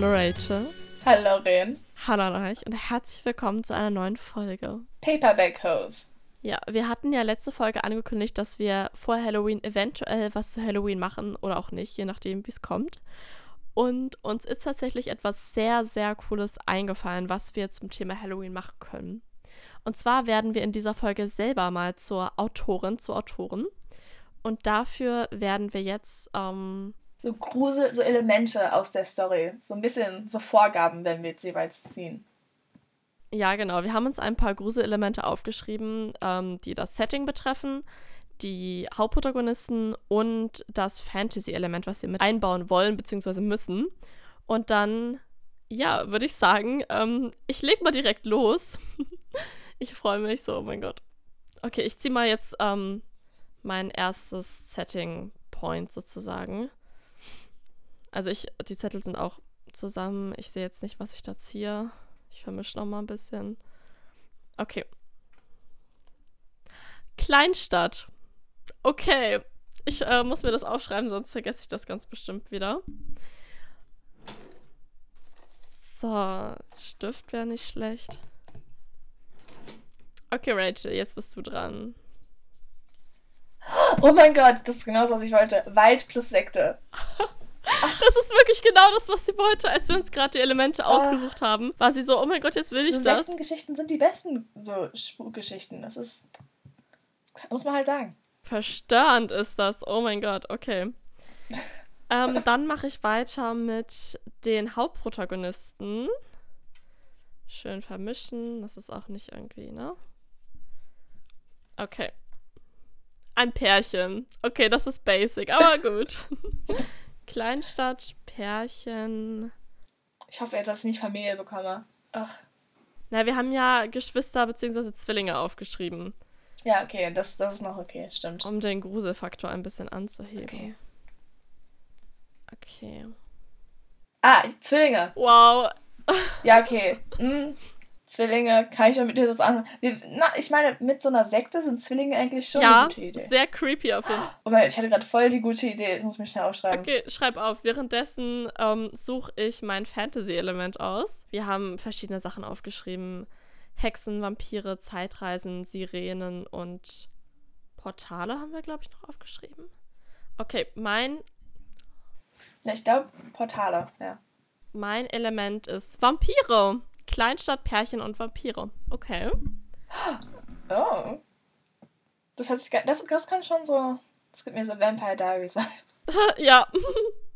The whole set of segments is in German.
Hallo Rachel. Hallo Ren. Hallo euch und herzlich willkommen zu einer neuen Folge. Paperback Hose. Ja, wir hatten ja letzte Folge angekündigt, dass wir vor Halloween eventuell was zu Halloween machen oder auch nicht, je nachdem, wie es kommt. Und uns ist tatsächlich etwas sehr, sehr Cooles eingefallen, was wir zum Thema Halloween machen können. Und zwar werden wir in dieser Folge selber mal zur Autorin, zu Autoren. Und dafür werden wir jetzt ähm, So Grusel, so Elemente aus der Story. So ein bisschen so Vorgaben werden wir jetzt jeweils ziehen. Ja, genau. Wir haben uns ein paar Gruselelemente aufgeschrieben, ähm, die das Setting betreffen, die Hauptprotagonisten und das Fantasy-Element, was wir mit einbauen wollen bzw. müssen. Und dann, ja, würde ich sagen, ähm, ich leg mal direkt los. ich freue mich so, oh mein Gott. Okay, ich ziehe mal jetzt ähm, mein erstes Setting-Point sozusagen. Also ich, die Zettel sind auch zusammen. Ich sehe jetzt nicht, was ich da ziehe. Ich vermische noch mal ein bisschen. Okay. Kleinstadt. Okay. Ich äh, muss mir das aufschreiben, sonst vergesse ich das ganz bestimmt wieder. So, Stift wäre nicht schlecht. Okay, Rachel, jetzt bist du dran. Oh mein Gott, das ist genau das, was ich wollte. Wald plus Sekte. Das ist wirklich genau das, was sie wollte, als wir uns gerade die Elemente ausgesucht haben. War sie so, oh mein Gott, jetzt will ich So das. Sektengeschichten sind die besten so Spukgeschichten. Das ist. Das muss man halt sagen. Verstörend ist das. Oh mein Gott, okay. ähm, dann mache ich weiter mit den Hauptprotagonisten. Schön vermischen. Das ist auch nicht irgendwie, ne? Okay. Ein Pärchen. Okay, das ist basic, aber gut. Kleinstadt, Pärchen. Ich hoffe jetzt, dass ich nicht Familie bekomme. Ach. Na, wir haben ja Geschwister bzw. Zwillinge aufgeschrieben, Ja, okay, das, das ist noch okay, stimmt. um den Gruselfaktor ein bisschen anzuheben. Okay. okay. Ah, Zwillinge. Wow, Ja, okay. Hm. Zwillinge, kann ich damit dir das an? Ich meine, mit so einer Sekte sind Zwillinge eigentlich schon ja, eine gute Idee. sehr creepy auf jeden Fall. Oh mein, ich hatte gerade voll die gute Idee. Ich muss mich schnell aufschreiben. Okay, schreib auf. Währenddessen ähm, suche ich mein Fantasy-Element aus. Wir haben verschiedene Sachen aufgeschrieben. Hexen, Vampire, Zeitreisen, Sirenen und Portale haben wir, glaube ich, noch aufgeschrieben. Okay, mein, Ja, ich glaube, Portale, ja. mein Element ist Vampire. Kleinstadt, Pärchen und Vampire. Okay. Oh. Das hat sich, das, das kann schon so. Das gibt mir so Vampire Diaries Vibes. ja.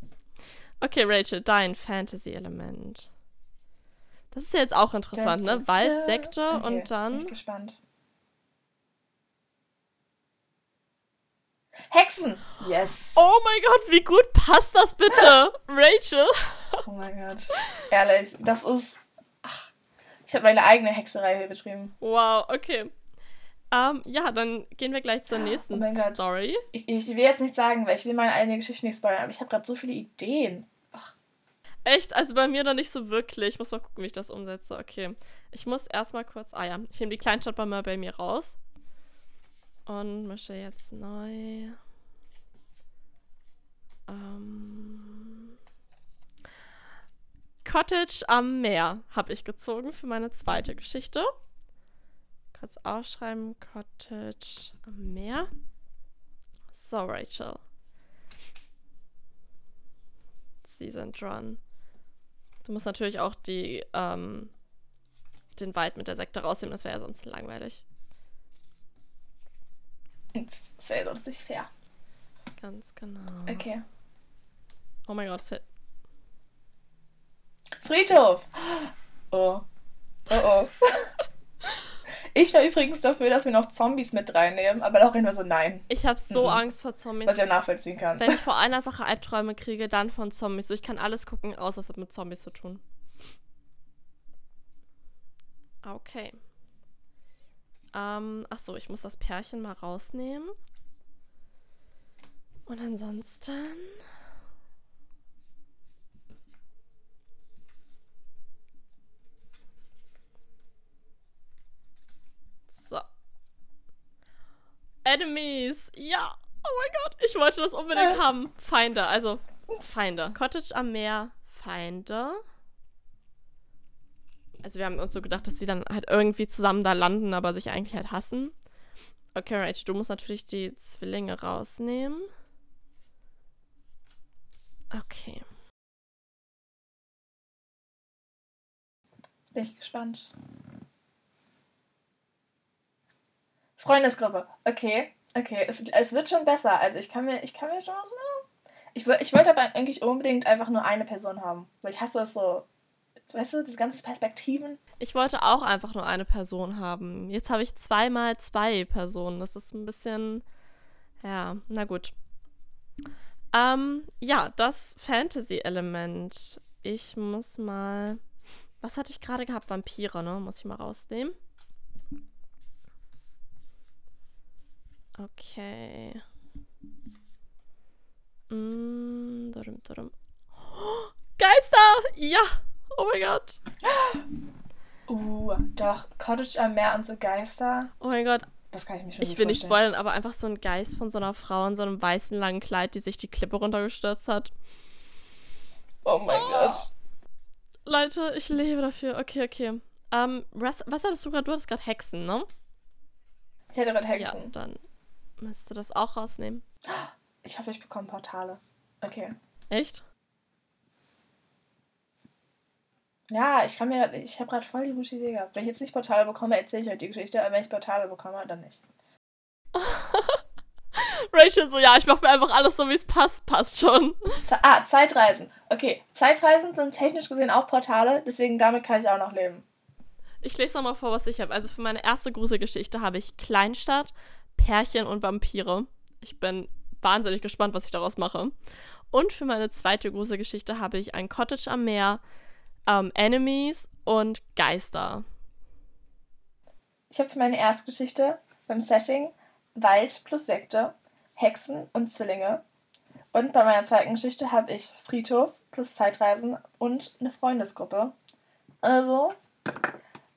okay, Rachel, dein Fantasy-Element. Das ist ja jetzt auch interessant, ne? Wald, Sekte Okay, und Jetzt bin ich dann. gespannt. Hexen! Yes! Oh mein Gott, wie gut passt das bitte? Rachel? Oh mein Gott. Ehrlich, das ist. Ich habe meine eigene Hexerei hier betrieben. Wow, okay. Ähm, ja, dann gehen wir gleich zur nächsten Oh mein Gott. Story. Ich, ich will jetzt nicht sagen, weil ich will meine eigene Geschichte nicht spoilern, aber ich habe gerade so viele Ideen. Echt? Also bei mir noch nicht so wirklich. Ich muss mal gucken, wie ich das umsetze. Okay. Ich muss erstmal kurz. Ah ja, ich nehme die Kleinstadt mal bei mir raus. Und mische jetzt neu. Ähm. Cottage am Meer habe ich gezogen für meine zweite Geschichte. Kurz ausschreiben. Cottage am Meer. So, Rachel. Season Run. Du musst natürlich auch die, ähm, den Wald mit der Sekte rausnehmen, das wäre ja sonst langweilig. Das, das wäre sonst nicht fair. Ganz genau. Okay. Oh mein Gott, das fällt. Friedhof! Oh. Oh oh. Ich war übrigens dafür, dass wir noch Zombies mit reinnehmen, aber Laurin war so nein. Ich habe so Mhm. Angst vor Zombies. Was ich auch nachvollziehen kann. Wenn ich vor einer Sache Albträume kriege, dann von Zombies. So, ich kann alles gucken, außer es hat mit Zombies zu tun. Okay. Ähm, ach so, ich muss das Pärchen mal rausnehmen. Und ansonsten. So. Enemies. Ja. Oh mein Gott, ich wollte das unbedingt Äh. haben. Feinde, also Feinde. Cottage am Meer, Feinde. Also wir haben uns so gedacht, dass sie dann halt irgendwie zusammen da landen, aber sich eigentlich halt hassen. Okay, Rach, du musst natürlich die Zwillinge rausnehmen. Okay. Bin ich gespannt. Freundesgruppe. Okay, okay. Es, es wird schon besser. Also ich kann mir, ich kann mir schon was. Ich, ich wollte aber eigentlich unbedingt einfach nur eine Person haben. Weil ich hasse das so. Weißt du, das ganze Perspektiven. Ich wollte auch einfach nur eine Person haben. Jetzt habe ich zweimal zwei Personen. Das ist ein bisschen. Ja, na gut. Ähm, ja, das Fantasy-Element. Ich muss mal. Was hatte ich gerade gehabt? Vampire, ne? Muss ich mal rausnehmen. Okay. Mm, darum, darum. Oh, Geister! Ja! Oh mein Gott. Uh, doch. Cottage am Meer und so Geister. Oh mein Gott. Das kann ich mir schon Ich will nicht spoilern, aber einfach so ein Geist von so einer Frau in so einem weißen langen Kleid, die sich die Klippe runtergestürzt hat. Oh mein oh. Gott. Leute, ich lebe dafür. Okay, okay. Ähm, was, was hattest du gerade? Du hattest gerade Hexen, ne? Ich hätte gerade Hexen. Ja, dann müsstest du das auch rausnehmen. Ich hoffe, ich bekomme Portale. Okay. Echt? Ja, ich kann mir, ich habe gerade voll die gute Idee gehabt. Wenn ich jetzt nicht Portale bekomme, erzähle ich euch die Geschichte, aber wenn ich Portale bekomme, dann nicht. Rachel so, ja, ich mache mir einfach alles so, wie es passt, passt schon. Ah, Zeitreisen. Okay, Zeitreisen sind technisch gesehen auch Portale, deswegen damit kann ich auch noch leben. Ich lese nochmal vor, was ich habe. Also für meine erste Gruselgeschichte habe ich Kleinstadt, Pärchen und Vampire. Ich bin wahnsinnig gespannt, was ich daraus mache. Und für meine zweite Gruselgeschichte habe ich ein Cottage am Meer, ähm, Enemies und Geister. Ich habe für meine Erstgeschichte beim Setting Wald plus Sekte, Hexen und Zwillinge. Und bei meiner zweiten Geschichte habe ich Friedhof plus Zeitreisen und eine Freundesgruppe. Also,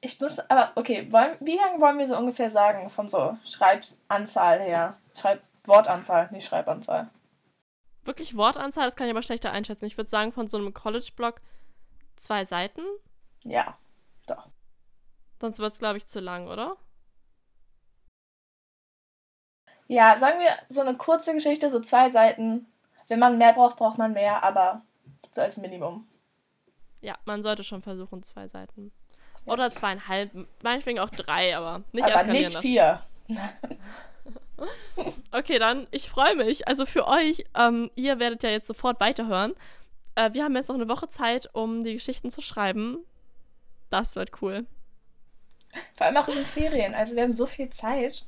ich muss, aber okay, wollen, wie lange wollen wir so ungefähr sagen von so Schreibanzahl her? Schreib Wortanzahl, nicht Schreibanzahl. Wirklich Wortanzahl, das kann ich aber schlechter einschätzen. Ich würde sagen, von so einem College-Blog zwei Seiten? Ja, doch. Sonst wird es, glaube ich, zu lang, oder? Ja, sagen wir so eine kurze Geschichte, so zwei Seiten. Wenn man mehr braucht, braucht man mehr, aber so als Minimum. Ja, man sollte schon versuchen, zwei Seiten. Oder zweieinhalb, meinetwegen auch drei, aber nicht Aber nicht vier. okay, dann, ich freue mich. Also für euch, ähm, ihr werdet ja jetzt sofort weiterhören. Äh, wir haben jetzt noch eine Woche Zeit, um die Geschichten zu schreiben. Das wird cool. Vor allem auch es sind Ferien, also wir haben so viel Zeit.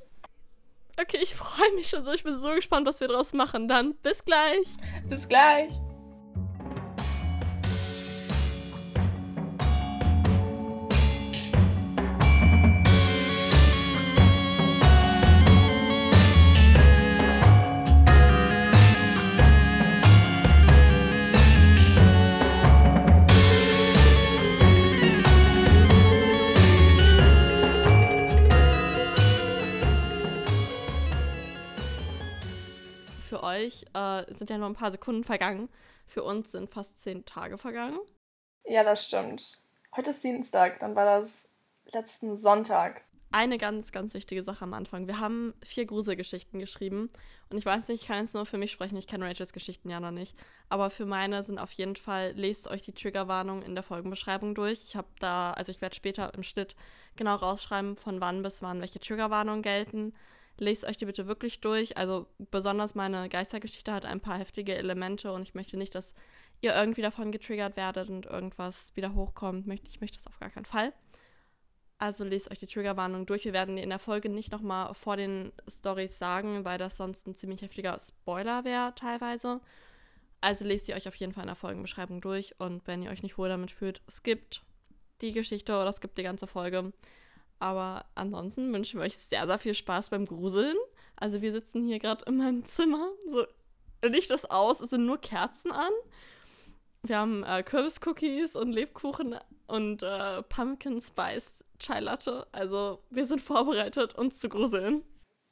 Okay, ich freue mich schon so. Ich bin so gespannt, was wir draus machen. Dann bis gleich. Bis gleich. Euch äh, sind ja nur ein paar Sekunden vergangen. Für uns sind fast zehn Tage vergangen. Ja, das stimmt. Heute ist Dienstag, dann war das letzten Sonntag. Eine ganz, ganz wichtige Sache am Anfang. Wir haben vier Gruselgeschichten geschrieben. Und ich weiß nicht, ich kann jetzt nur für mich sprechen. Ich kenne Rachels Geschichten ja noch nicht. Aber für meine sind auf jeden Fall, lest euch die Triggerwarnung in der Folgenbeschreibung durch. Ich habe da, also ich werde später im Schnitt genau rausschreiben, von wann bis wann welche Triggerwarnungen gelten lest euch die bitte wirklich durch. Also besonders meine Geistergeschichte hat ein paar heftige Elemente und ich möchte nicht, dass ihr irgendwie davon getriggert werdet und irgendwas wieder hochkommt. Ich möchte das auf gar keinen Fall. Also lest euch die Triggerwarnung durch. Wir werden die in der Folge nicht nochmal vor den Stories sagen, weil das sonst ein ziemlich heftiger Spoiler wäre teilweise. Also lest sie euch auf jeden Fall in der Folgenbeschreibung durch und wenn ihr euch nicht wohl damit fühlt, skippt die Geschichte oder skippt die ganze Folge. Aber ansonsten wünschen wir euch sehr, sehr viel Spaß beim Gruseln. Also wir sitzen hier gerade in meinem Zimmer. So Licht ist aus, es sind nur Kerzen an. Wir haben äh, Kürbiscookies und Lebkuchen und äh, Pumpkin Spice Chai Latte. Also wir sind vorbereitet, uns zu gruseln.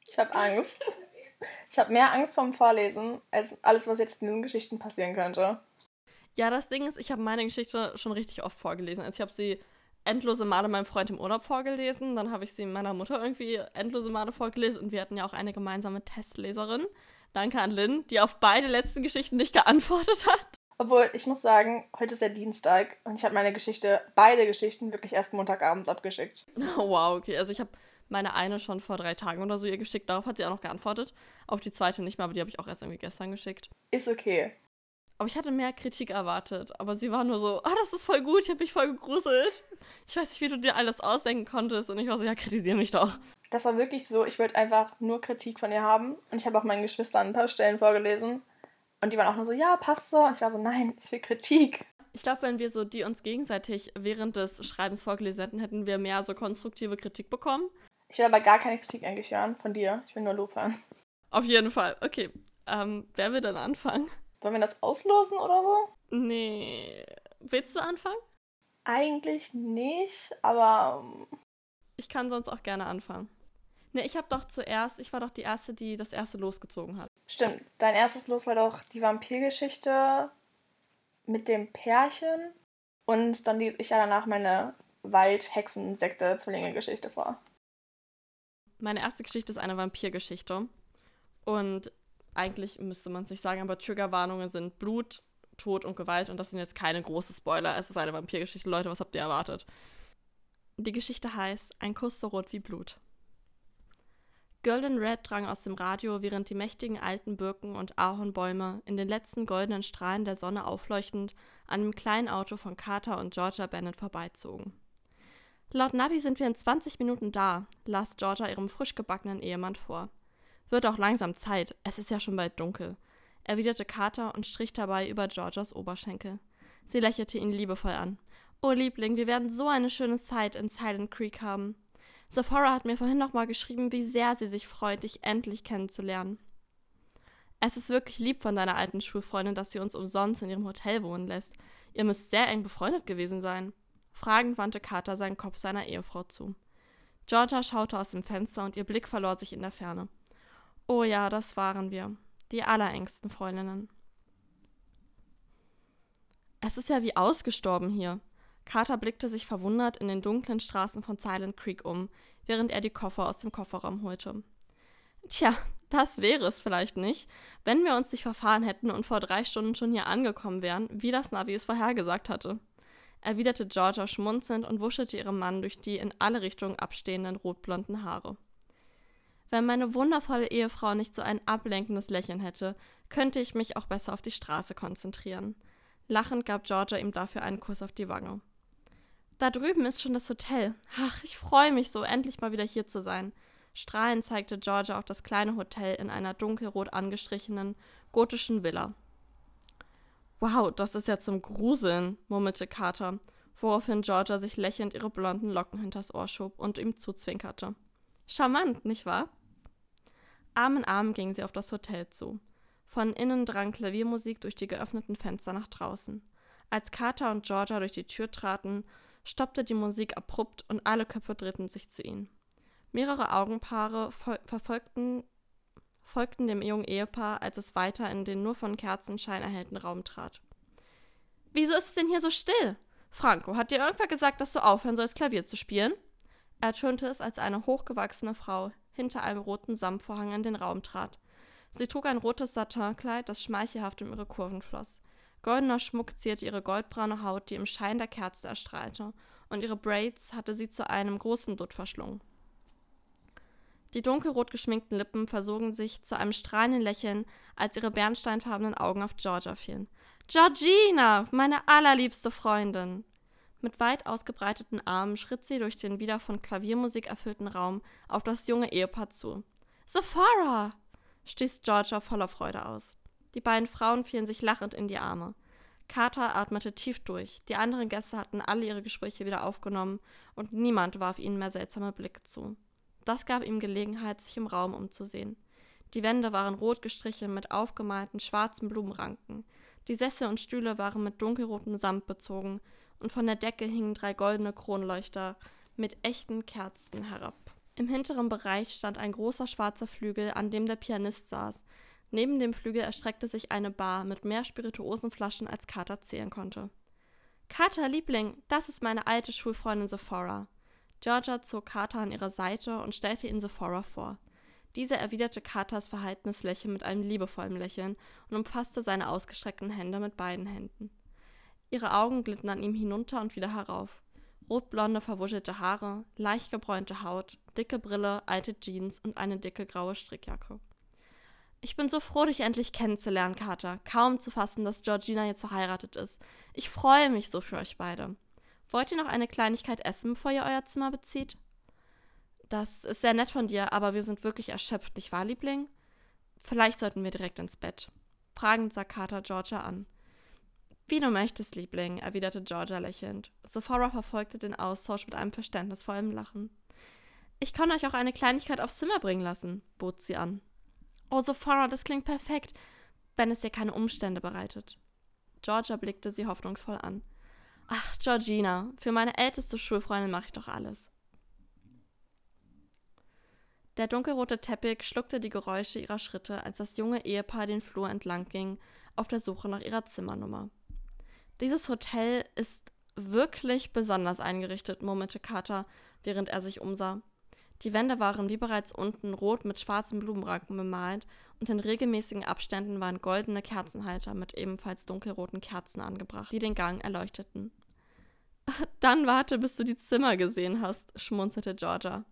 Ich habe Angst. Ich habe mehr Angst vorm Vorlesen, als alles, was jetzt in den Geschichten passieren könnte. Ja, das Ding ist, ich habe meine Geschichte schon richtig oft vorgelesen. Also ich habe sie endlose Male meinem Freund im Urlaub vorgelesen. Dann habe ich sie meiner Mutter irgendwie endlose Male vorgelesen. Und wir hatten ja auch eine gemeinsame Testleserin. Danke an Lynn, die auf beide letzten Geschichten nicht geantwortet hat. Obwohl, ich muss sagen, heute ist ja Dienstag und ich habe meine Geschichte, beide Geschichten, wirklich erst Montagabend abgeschickt. Oh, wow, okay. Also ich habe meine eine schon vor drei Tagen oder so ihr geschickt. Darauf hat sie auch noch geantwortet. Auf die zweite nicht mehr, aber die habe ich auch erst irgendwie gestern geschickt. Ist okay. Aber ich hatte mehr Kritik erwartet. Aber sie war nur so, ah, das ist voll gut, ich habe mich voll gegruselt. Ich weiß nicht, wie du dir alles ausdenken konntest. Und ich war so, ja, kritisiere mich doch. Das war wirklich so, ich wollte einfach nur Kritik von ihr haben. Und ich habe auch meinen Geschwistern ein paar Stellen vorgelesen. Und die waren auch nur so, ja, passt so. Und ich war so, nein, ich will Kritik. Ich glaube, wenn wir so die uns gegenseitig während des Schreibens vorgelesen hätten, hätten wir mehr so konstruktive Kritik bekommen. Ich will aber gar keine Kritik eigentlich hören von dir. Ich will nur Lob hören. Auf jeden Fall. Okay. Ähm, wer will dann anfangen? Wollen wir das auslosen oder so? Nee. Willst du anfangen? Eigentlich nicht, aber. Ähm, ich kann sonst auch gerne anfangen. Nee, ich habe doch zuerst, ich war doch die Erste, die das erste losgezogen hat. Stimmt, dein erstes Los war doch die Vampirgeschichte mit dem Pärchen. Und dann lese ich ja danach meine Wald-Hexen-Sekte-Zwillinge-Geschichte vor. Meine erste Geschichte ist eine Vampirgeschichte. Und eigentlich müsste man es nicht sagen, aber Triggerwarnungen sind Blut, Tod und Gewalt. Und das sind jetzt keine großen Spoiler. Es ist eine Vampirgeschichte. Leute, was habt ihr erwartet? Die Geschichte heißt Ein Kuss so rot wie Blut. Golden Red drang aus dem Radio, während die mächtigen alten Birken und Ahornbäume in den letzten goldenen Strahlen der Sonne aufleuchtend an dem kleinen Auto von Carter und Georgia Bennett vorbeizogen. Laut Navi sind wir in 20 Minuten da, las Georgia ihrem frisch gebackenen Ehemann vor. Wird auch langsam Zeit, es ist ja schon bald dunkel, erwiderte Carter und strich dabei über Georgias Oberschenkel. Sie lächelte ihn liebevoll an. Oh Liebling, wir werden so eine schöne Zeit in Silent Creek haben. Sephora hat mir vorhin nochmal geschrieben, wie sehr sie sich freut, dich endlich kennenzulernen. Es ist wirklich lieb von deiner alten Schulfreundin, dass sie uns umsonst in ihrem Hotel wohnen lässt. Ihr müsst sehr eng befreundet gewesen sein. Fragend wandte Carter seinen Kopf seiner Ehefrau zu. Georgia schaute aus dem Fenster und ihr Blick verlor sich in der Ferne. Oh ja, das waren wir. Die allerengsten Freundinnen. Es ist ja wie ausgestorben hier. Carter blickte sich verwundert in den dunklen Straßen von Silent Creek um, während er die Koffer aus dem Kofferraum holte. Tja, das wäre es vielleicht nicht, wenn wir uns nicht verfahren hätten und vor drei Stunden schon hier angekommen wären, wie das Navi es vorhergesagt hatte, erwiderte Georgia schmunzelnd und wuschelte ihrem Mann durch die in alle Richtungen abstehenden rotblonden Haare. Wenn meine wundervolle Ehefrau nicht so ein ablenkendes Lächeln hätte, könnte ich mich auch besser auf die Straße konzentrieren. Lachend gab Georgia ihm dafür einen Kuss auf die Wange. Da drüben ist schon das Hotel. Ach, ich freue mich so, endlich mal wieder hier zu sein. Strahlend zeigte Georgia auf das kleine Hotel in einer dunkelrot angestrichenen, gotischen Villa. Wow, das ist ja zum Gruseln, murmelte Carter, woraufhin Georgia sich lächelnd ihre blonden Locken hinters Ohr schob und ihm zuzwinkerte. Charmant, nicht wahr? Arm in Arm gingen sie auf das Hotel zu. Von innen drang Klaviermusik durch die geöffneten Fenster nach draußen. Als Carter und Georgia durch die Tür traten, stoppte die Musik abrupt und alle Köpfe drehten sich zu ihnen. Mehrere Augenpaare verfolgten folgten dem jungen Ehepaar, als es weiter in den nur von Kerzenschein erhellten Raum trat. Wieso ist es denn hier so still? Franco, hat dir irgendwer gesagt, dass du aufhören sollst, Klavier zu spielen? ertönte es, als eine hochgewachsene Frau hinter einem roten Samtvorhang in den Raum trat. Sie trug ein rotes Satinkleid, das schmeichelhaft um ihre Kurven floss. Goldener Schmuck zierte ihre goldbraune Haut, die im Schein der Kerze erstrahlte, und ihre Braids hatte sie zu einem großen Dutt verschlungen. Die dunkelrot geschminkten Lippen versogen sich zu einem strahlenden Lächeln, als ihre bernsteinfarbenen Augen auf Georgia fielen. Georgina, meine allerliebste Freundin! Mit weit ausgebreiteten Armen schritt sie durch den wieder von Klaviermusik erfüllten Raum auf das junge Ehepaar zu. Sephora! stieß Georgia voller Freude aus. Die beiden Frauen fielen sich lachend in die Arme. Carter atmete tief durch. Die anderen Gäste hatten alle ihre Gespräche wieder aufgenommen und niemand warf ihnen mehr seltsame Blicke zu. Das gab ihm Gelegenheit, sich im Raum umzusehen. Die Wände waren rot gestrichen mit aufgemalten schwarzen Blumenranken. Die Sessel und Stühle waren mit dunkelrotem Samt bezogen und von der Decke hingen drei goldene Kronleuchter mit echten Kerzen herab. Im hinteren Bereich stand ein großer schwarzer Flügel, an dem der Pianist saß, Neben dem Flügel erstreckte sich eine Bar mit mehr Spirituosenflaschen, als Carter zählen konnte. Carter, Liebling, das ist meine alte Schulfreundin Sephora. Georgia zog Carter an ihre Seite und stellte ihn Sephora vor. Diese erwiderte Carters verhaltenes Lächeln mit einem liebevollen Lächeln und umfasste seine ausgestreckten Hände mit beiden Händen. Ihre Augen glitten an ihm hinunter und wieder herauf. Rotblonde, verwuschelte Haare, leicht gebräunte Haut, dicke Brille, alte Jeans und eine dicke graue Strickjacke. Ich bin so froh, dich endlich kennenzulernen, Carter. Kaum zu fassen, dass Georgina jetzt verheiratet ist. Ich freue mich so für euch beide. Wollt ihr noch eine Kleinigkeit essen, bevor ihr euer Zimmer bezieht? Das ist sehr nett von dir, aber wir sind wirklich erschöpft, nicht wahr, Liebling? Vielleicht sollten wir direkt ins Bett. Fragend sah Carter Georgia an. Wie du möchtest, Liebling, erwiderte Georgia lächelnd. Sephora verfolgte den Austausch mit einem verständnisvollen Lachen. Ich kann euch auch eine Kleinigkeit aufs Zimmer bringen lassen, bot sie an. Oh, Sephora, das klingt perfekt, wenn es dir keine Umstände bereitet. Georgia blickte sie hoffnungsvoll an. Ach, Georgina, für meine älteste Schulfreundin mache ich doch alles. Der dunkelrote Teppich schluckte die Geräusche ihrer Schritte, als das junge Ehepaar den Flur entlang ging, auf der Suche nach ihrer Zimmernummer. Dieses Hotel ist wirklich besonders eingerichtet, murmelte Carter, während er sich umsah. Die Wände waren wie bereits unten rot mit schwarzen Blumenranken bemalt und in regelmäßigen Abständen waren goldene Kerzenhalter mit ebenfalls dunkelroten Kerzen angebracht, die den Gang erleuchteten. Dann warte, bis du die Zimmer gesehen hast, schmunzelte Georgia.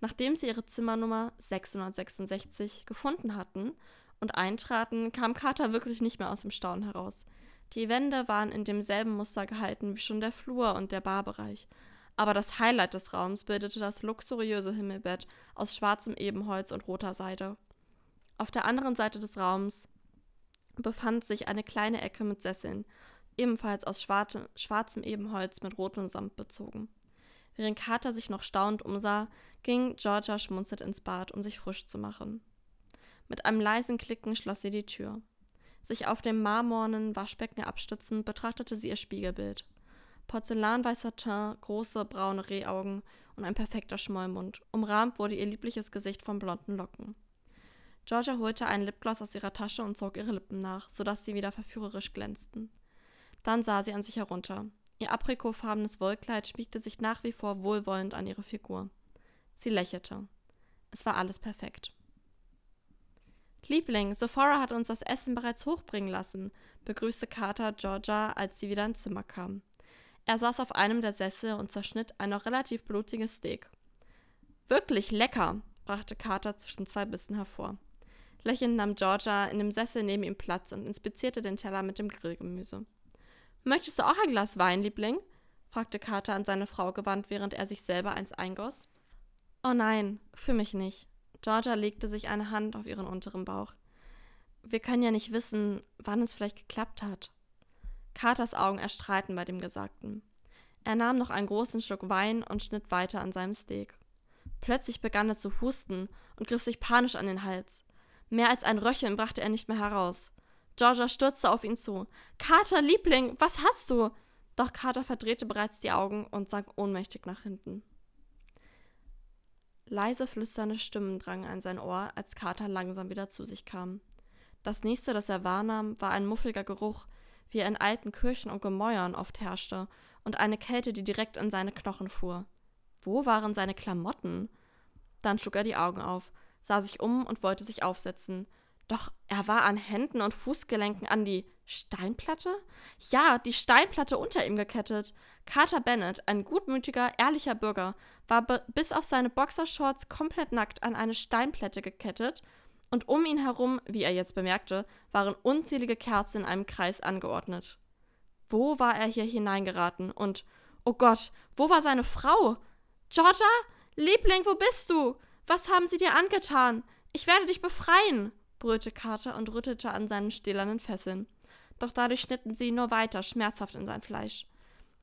Nachdem sie ihre Zimmernummer 666 gefunden hatten und eintraten, kam Carter wirklich nicht mehr aus dem Staunen heraus. Die Wände waren in demselben Muster gehalten wie schon der Flur und der Barbereich. Aber das Highlight des Raums bildete das luxuriöse Himmelbett aus schwarzem Ebenholz und roter Seide. Auf der anderen Seite des Raums befand sich eine kleine Ecke mit Sesseln, ebenfalls aus schwarze, schwarzem Ebenholz mit rotem Samt bezogen. Während Carter sich noch staunend umsah, ging Georgia schmunzelnd ins Bad, um sich frisch zu machen. Mit einem leisen Klicken schloss sie die Tür. Sich auf dem marmornen Waschbecken abstützend, betrachtete sie ihr Spiegelbild. Porzellanweißer Teint, große braune Rehaugen und ein perfekter Schmollmund. Umrahmt wurde ihr liebliches Gesicht von blonden Locken. Georgia holte einen Lipgloss aus ihrer Tasche und zog ihre Lippen nach, sodass sie wieder verführerisch glänzten. Dann sah sie an sich herunter. Ihr aprikotfarbenes Wollkleid schmiegte sich nach wie vor wohlwollend an ihre Figur. Sie lächelte. Es war alles perfekt. Liebling, Sephora hat uns das Essen bereits hochbringen lassen, begrüßte Carter Georgia, als sie wieder ins Zimmer kam. Er saß auf einem der Sessel und zerschnitt ein noch relativ blutiges Steak. Wirklich lecker, brachte Carter zwischen zwei Bissen hervor. Lächelnd nahm Georgia in dem Sessel neben ihm Platz und inspizierte den Teller mit dem Grillgemüse. Möchtest du auch ein Glas Wein, Liebling? fragte Carter an seine Frau gewandt, während er sich selber eins eingoss. Oh nein, für mich nicht, Georgia legte sich eine Hand auf ihren unteren Bauch. Wir können ja nicht wissen, wann es vielleicht geklappt hat. Carters Augen erstrahlten bei dem Gesagten. Er nahm noch einen großen Schluck Wein und schnitt weiter an seinem Steak. Plötzlich begann er zu husten und griff sich panisch an den Hals. Mehr als ein Röcheln brachte er nicht mehr heraus. Georgia stürzte auf ihn zu. Carter, Liebling, was hast du? Doch Carter verdrehte bereits die Augen und sank ohnmächtig nach hinten. Leise flüsternde Stimmen drangen an sein Ohr, als Carter langsam wieder zu sich kam. Das nächste, das er wahrnahm, war ein muffiger Geruch, wie er in alten Kirchen und Gemäuern oft herrschte, und eine Kälte, die direkt in seine Knochen fuhr. Wo waren seine Klamotten? Dann schlug er die Augen auf, sah sich um und wollte sich aufsetzen. Doch er war an Händen und Fußgelenken an die Steinplatte? Ja, die Steinplatte unter ihm gekettet. Carter Bennett, ein gutmütiger, ehrlicher Bürger, war bis auf seine Boxershorts komplett nackt an eine Steinplatte gekettet und um ihn herum, wie er jetzt bemerkte, waren unzählige Kerzen in einem Kreis angeordnet. Wo war er hier hineingeraten? Und, oh Gott, wo war seine Frau? Georgia? Liebling, wo bist du? Was haben sie dir angetan? Ich werde dich befreien, brüllte Carter und rüttelte an seinen stählernen Fesseln doch dadurch schnitten sie nur weiter, schmerzhaft in sein Fleisch.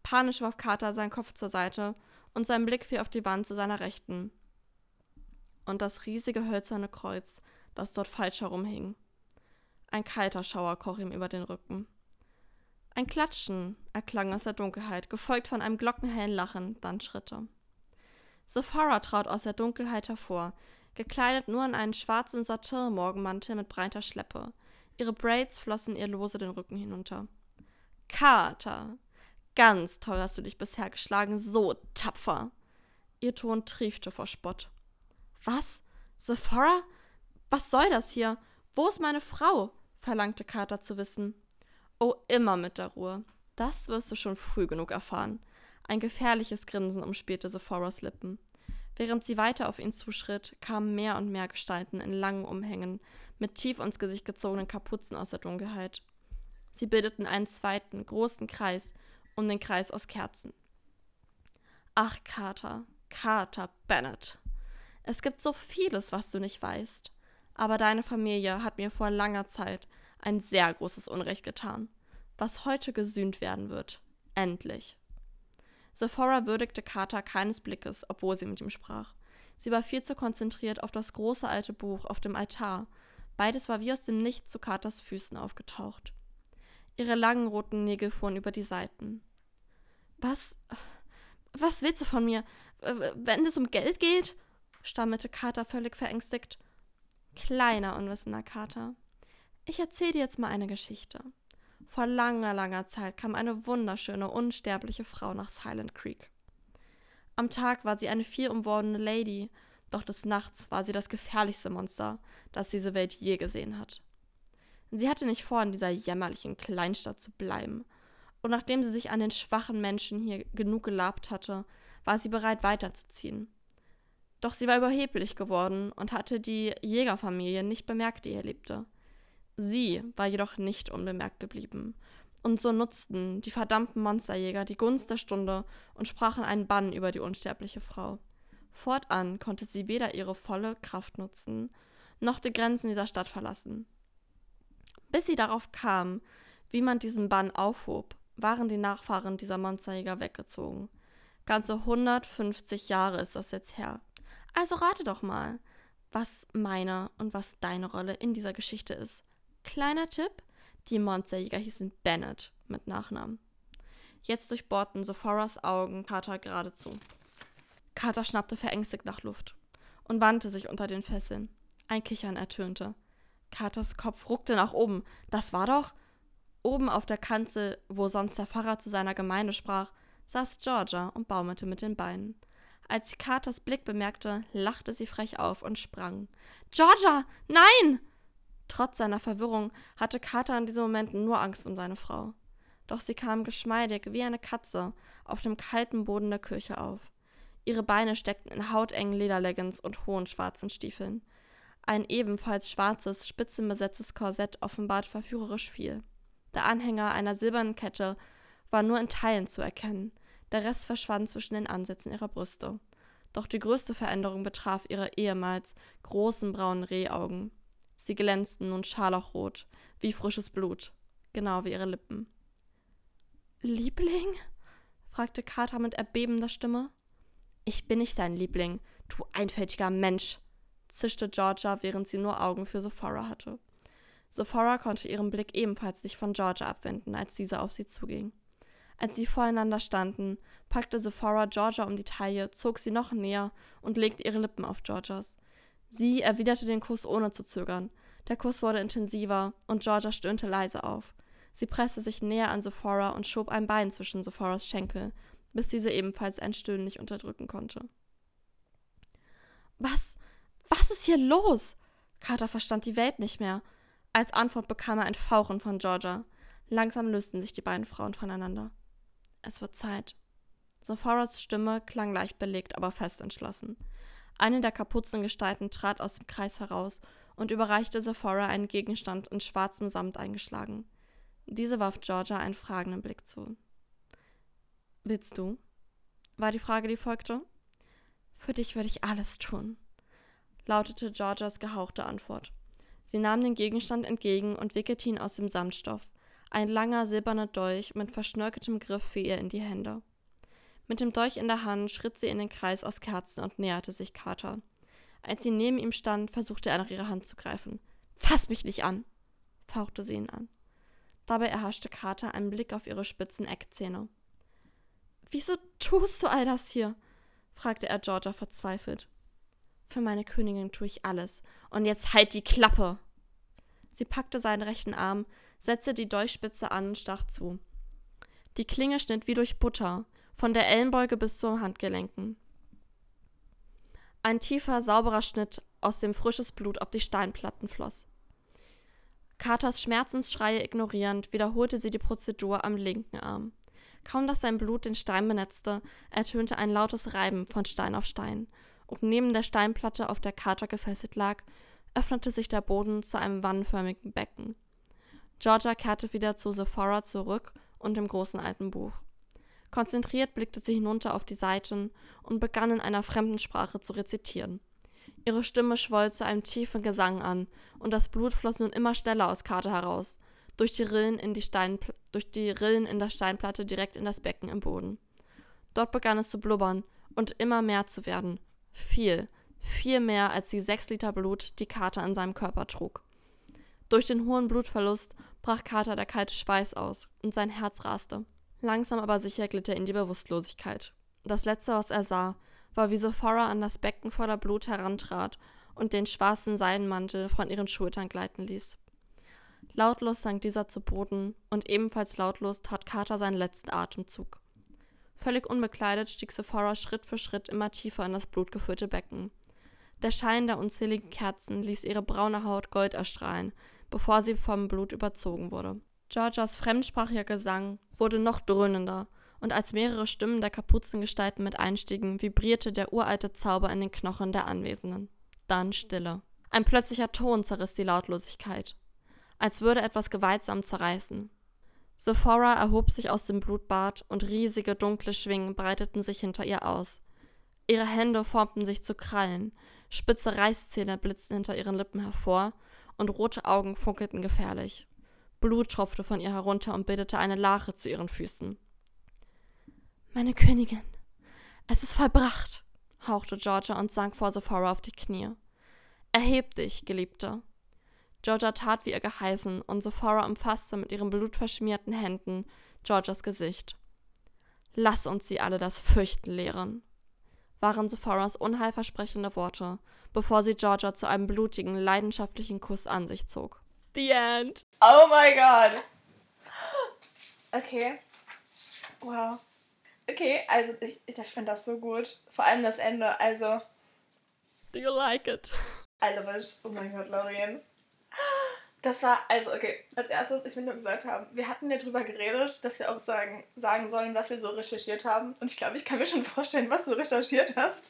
Panisch warf Carter seinen Kopf zur Seite und sein Blick fiel auf die Wand zu seiner Rechten. Und das riesige hölzerne Kreuz, das dort falsch herumhing. Ein kalter Schauer kroch ihm über den Rücken. Ein Klatschen erklang aus der Dunkelheit, gefolgt von einem glockenhellen Lachen, dann Schritte. Sephora trat aus der Dunkelheit hervor, gekleidet nur in einen schwarzen Satin-Morgenmantel mit breiter Schleppe. Ihre Braids flossen ihr lose den Rücken hinunter. Kater! Ganz toll hast du dich bisher geschlagen, so tapfer. Ihr Ton triefte vor Spott. Was? Sephora? Was soll das hier? Wo ist meine Frau? verlangte Carter zu wissen. Oh, immer mit der Ruhe. Das wirst du schon früh genug erfahren. Ein gefährliches Grinsen umspielte Sephoras Lippen. Während sie weiter auf ihn zuschritt, kamen mehr und mehr Gestalten in langen Umhängen, mit tief ins Gesicht gezogenen Kapuzen aus der Dunkelheit. Sie bildeten einen zweiten, großen Kreis um den Kreis aus Kerzen. Ach, Carter, Carter Bennett. Es gibt so vieles, was du nicht weißt. Aber deine Familie hat mir vor langer Zeit ein sehr großes Unrecht getan, was heute gesühnt werden wird. Endlich. Sephora würdigte Carter keines Blickes, obwohl sie mit ihm sprach. Sie war viel zu konzentriert auf das große alte Buch auf dem Altar. Beides war wie aus dem Nichts zu Carters Füßen aufgetaucht. Ihre langen roten Nägel fuhren über die Seiten. Was. Was willst du von mir? Wenn es um Geld geht? stammelte Carter völlig verängstigt. Kleiner, unwissender Kater. Ich erzähle dir jetzt mal eine Geschichte. Vor langer, langer Zeit kam eine wunderschöne, unsterbliche Frau nach Silent Creek. Am Tag war sie eine viel umwordene Lady, doch des Nachts war sie das gefährlichste Monster, das diese Welt je gesehen hat. Sie hatte nicht vor, in dieser jämmerlichen Kleinstadt zu bleiben, und nachdem sie sich an den schwachen Menschen hier genug gelabt hatte, war sie bereit weiterzuziehen. Doch sie war überheblich geworden und hatte die Jägerfamilie nicht bemerkt, die hier lebte. Sie war jedoch nicht unbemerkt geblieben. Und so nutzten die verdammten Monsterjäger die Gunst der Stunde und sprachen einen Bann über die unsterbliche Frau. Fortan konnte sie weder ihre volle Kraft nutzen, noch die Grenzen dieser Stadt verlassen. Bis sie darauf kam, wie man diesen Bann aufhob, waren die Nachfahren dieser Monsterjäger weggezogen. Ganze 150 Jahre ist das jetzt her. Also rate doch mal, was meine und was deine Rolle in dieser Geschichte ist. Kleiner Tipp: Die Monsterjäger hießen Bennett mit Nachnamen. Jetzt durchbohrten Sephoras Augen Carter geradezu. Carter schnappte verängstigt nach Luft und wandte sich unter den Fesseln. Ein Kichern ertönte. Carters Kopf ruckte nach oben. Das war doch. Oben auf der Kanzel, wo sonst der Pfarrer zu seiner Gemeinde sprach, saß Georgia und baumelte mit den Beinen. Als sie Carters Blick bemerkte, lachte sie frech auf und sprang. Georgia, nein! Trotz seiner Verwirrung hatte Carter in diesem Moment nur Angst um seine Frau. Doch sie kam geschmeidig wie eine Katze auf dem kalten Boden der Kirche auf. Ihre Beine steckten in hautengen Lederleggings und hohen schwarzen Stiefeln. Ein ebenfalls schwarzes, spitzenbesetztes Korsett offenbart verführerisch viel. Der Anhänger einer silbernen Kette war nur in Teilen zu erkennen, der Rest verschwand zwischen den Ansätzen ihrer Brüste. Doch die größte Veränderung betraf ihre ehemals großen braunen Rehaugen. Sie glänzten nun scharlachrot, wie frisches Blut, genau wie ihre Lippen. Liebling? fragte Carter mit erbebender Stimme. Ich bin nicht dein Liebling, du einfältiger Mensch, zischte Georgia, während sie nur Augen für Sephora hatte. Sephora konnte ihren Blick ebenfalls nicht von Georgia abwenden, als diese auf sie zuging. Als sie voreinander standen, packte Sephora Georgia um die Taille, zog sie noch näher und legte ihre Lippen auf Georgias. Sie erwiderte den Kuss ohne zu zögern. Der Kuss wurde intensiver und Georgia stöhnte leise auf. Sie presste sich näher an Sephora und schob ein Bein zwischen Sephoras Schenkel, bis diese ebenfalls ein Stöhnen nicht unterdrücken konnte. Was? Was ist hier los? Carter verstand die Welt nicht mehr. Als Antwort bekam er ein Fauchen von Georgia. Langsam lösten sich die beiden Frauen voneinander. Es wird Zeit. Sephoras Stimme klang leicht belegt, aber fest entschlossen. Eine der Kapuzengestalten trat aus dem Kreis heraus und überreichte Sephora einen Gegenstand in schwarzem Samt eingeschlagen. Diese warf Georgia einen fragenden Blick zu. Willst du? war die Frage, die folgte. Für dich würde ich alles tun, lautete Georgias gehauchte Antwort. Sie nahm den Gegenstand entgegen und wickelte ihn aus dem Samtstoff. Ein langer silberner Dolch mit verschnörkeltem Griff fiel ihr in die Hände. Mit dem Dolch in der Hand schritt sie in den Kreis aus Kerzen und näherte sich Carter. Als sie neben ihm stand, versuchte er nach ihrer Hand zu greifen. Fass mich nicht an! fauchte sie ihn an. Dabei erhaschte Carter einen Blick auf ihre spitzen Eckzähne. Wieso tust du all das hier? fragte er Georgia verzweifelt. Für meine Königin tue ich alles. Und jetzt halt die Klappe! Sie packte seinen rechten Arm, setzte die Dolchspitze an und stach zu. Die Klinge schnitt wie durch Butter, von der Ellenbeuge bis zu Handgelenken. Ein tiefer, sauberer Schnitt, aus dem frisches Blut auf die Steinplatten floss. Carters Schmerzensschreie ignorierend, wiederholte sie die Prozedur am linken Arm. Kaum dass sein Blut den Stein benetzte, ertönte ein lautes Reiben von Stein auf Stein, und neben der Steinplatte, auf der Carter gefesselt lag, öffnete sich der Boden zu einem wannenförmigen Becken. Georgia kehrte wieder zu Sephora zurück und dem großen alten Buch. Konzentriert blickte sie hinunter auf die Seiten und begann in einer fremden Sprache zu rezitieren. Ihre Stimme schwoll zu einem tiefen Gesang an, und das Blut floss nun immer schneller aus Karte heraus, durch die, Rillen in die Steinpl durch die Rillen in der Steinplatte direkt in das Becken im Boden. Dort begann es zu blubbern und immer mehr zu werden. Viel, viel mehr als die sechs Liter Blut, die Kater in seinem Körper trug. Durch den hohen Blutverlust brach Kater der kalte Schweiß aus und sein Herz raste. Langsam aber sicher glitt er in die Bewusstlosigkeit. Das letzte, was er sah, war, wie Sophora an das Becken voller Blut herantrat und den schwarzen Seidenmantel von ihren Schultern gleiten ließ. Lautlos sank dieser zu Boden, und ebenfalls lautlos tat Carter seinen letzten Atemzug. Völlig unbekleidet stieg Sephora Schritt für Schritt immer tiefer in das blutgefüllte Becken. Der Schein der unzähligen Kerzen ließ ihre braune Haut Gold erstrahlen, bevor sie vom Blut überzogen wurde. Georgias fremdsprachiger Gesang wurde noch dröhnender, und als mehrere Stimmen der Kapuzengestalten mit einstiegen, vibrierte der uralte Zauber in den Knochen der Anwesenden. Dann Stille. Ein plötzlicher Ton zerriss die Lautlosigkeit, als würde etwas gewaltsam zerreißen. Sephora erhob sich aus dem Blutbad und riesige dunkle Schwingen breiteten sich hinter ihr aus. Ihre Hände formten sich zu Krallen, spitze Reißzähne blitzten hinter ihren Lippen hervor und rote Augen funkelten gefährlich. Blut tropfte von ihr herunter und bildete eine Lache zu ihren Füßen. Meine Königin, es ist vollbracht, hauchte Georgia und sank vor Sephora auf die Knie. Erheb dich, Geliebte. Georgia tat wie ihr geheißen, und Sephora umfasste mit ihren blutverschmierten Händen Georgias Gesicht. Lass uns sie alle das Fürchten lehren, waren Sephoras unheilversprechende Worte, bevor sie Georgia zu einem blutigen, leidenschaftlichen Kuss an sich zog. The end. Oh my god. Okay. Wow. Okay, also ich, ich, ich fand das so gut. Vor allem das Ende, also. Do you like it? I love it. Oh mein Gott, Lorien. Das war, also okay, als erstes, ich will nur gesagt haben, wir hatten ja drüber geredet, dass wir auch sagen, sagen sollen, was wir so recherchiert haben. Und ich glaube, ich kann mir schon vorstellen, was du recherchiert hast.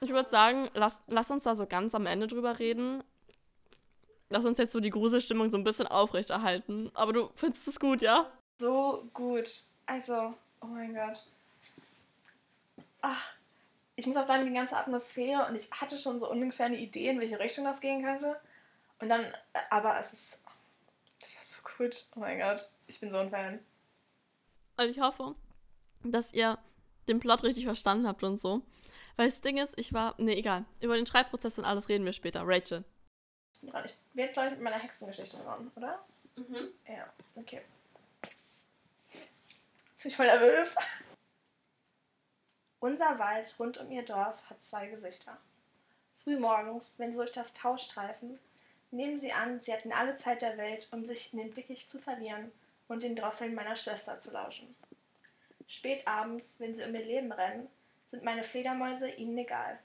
Ich würde sagen, lass, lass uns da so ganz am Ende drüber reden. Lass uns jetzt so die Gruselstimmung so ein bisschen aufrechterhalten. Aber du findest es gut, ja? So gut. Also, Oh mein Gott. Ach, ich muss auch sagen, die ganze Atmosphäre und ich hatte schon so ungefähr eine Idee, in welche Richtung das gehen könnte. Und dann, aber es ist, das war so gut. Oh mein Gott, ich bin so ein Fan. Also ich hoffe, dass ihr den Plot richtig verstanden habt und so. Weil das Ding ist, ich war, nee, egal. Über den Schreibprozess und alles reden wir später. Rachel. Ja, ich werde gleich mit meiner Hexengeschichte begonnen, oder? Mhm. Ja, okay. Jetzt bin ich voll nervös. Unser Wald rund um ihr Dorf hat zwei Gesichter. Frühmorgens, wenn sie durch das Tau streifen, nehmen sie an, sie hätten alle Zeit der Welt, um sich in den Dickicht zu verlieren und den Drosseln meiner Schwester zu lauschen. Spät abends, wenn sie um ihr Leben rennen, sind meine Fledermäuse ihnen egal.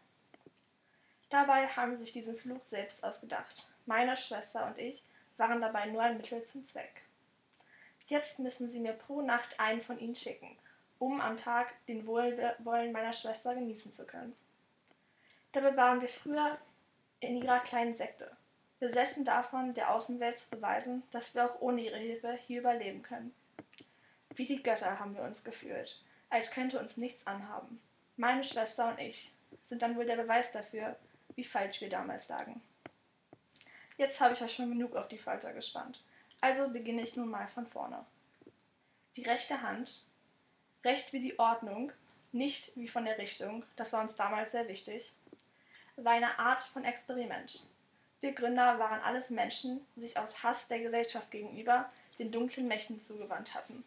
Dabei haben sie sich diesen Fluch selbst ausgedacht. Meine Schwester und ich waren dabei nur ein Mittel zum Zweck. Jetzt müssen Sie mir pro Nacht einen von ihnen schicken, um am Tag den Wohlwollen meiner Schwester genießen zu können. Dabei waren wir früher in ihrer kleinen Sekte, besessen davon, der Außenwelt zu beweisen, dass wir auch ohne ihre Hilfe hier überleben können. Wie die Götter haben wir uns gefühlt, als könnte uns nichts anhaben. Meine Schwester und ich sind dann wohl der Beweis dafür, wie falsch wir damals lagen. Jetzt habe ich euch schon genug auf die Folter gespannt. Also beginne ich nun mal von vorne. Die rechte Hand, recht wie die Ordnung, nicht wie von der Richtung, das war uns damals sehr wichtig, war eine Art von Experiment. Wir Gründer waren alles Menschen, die sich aus Hass der Gesellschaft gegenüber den dunklen Mächten zugewandt hatten.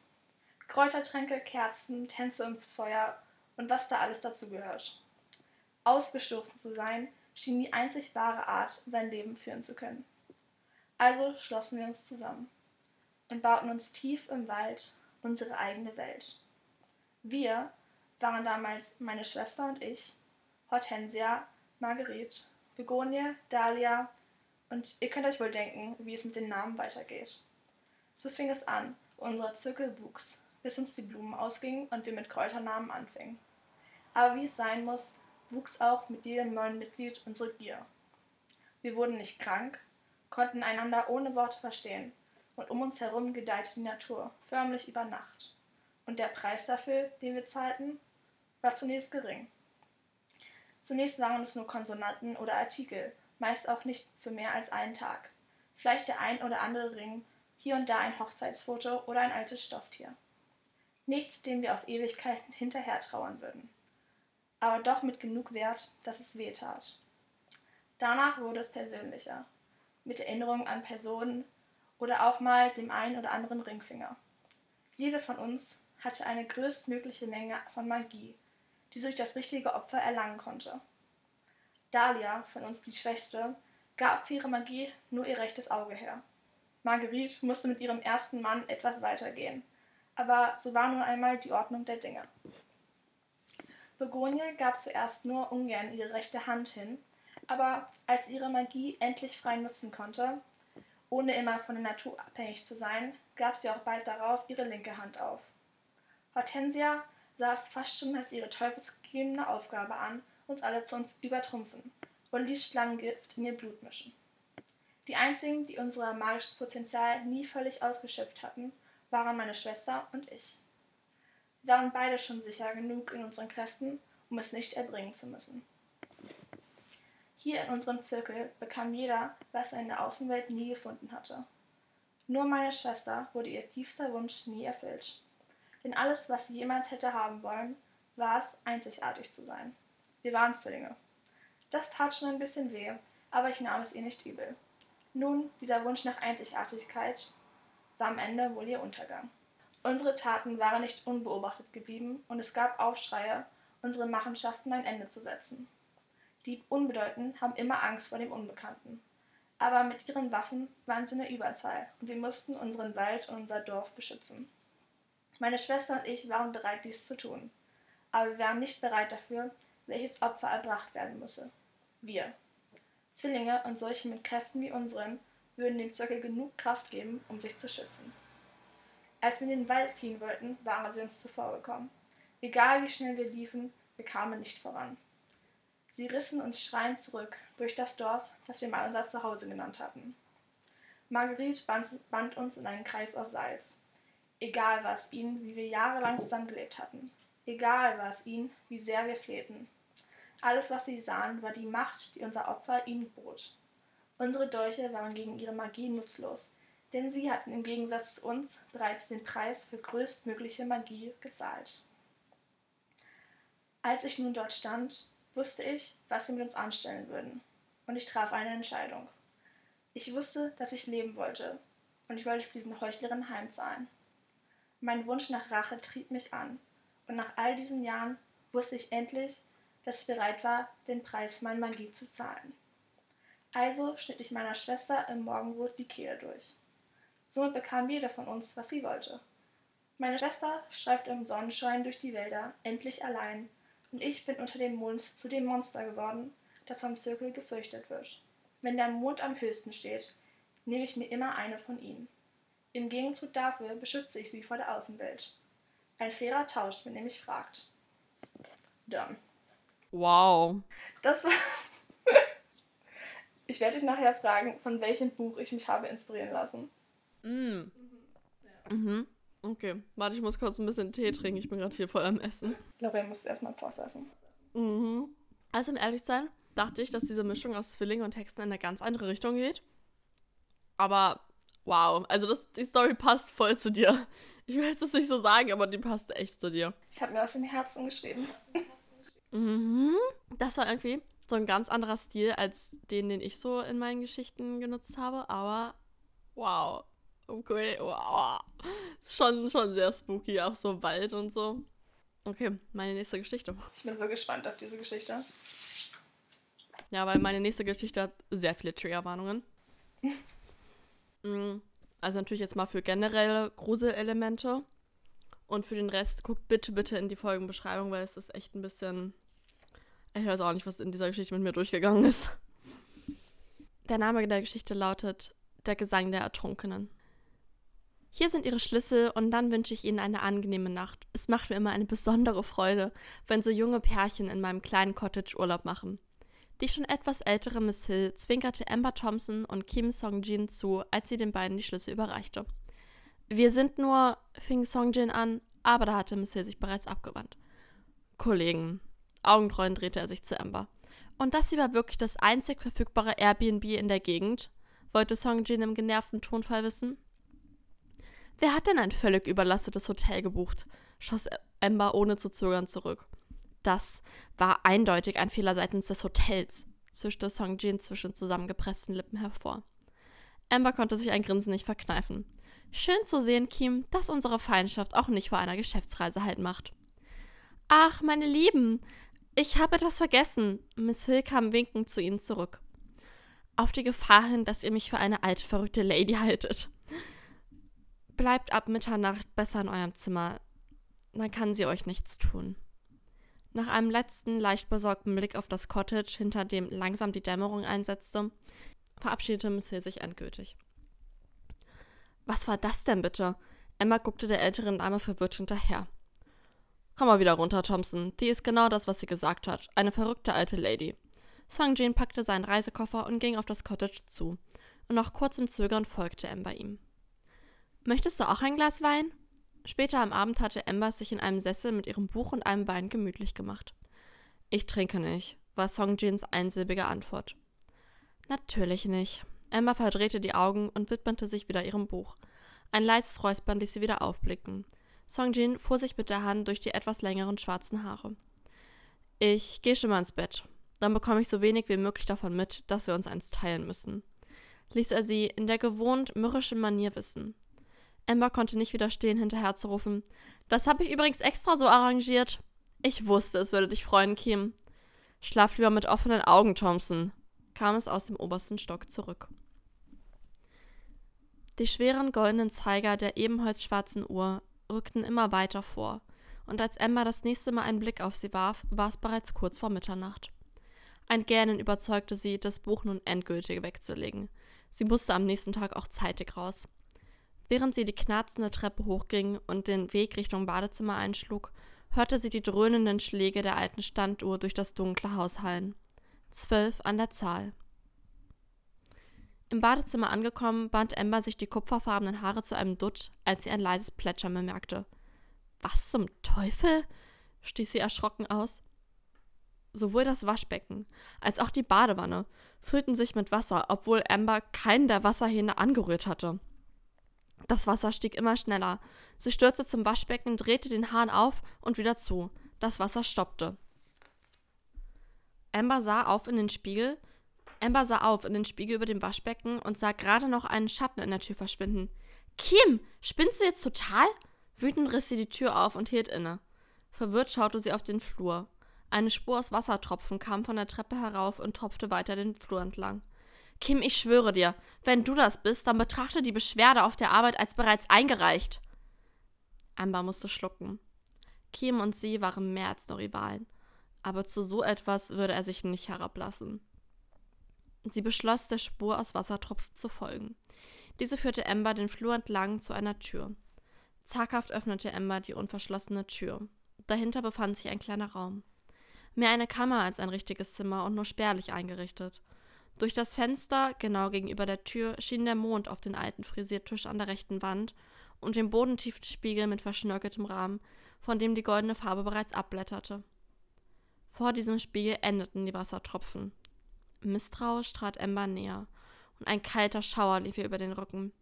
Kräutertränke, Kerzen, Tänze ins Feuer und was da alles dazu gehört. Ausgestoßen zu sein, schien die einzig wahre Art, sein Leben führen zu können. Also schlossen wir uns zusammen und bauten uns tief im Wald unsere eigene Welt. Wir waren damals meine Schwester und ich, Hortensia, Marguerite, Begonie, Dahlia und ihr könnt euch wohl denken, wie es mit den Namen weitergeht. So fing es an, unser Zirkel wuchs, bis uns die Blumen ausgingen und wir mit Kräuternamen anfingen. Aber wie es sein muss, wuchs auch mit jedem neuen Mitglied unsere Gier. Wir wurden nicht krank, konnten einander ohne Worte verstehen, und um uns herum gedeihte die Natur förmlich über Nacht. Und der Preis dafür, den wir zahlten, war zunächst gering. Zunächst waren es nur Konsonanten oder Artikel, meist auch nicht für mehr als einen Tag. Vielleicht der ein oder andere Ring, hier und da ein Hochzeitsfoto oder ein altes Stofftier. Nichts, dem wir auf Ewigkeiten hinterher trauern würden. Aber doch mit genug Wert, dass es weh tat. Danach wurde es persönlicher, mit Erinnerungen an Personen oder auch mal dem einen oder anderen Ringfinger. Jede von uns hatte eine größtmögliche Menge von Magie, die sie durch das richtige Opfer erlangen konnte. Dahlia, von uns die Schwächste, gab für ihre Magie nur ihr rechtes Auge her. Marguerite musste mit ihrem ersten Mann etwas weitergehen, aber so war nun einmal die Ordnung der Dinge. Begonie gab zuerst nur ungern ihre rechte Hand hin, aber als ihre Magie endlich frei nutzen konnte, ohne immer von der Natur abhängig zu sein, gab sie auch bald darauf ihre linke Hand auf. Hortensia sah es fast schon als ihre teufelsgegebene Aufgabe an, uns alle zu übertrumpfen und ließ Schlangengift in ihr Blut mischen. Die einzigen, die unser magisches Potenzial nie völlig ausgeschöpft hatten, waren meine Schwester und ich. Waren beide schon sicher genug in unseren Kräften, um es nicht erbringen zu müssen. Hier in unserem Zirkel bekam jeder, was er in der Außenwelt nie gefunden hatte. Nur meine Schwester wurde ihr tiefster Wunsch nie erfüllt. Denn alles, was sie jemals hätte haben wollen, war es, einzigartig zu sein. Wir waren Zwillinge. Das tat schon ein bisschen weh, aber ich nahm es ihr nicht übel. Nun, dieser Wunsch nach Einzigartigkeit war am Ende wohl ihr Untergang. Unsere Taten waren nicht unbeobachtet geblieben und es gab Aufschreie, unsere Machenschaften ein Ende zu setzen. Die Unbedeutenden haben immer Angst vor dem Unbekannten. Aber mit ihren Waffen waren sie in der Überzahl und wir mussten unseren Wald und unser Dorf beschützen. Meine Schwester und ich waren bereit, dies zu tun. Aber wir waren nicht bereit dafür, welches Opfer erbracht werden müsse. Wir. Zwillinge und solche mit Kräften wie unseren würden dem Zirkel genug Kraft geben, um sich zu schützen. Als wir in den Wald fliehen wollten, waren sie uns zuvorgekommen. Egal wie schnell wir liefen, wir kamen nicht voran. Sie rissen uns schreiend zurück durch das Dorf, das wir mal unser Zuhause genannt hatten. Marguerite band uns in einen Kreis aus Salz. Egal war es ihnen, wie wir jahrelang zusammengelebt hatten. Egal war es ihnen, wie sehr wir flehten. Alles, was sie sahen, war die Macht, die unser Opfer ihnen bot. Unsere Dolche waren gegen ihre Magie nutzlos, denn sie hatten im Gegensatz zu uns bereits den Preis für größtmögliche Magie gezahlt. Als ich nun dort stand, wusste ich, was sie mit uns anstellen würden, und ich traf eine Entscheidung. Ich wusste, dass ich leben wollte, und ich wollte es diesen Heuchlerinnen heimzahlen. Mein Wunsch nach Rache trieb mich an, und nach all diesen Jahren wusste ich endlich, dass ich bereit war, den Preis für meine Magie zu zahlen. Also schnitt ich meiner Schwester im Morgenrot die Kehle durch. Somit bekam jeder von uns, was sie wollte. Meine Schwester streifte im Sonnenschein durch die Wälder, endlich allein, und ich bin unter den Mond zu dem Monster geworden, das vom Zirkel gefürchtet wird. Wenn der Mond am höchsten steht, nehme ich mir immer eine von ihnen. Im Gegenzug dafür beschütze ich sie vor der Außenwelt. Ein fairer Tausch, wenn ihr mich fragt. Done. Wow. Das war. ich werde dich nachher fragen, von welchem Buch ich mich habe inspirieren lassen. Mm. Mhm. Okay. Warte, ich muss kurz ein bisschen Tee trinken. Ich bin gerade hier voll am Essen. Lorraine muss erstmal processen. Mhm. Also, um ehrlich zu sein, dachte ich, dass diese Mischung aus Zwillingen und Hexen in eine ganz andere Richtung geht. Aber wow, also das, die Story passt voll zu dir. Ich will jetzt das nicht so sagen, aber die passt echt zu dir. Ich habe mir aus dem Herzen geschrieben. Mhm. Das war irgendwie so ein ganz anderer Stil als den, den ich so in meinen Geschichten genutzt habe. Aber wow. Okay, wow. Schon, schon sehr spooky, auch so Wald und so. Okay, meine nächste Geschichte. Ich bin so gespannt auf diese Geschichte. Ja, weil meine nächste Geschichte hat sehr viele Triggerwarnungen. Mm, also natürlich jetzt mal für generelle Gruselelemente. Und für den Rest guckt bitte, bitte in die Folgenbeschreibung, weil es ist echt ein bisschen. Ich weiß auch nicht, was in dieser Geschichte mit mir durchgegangen ist. Der Name der Geschichte lautet Der Gesang der Ertrunkenen. Hier sind Ihre Schlüssel und dann wünsche ich Ihnen eine angenehme Nacht. Es macht mir immer eine besondere Freude, wenn so junge Pärchen in meinem kleinen Cottage Urlaub machen. Die schon etwas ältere Miss Hill zwinkerte Amber Thompson und Kim Song-jin zu, als sie den beiden die Schlüssel überreichte. Wir sind nur, fing Song-jin an, aber da hatte Miss Hill sich bereits abgewandt. Kollegen. Augentreuend drehte er sich zu Amber. Und das hier war wirklich das einzig verfügbare Airbnb in der Gegend? wollte Song-jin im genervten Tonfall wissen. Wer hat denn ein völlig überlastetes Hotel gebucht? schoss Amber ohne zu zögern zurück. Das war eindeutig ein Fehler seitens des Hotels, zischte Song Jin zwischen zusammengepressten Lippen hervor. Amber konnte sich ein Grinsen nicht verkneifen. Schön zu sehen, Kim, dass unsere Feindschaft auch nicht vor einer Geschäftsreise halt macht. Ach, meine Lieben, ich habe etwas vergessen. Miss Hill kam winkend zu ihnen zurück. Auf die Gefahr hin, dass ihr mich für eine alte, verrückte Lady haltet. Bleibt ab Mitternacht besser in eurem Zimmer. Dann kann sie euch nichts tun. Nach einem letzten, leicht besorgten Blick auf das Cottage, hinter dem langsam die Dämmerung einsetzte, verabschiedete Miss Hill sich endgültig. Was war das denn bitte? Emma guckte der älteren Dame verwirrt hinterher. Komm mal wieder runter, Thompson. Die ist genau das, was sie gesagt hat. Eine verrückte alte Lady. Song Jin packte seinen Reisekoffer und ging auf das Cottage zu. Und nach kurzem Zögern folgte Emma ihm. Möchtest du auch ein Glas Wein? Später am Abend hatte Amber sich in einem Sessel mit ihrem Buch und einem Wein gemütlich gemacht. Ich trinke nicht, war Song Jins einsilbige Antwort. Natürlich nicht. Amber verdrehte die Augen und widmete sich wieder ihrem Buch. Ein leises Räuspern ließ sie wieder aufblicken. Song Jin fuhr sich mit der Hand durch die etwas längeren schwarzen Haare. Ich gehe schon mal ins Bett. Dann bekomme ich so wenig wie möglich davon mit, dass wir uns eins teilen müssen. Ließ er sie in der gewohnt mürrischen Manier wissen. Amber konnte nicht widerstehen, hinterher zu rufen. Das habe ich übrigens extra so arrangiert. Ich wusste, es würde dich freuen, Kim. Schlaf lieber mit offenen Augen, Thompson, kam es aus dem obersten Stock zurück. Die schweren goldenen Zeiger der ebenholzschwarzen Uhr rückten immer weiter vor, und als Amber das nächste Mal einen Blick auf sie warf, war es bereits kurz vor Mitternacht. Ein Gähnen überzeugte sie, das Buch nun endgültig wegzulegen. Sie musste am nächsten Tag auch zeitig raus. Während sie die knarzende Treppe hochging und den Weg Richtung Badezimmer einschlug, hörte sie die dröhnenden Schläge der alten Standuhr durch das dunkle Haus hallen. Zwölf an der Zahl. Im Badezimmer angekommen, band Amber sich die kupferfarbenen Haare zu einem Dutt, als sie ein leises Plätschern bemerkte. Was zum Teufel? stieß sie erschrocken aus. Sowohl das Waschbecken als auch die Badewanne füllten sich mit Wasser, obwohl Amber keinen der Wasserhähne angerührt hatte. Das Wasser stieg immer schneller. Sie stürzte zum Waschbecken, drehte den Hahn auf und wieder zu. Das Wasser stoppte. Amber sah auf in den Spiegel. Amber sah auf in den Spiegel über dem Waschbecken und sah gerade noch einen Schatten in der Tür verschwinden. Kim, spinnst du jetzt total? Wütend riss sie die Tür auf und hielt inne. Verwirrt schaute sie auf den Flur. Eine Spur aus Wassertropfen kam von der Treppe herauf und tropfte weiter den Flur entlang. Kim, ich schwöre dir, wenn du das bist, dann betrachte die Beschwerde auf der Arbeit als bereits eingereicht. Amber musste schlucken. Kim und sie waren mehr als nur Rivalen. Aber zu so etwas würde er sich nicht herablassen. Sie beschloss, der Spur aus Wassertropfen zu folgen. Diese führte Amber den Flur entlang zu einer Tür. Zaghaft öffnete Amber die unverschlossene Tür. Dahinter befand sich ein kleiner Raum. Mehr eine Kammer als ein richtiges Zimmer und nur spärlich eingerichtet. Durch das Fenster, genau gegenüber der Tür, schien der Mond auf den alten Frisiertisch an der rechten Wand und dem bodentiefen Spiegel mit verschnörkeltem Rahmen, von dem die goldene Farbe bereits abblätterte. Vor diesem Spiegel endeten die Wassertropfen. Misstrauisch trat Ember näher, und ein kalter Schauer lief ihr über den Rücken.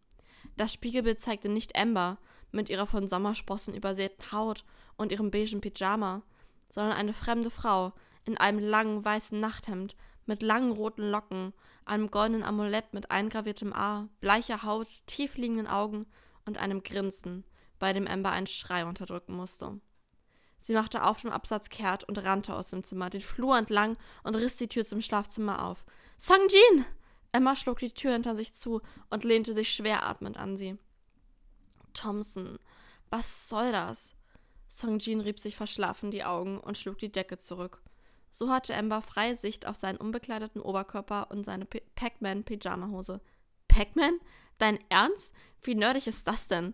Das Spiegelbild zeigte nicht Ember mit ihrer von Sommersprossen übersäten Haut und ihrem beigen Pyjama, sondern eine fremde Frau in einem langen weißen Nachthemd mit langen roten Locken, einem goldenen Amulett mit eingraviertem A, bleicher Haut, tiefliegenden Augen und einem Grinsen, bei dem Amber einen Schrei unterdrücken musste. Sie machte auf dem Absatz kehrt und rannte aus dem Zimmer, den Flur entlang und riss die Tür zum Schlafzimmer auf. Songjin! Emma schlug die Tür hinter sich zu und lehnte sich schwer atmend an sie. Thompson, was soll das? Songjin rieb sich verschlafen die Augen und schlug die Decke zurück. So hatte Amber freie Sicht auf seinen unbekleideten Oberkörper und seine Pac-Man-Pyjamahose. Pac-Man? Dein Ernst? Wie nerdig ist das denn?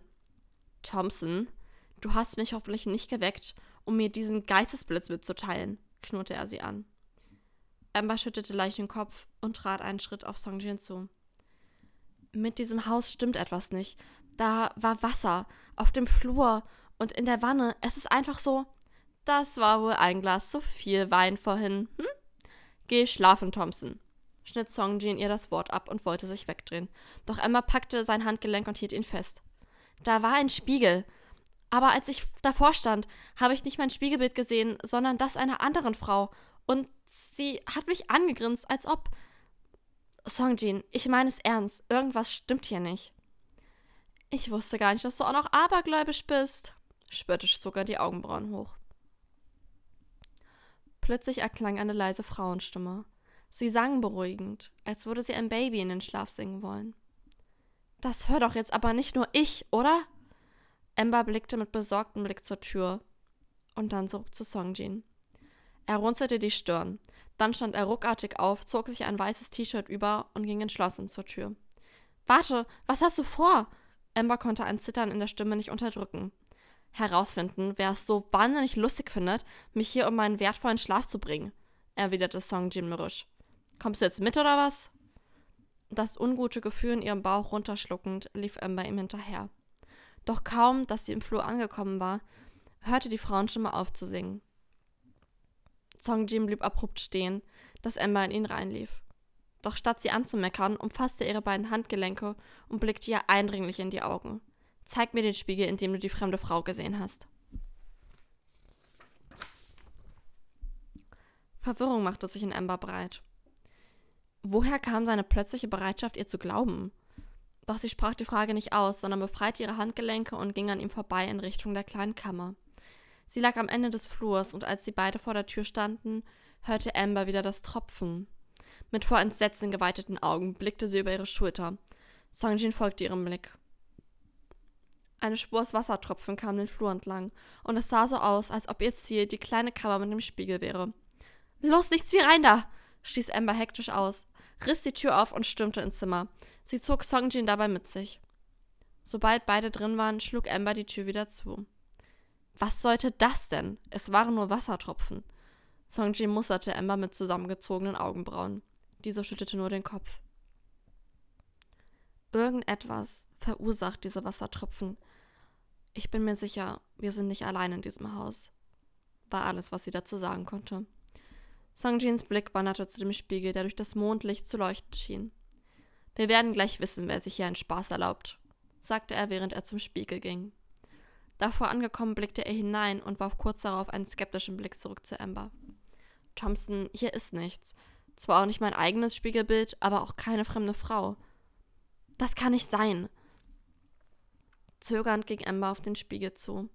Thompson, du hast mich hoffentlich nicht geweckt, um mir diesen Geistesblitz mitzuteilen, knurrte er sie an. Amber schüttelte leicht den Kopf und trat einen Schritt auf Songjin zu. Mit diesem Haus stimmt etwas nicht. Da war Wasser auf dem Flur und in der Wanne. Es ist einfach so. Das war wohl ein Glas zu viel Wein vorhin. Hm? Geh schlafen, Thompson. Schnitt Songjin ihr das Wort ab und wollte sich wegdrehen. Doch Emma packte sein Handgelenk und hielt ihn fest. Da war ein Spiegel. Aber als ich davor stand, habe ich nicht mein Spiegelbild gesehen, sondern das einer anderen Frau. Und sie hat mich angegrinst, als ob. Songjin, ich meine es ernst. Irgendwas stimmt hier nicht. Ich wusste gar nicht, dass du auch noch abergläubisch bist. Spöttisch zog er die Augenbrauen hoch. Plötzlich erklang eine leise Frauenstimme. Sie sang beruhigend, als würde sie ein Baby in den Schlaf singen wollen. Das hör doch jetzt aber nicht nur ich, oder? Ember blickte mit besorgtem Blick zur Tür und dann zurück zu Songjin. Er runzelte die Stirn. Dann stand er ruckartig auf, zog sich ein weißes T-Shirt über und ging entschlossen zur Tür. Warte, was hast du vor? Ember konnte ein Zittern in der Stimme nicht unterdrücken herausfinden, wer es so wahnsinnig lustig findet, mich hier um meinen wertvollen Schlaf zu bringen, erwiderte Song Jin mürrisch. Kommst du jetzt mit oder was? Das ungute Gefühl in ihrem Bauch runterschluckend lief Amber ihm hinterher. Doch kaum, dass sie im Flur angekommen war, hörte die Frauenstimme auf zu singen. Song Jin blieb abrupt stehen, dass Amber in ihn reinlief. Doch statt sie anzumeckern, umfasste er ihre beiden Handgelenke und blickte ihr eindringlich in die Augen. Zeig mir den Spiegel, in dem du die fremde Frau gesehen hast. Verwirrung machte sich in Amber breit. Woher kam seine plötzliche Bereitschaft, ihr zu glauben? Doch sie sprach die Frage nicht aus, sondern befreite ihre Handgelenke und ging an ihm vorbei in Richtung der kleinen Kammer. Sie lag am Ende des Flurs, und als sie beide vor der Tür standen, hörte Amber wieder das Tropfen. Mit vor Entsetzen geweiteten Augen blickte sie über ihre Schulter. Songjin folgte ihrem Blick. Eine Spur aus Wassertropfen kam den Flur entlang, und es sah so aus, als ob ihr Ziel die kleine Kammer mit dem Spiegel wäre. Los, nichts wie rein da! stieß Amber hektisch aus, riss die Tür auf und stürmte ins Zimmer. Sie zog Songjin dabei mit sich. Sobald beide drin waren, schlug Amber die Tür wieder zu. Was sollte das denn? Es waren nur Wassertropfen. Songjin musterte Amber mit zusammengezogenen Augenbrauen. Diese schüttelte nur den Kopf. Irgendetwas verursacht diese Wassertropfen, ich bin mir sicher, wir sind nicht allein in diesem Haus, war alles, was sie dazu sagen konnte. Songjins Blick wanderte zu dem Spiegel, der durch das Mondlicht zu leuchten schien. Wir werden gleich wissen, wer sich hier einen Spaß erlaubt, sagte er, während er zum Spiegel ging. Davor angekommen, blickte er hinein und warf kurz darauf einen skeptischen Blick zurück zu Amber. Thompson, hier ist nichts. Zwar auch nicht mein eigenes Spiegelbild, aber auch keine fremde Frau. Das kann nicht sein. Zögernd ging Amber auf den Spiegel zu.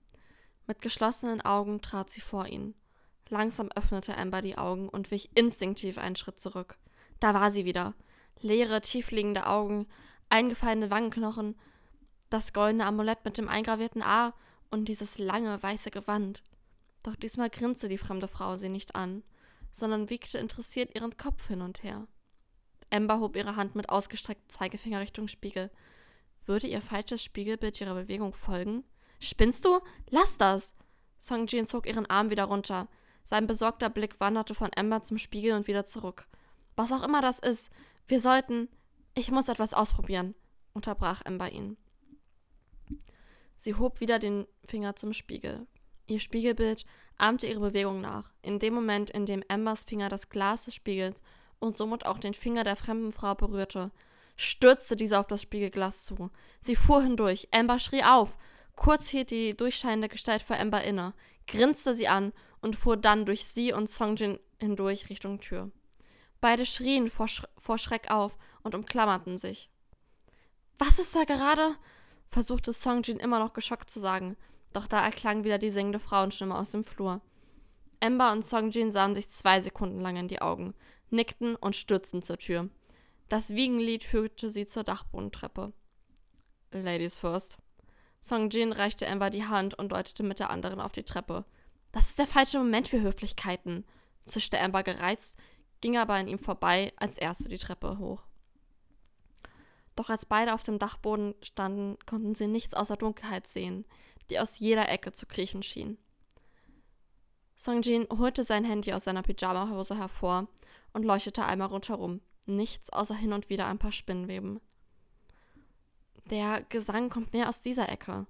Mit geschlossenen Augen trat sie vor ihn. Langsam öffnete Amber die Augen und wich instinktiv einen Schritt zurück. Da war sie wieder. Leere, tiefliegende Augen, eingefallene Wangenknochen, das goldene Amulett mit dem eingravierten A und dieses lange, weiße Gewand. Doch diesmal grinste die fremde Frau sie nicht an, sondern wiegte interessiert ihren Kopf hin und her. Amber hob ihre Hand mit ausgestrecktem Zeigefinger Richtung Spiegel. Würde ihr falsches Spiegelbild ihrer Bewegung folgen? Spinnst du? Lass das! Song Jin zog ihren Arm wieder runter. Sein besorgter Blick wanderte von Ember zum Spiegel und wieder zurück. Was auch immer das ist, wir sollten. Ich muss etwas ausprobieren, unterbrach Ember ihn. Sie hob wieder den Finger zum Spiegel. Ihr Spiegelbild ahmte ihre Bewegung nach. In dem Moment, in dem Embers Finger das Glas des Spiegels und somit auch den Finger der fremden Frau berührte, stürzte diese auf das Spiegelglas zu. Sie fuhr hindurch. Amber schrie auf. Kurz hielt die durchscheinende Gestalt vor Amber inne, grinste sie an und fuhr dann durch sie und Songjin hindurch Richtung Tür. Beide schrien vor, Sch vor Schreck auf und umklammerten sich. Was ist da gerade? versuchte Songjin immer noch geschockt zu sagen, doch da erklang wieder die singende Frauenstimme aus dem Flur. Amber und Songjin sahen sich zwei Sekunden lang in die Augen, nickten und stürzten zur Tür. Das Wiegenlied führte sie zur Dachbodentreppe. Ladies first. Song Jin reichte Amber die Hand und deutete mit der anderen auf die Treppe. Das ist der falsche Moment für Höflichkeiten, zischte Amber gereizt, ging aber an ihm vorbei als erste die Treppe hoch. Doch als beide auf dem Dachboden standen, konnten sie nichts außer Dunkelheit sehen, die aus jeder Ecke zu kriechen schien. Songjin holte sein Handy aus seiner Pyjamahose hervor und leuchtete einmal rundherum. Nichts außer hin und wieder ein paar Spinnweben. Der Gesang kommt mehr aus dieser Ecke.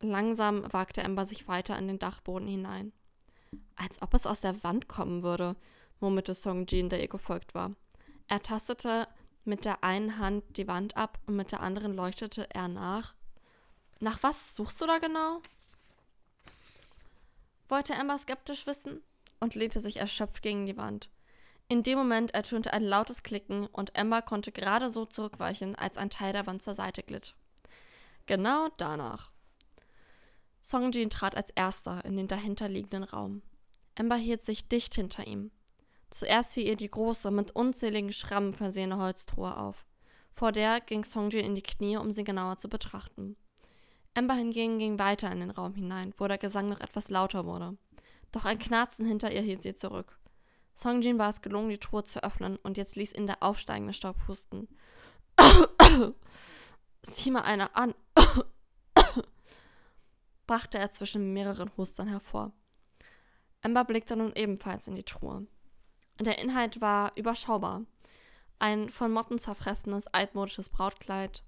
Langsam wagte Ember sich weiter in den Dachboden hinein. Als ob es aus der Wand kommen würde, murmelte Songjin, der ihr gefolgt war. Er tastete mit der einen Hand die Wand ab und mit der anderen leuchtete er nach. Nach was suchst du da genau? wollte Emma skeptisch wissen und lehnte sich erschöpft gegen die Wand. In dem Moment ertönte ein lautes Klicken und Emma konnte gerade so zurückweichen, als ein Teil der Wand zur Seite glitt. Genau danach. Songjin trat als erster in den dahinterliegenden Raum. Emma hielt sich dicht hinter ihm. Zuerst fiel ihr die große, mit unzähligen Schrammen versehene Holztruhe auf. Vor der ging Songjin in die Knie, um sie genauer zu betrachten. Amber hingegen ging weiter in den Raum hinein, wo der Gesang noch etwas lauter wurde. Doch ein Knarzen hinter ihr hielt sie zurück. Songjin war es gelungen, die Truhe zu öffnen, und jetzt ließ ihn der aufsteigende Staub husten. Sieh mal einer an, brachte er zwischen mehreren Hustern hervor. Amber blickte nun ebenfalls in die Truhe. Der Inhalt war überschaubar. Ein von Motten zerfressenes altmodisches Brautkleid,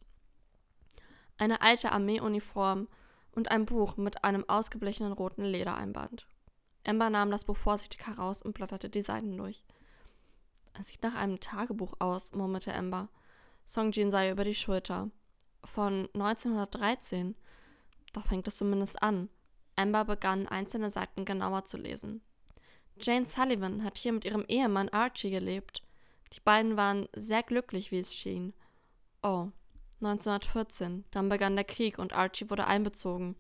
eine alte Armeeuniform und ein Buch mit einem ausgeblichenen roten Ledereinband. Amber nahm das Buch vorsichtig heraus und blätterte die Seiten durch. Es sieht nach einem Tagebuch aus, murmelte Amber. Songjin sah ihr über die Schulter. Von 1913. Da fängt es zumindest an. Amber begann, einzelne Seiten genauer zu lesen. Jane Sullivan hat hier mit ihrem Ehemann Archie gelebt. Die beiden waren sehr glücklich, wie es schien. Oh, 1914. Dann begann der Krieg und Archie wurde einbezogen.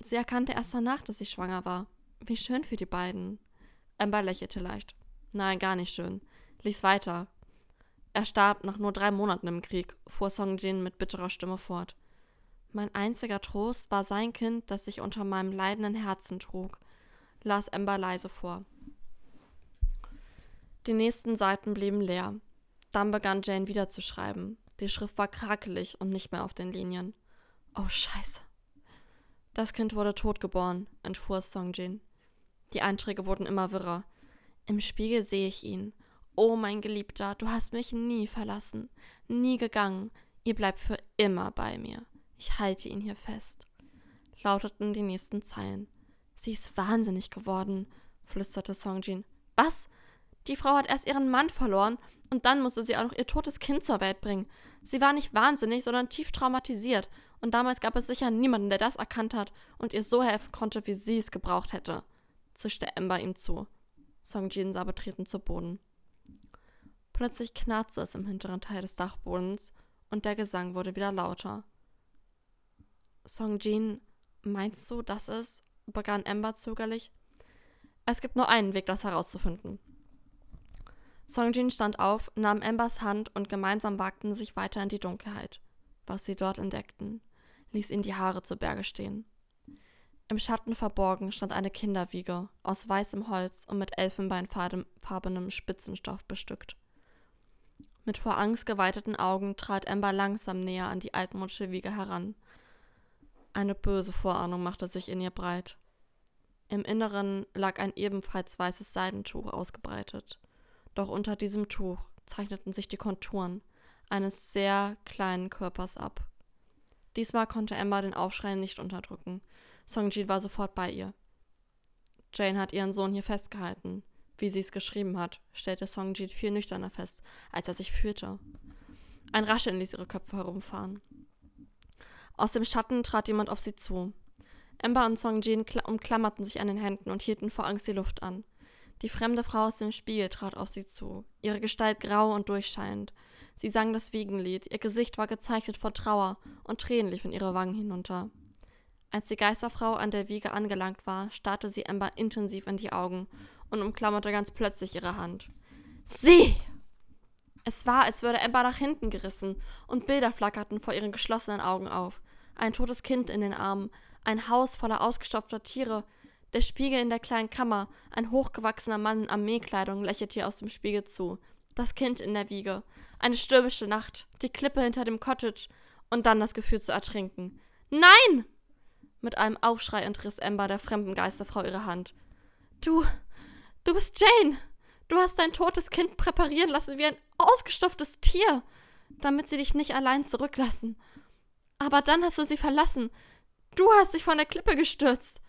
Sie erkannte erst danach, dass sie schwanger war. Wie schön für die beiden. Amber lächelte leicht. Nein, gar nicht schön. Lies weiter. Er starb nach nur drei Monaten im Krieg, fuhr Song Jin mit bitterer Stimme fort. Mein einziger Trost war sein Kind, das sich unter meinem leidenden Herzen trug, las Amber leise vor. Die nächsten Seiten blieben leer. Dann begann Jane wieder zu schreiben. Die Schrift war krakelig und nicht mehr auf den Linien. Oh, Scheiße. Das Kind wurde tot geboren, entfuhr Songjin. Die Einträge wurden immer wirrer. Im Spiegel sehe ich ihn. Oh, mein Geliebter, du hast mich nie verlassen, nie gegangen. Ihr bleibt für immer bei mir. Ich halte ihn hier fest. Lauteten die nächsten Zeilen. Sie ist wahnsinnig geworden, flüsterte Songjin. Was? Die Frau hat erst ihren Mann verloren und dann musste sie auch noch ihr totes Kind zur Welt bringen. Sie war nicht wahnsinnig, sondern tief traumatisiert. Und damals gab es sicher niemanden, der das erkannt hat und ihr so helfen konnte, wie sie es gebraucht hätte, zischte Ember ihm zu. Songjin sah betreten zu Boden. Plötzlich knarzte es im hinteren Teil des Dachbodens und der Gesang wurde wieder lauter. Songjin, meinst du, dass es? begann Ember zögerlich. Es gibt nur einen Weg, das herauszufinden. Songjin stand auf, nahm Ambers Hand und gemeinsam wagten sich weiter in die Dunkelheit. Was sie dort entdeckten, ließ ihnen die Haare zu Berge stehen. Im Schatten verborgen stand eine Kinderwiege aus weißem Holz und mit elfenbeinfarbenem Spitzenstoff bestückt. Mit vor Angst geweiteten Augen trat Amber langsam näher an die altmodische Wiege heran. Eine böse Vorahnung machte sich in ihr breit. Im Inneren lag ein ebenfalls weißes Seidentuch ausgebreitet doch unter diesem Tuch zeichneten sich die Konturen eines sehr kleinen Körpers ab. Diesmal konnte Emma den Aufschrei nicht unterdrücken. Songjin war sofort bei ihr. Jane hat ihren Sohn hier festgehalten. Wie sie es geschrieben hat, stellte Songjin viel nüchterner fest, als er sich fühlte. Ein Rascheln ließ ihre Köpfe herumfahren. Aus dem Schatten trat jemand auf sie zu. Ember und Songjin umklammerten sich an den Händen und hielten vor Angst die Luft an. Die fremde Frau aus dem Spiegel trat auf sie zu, ihre Gestalt grau und durchscheinend. Sie sang das Wiegenlied, ihr Gesicht war gezeichnet vor Trauer und Tränen liefen ihre Wangen hinunter. Als die Geisterfrau an der Wiege angelangt war, starrte sie Amber intensiv in die Augen und umklammerte ganz plötzlich ihre Hand. Sieh! Es war, als würde Amber nach hinten gerissen und Bilder flackerten vor ihren geschlossenen Augen auf. ein totes Kind in den Armen, ein Haus voller ausgestopfter Tiere, der Spiegel in der kleinen Kammer, ein hochgewachsener Mann in Armeekleidung lächelt ihr aus dem Spiegel zu, das Kind in der Wiege, eine stürmische Nacht, die Klippe hinter dem Cottage und dann das Gefühl zu ertrinken. Nein! Mit einem Aufschrei entriss Ember der fremden Geisterfrau ihre Hand. Du, du bist Jane! Du hast dein totes Kind präparieren lassen wie ein ausgestopftes Tier, damit sie dich nicht allein zurücklassen. Aber dann hast du sie verlassen. Du hast dich von der Klippe gestürzt,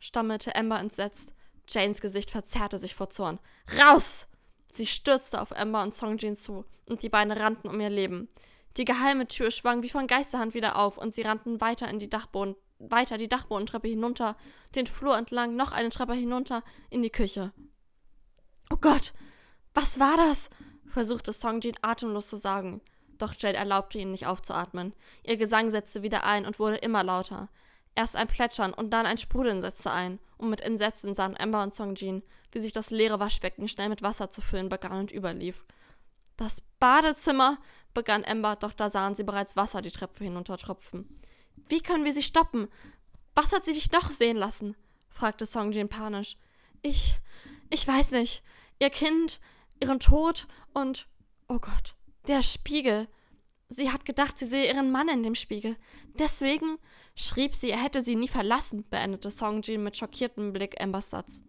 stammelte Ember entsetzt. Janes Gesicht verzerrte sich vor Zorn. Raus! Sie stürzte auf Ember und Songjin zu, und die beiden rannten um ihr Leben. Die geheime Tür schwang wie von Geisterhand wieder auf, und sie rannten weiter in die Dachboden, weiter die Dachbodentreppe hinunter, den Flur entlang, noch eine Treppe hinunter, in die Küche. Oh Gott, was war das? versuchte Songjin atemlos zu sagen. Doch Jade erlaubte ihnen nicht aufzuatmen. Ihr Gesang setzte wieder ein und wurde immer lauter. Erst ein Plätschern und dann ein Sprudeln setzte ein, und mit Entsetzen sahen Ember und Songjin, wie sich das leere Waschbecken schnell mit Wasser zu füllen begann und überlief. Das Badezimmer, begann Ember, doch da sahen sie bereits Wasser die Treppe hinuntertropfen. Wie können wir sie stoppen? Was hat sie dich noch sehen lassen? fragte Songjin panisch. Ich. ich weiß nicht. Ihr Kind, ihren Tod und. oh Gott, der Spiegel. Sie hat gedacht, sie sehe ihren Mann in dem Spiegel. Deswegen schrieb sie, er hätte sie nie verlassen, beendete Songjin mit schockiertem Blick Embers Satz.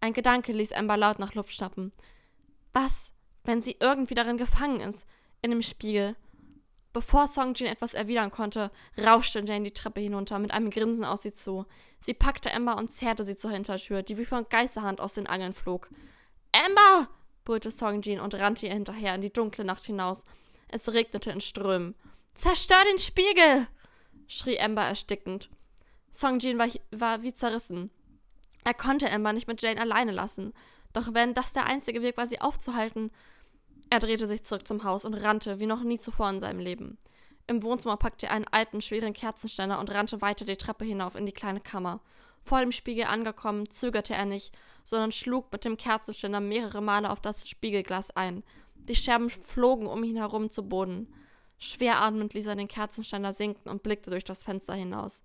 Ein Gedanke ließ Ember laut nach Luft schnappen. Was, wenn sie irgendwie darin gefangen ist, in dem Spiegel? Bevor Songjin etwas erwidern konnte, rauschte Jane die Treppe hinunter mit einem Grinsen auf sie zu. Sie packte Ember und zerrte sie zur Hintertür, die wie von Geisterhand aus den Angeln flog. Ember! brüllte Songjin und rannte ihr hinterher in die dunkle Nacht hinaus. Es regnete in Strömen. Zerstör den Spiegel! schrie Ember erstickend. Songjin war, war wie zerrissen. Er konnte Ember nicht mit Jane alleine lassen. Doch wenn das der einzige Weg war, sie aufzuhalten. Er drehte sich zurück zum Haus und rannte wie noch nie zuvor in seinem Leben. Im Wohnzimmer packte er einen alten, schweren Kerzenständer und rannte weiter die Treppe hinauf in die kleine Kammer. Vor dem Spiegel angekommen, zögerte er nicht, sondern schlug mit dem Kerzenständer mehrere Male auf das Spiegelglas ein. Die Scherben flogen um ihn herum zu Boden. Schwer atmend ließ er den Kerzenständer sinken und blickte durch das Fenster hinaus.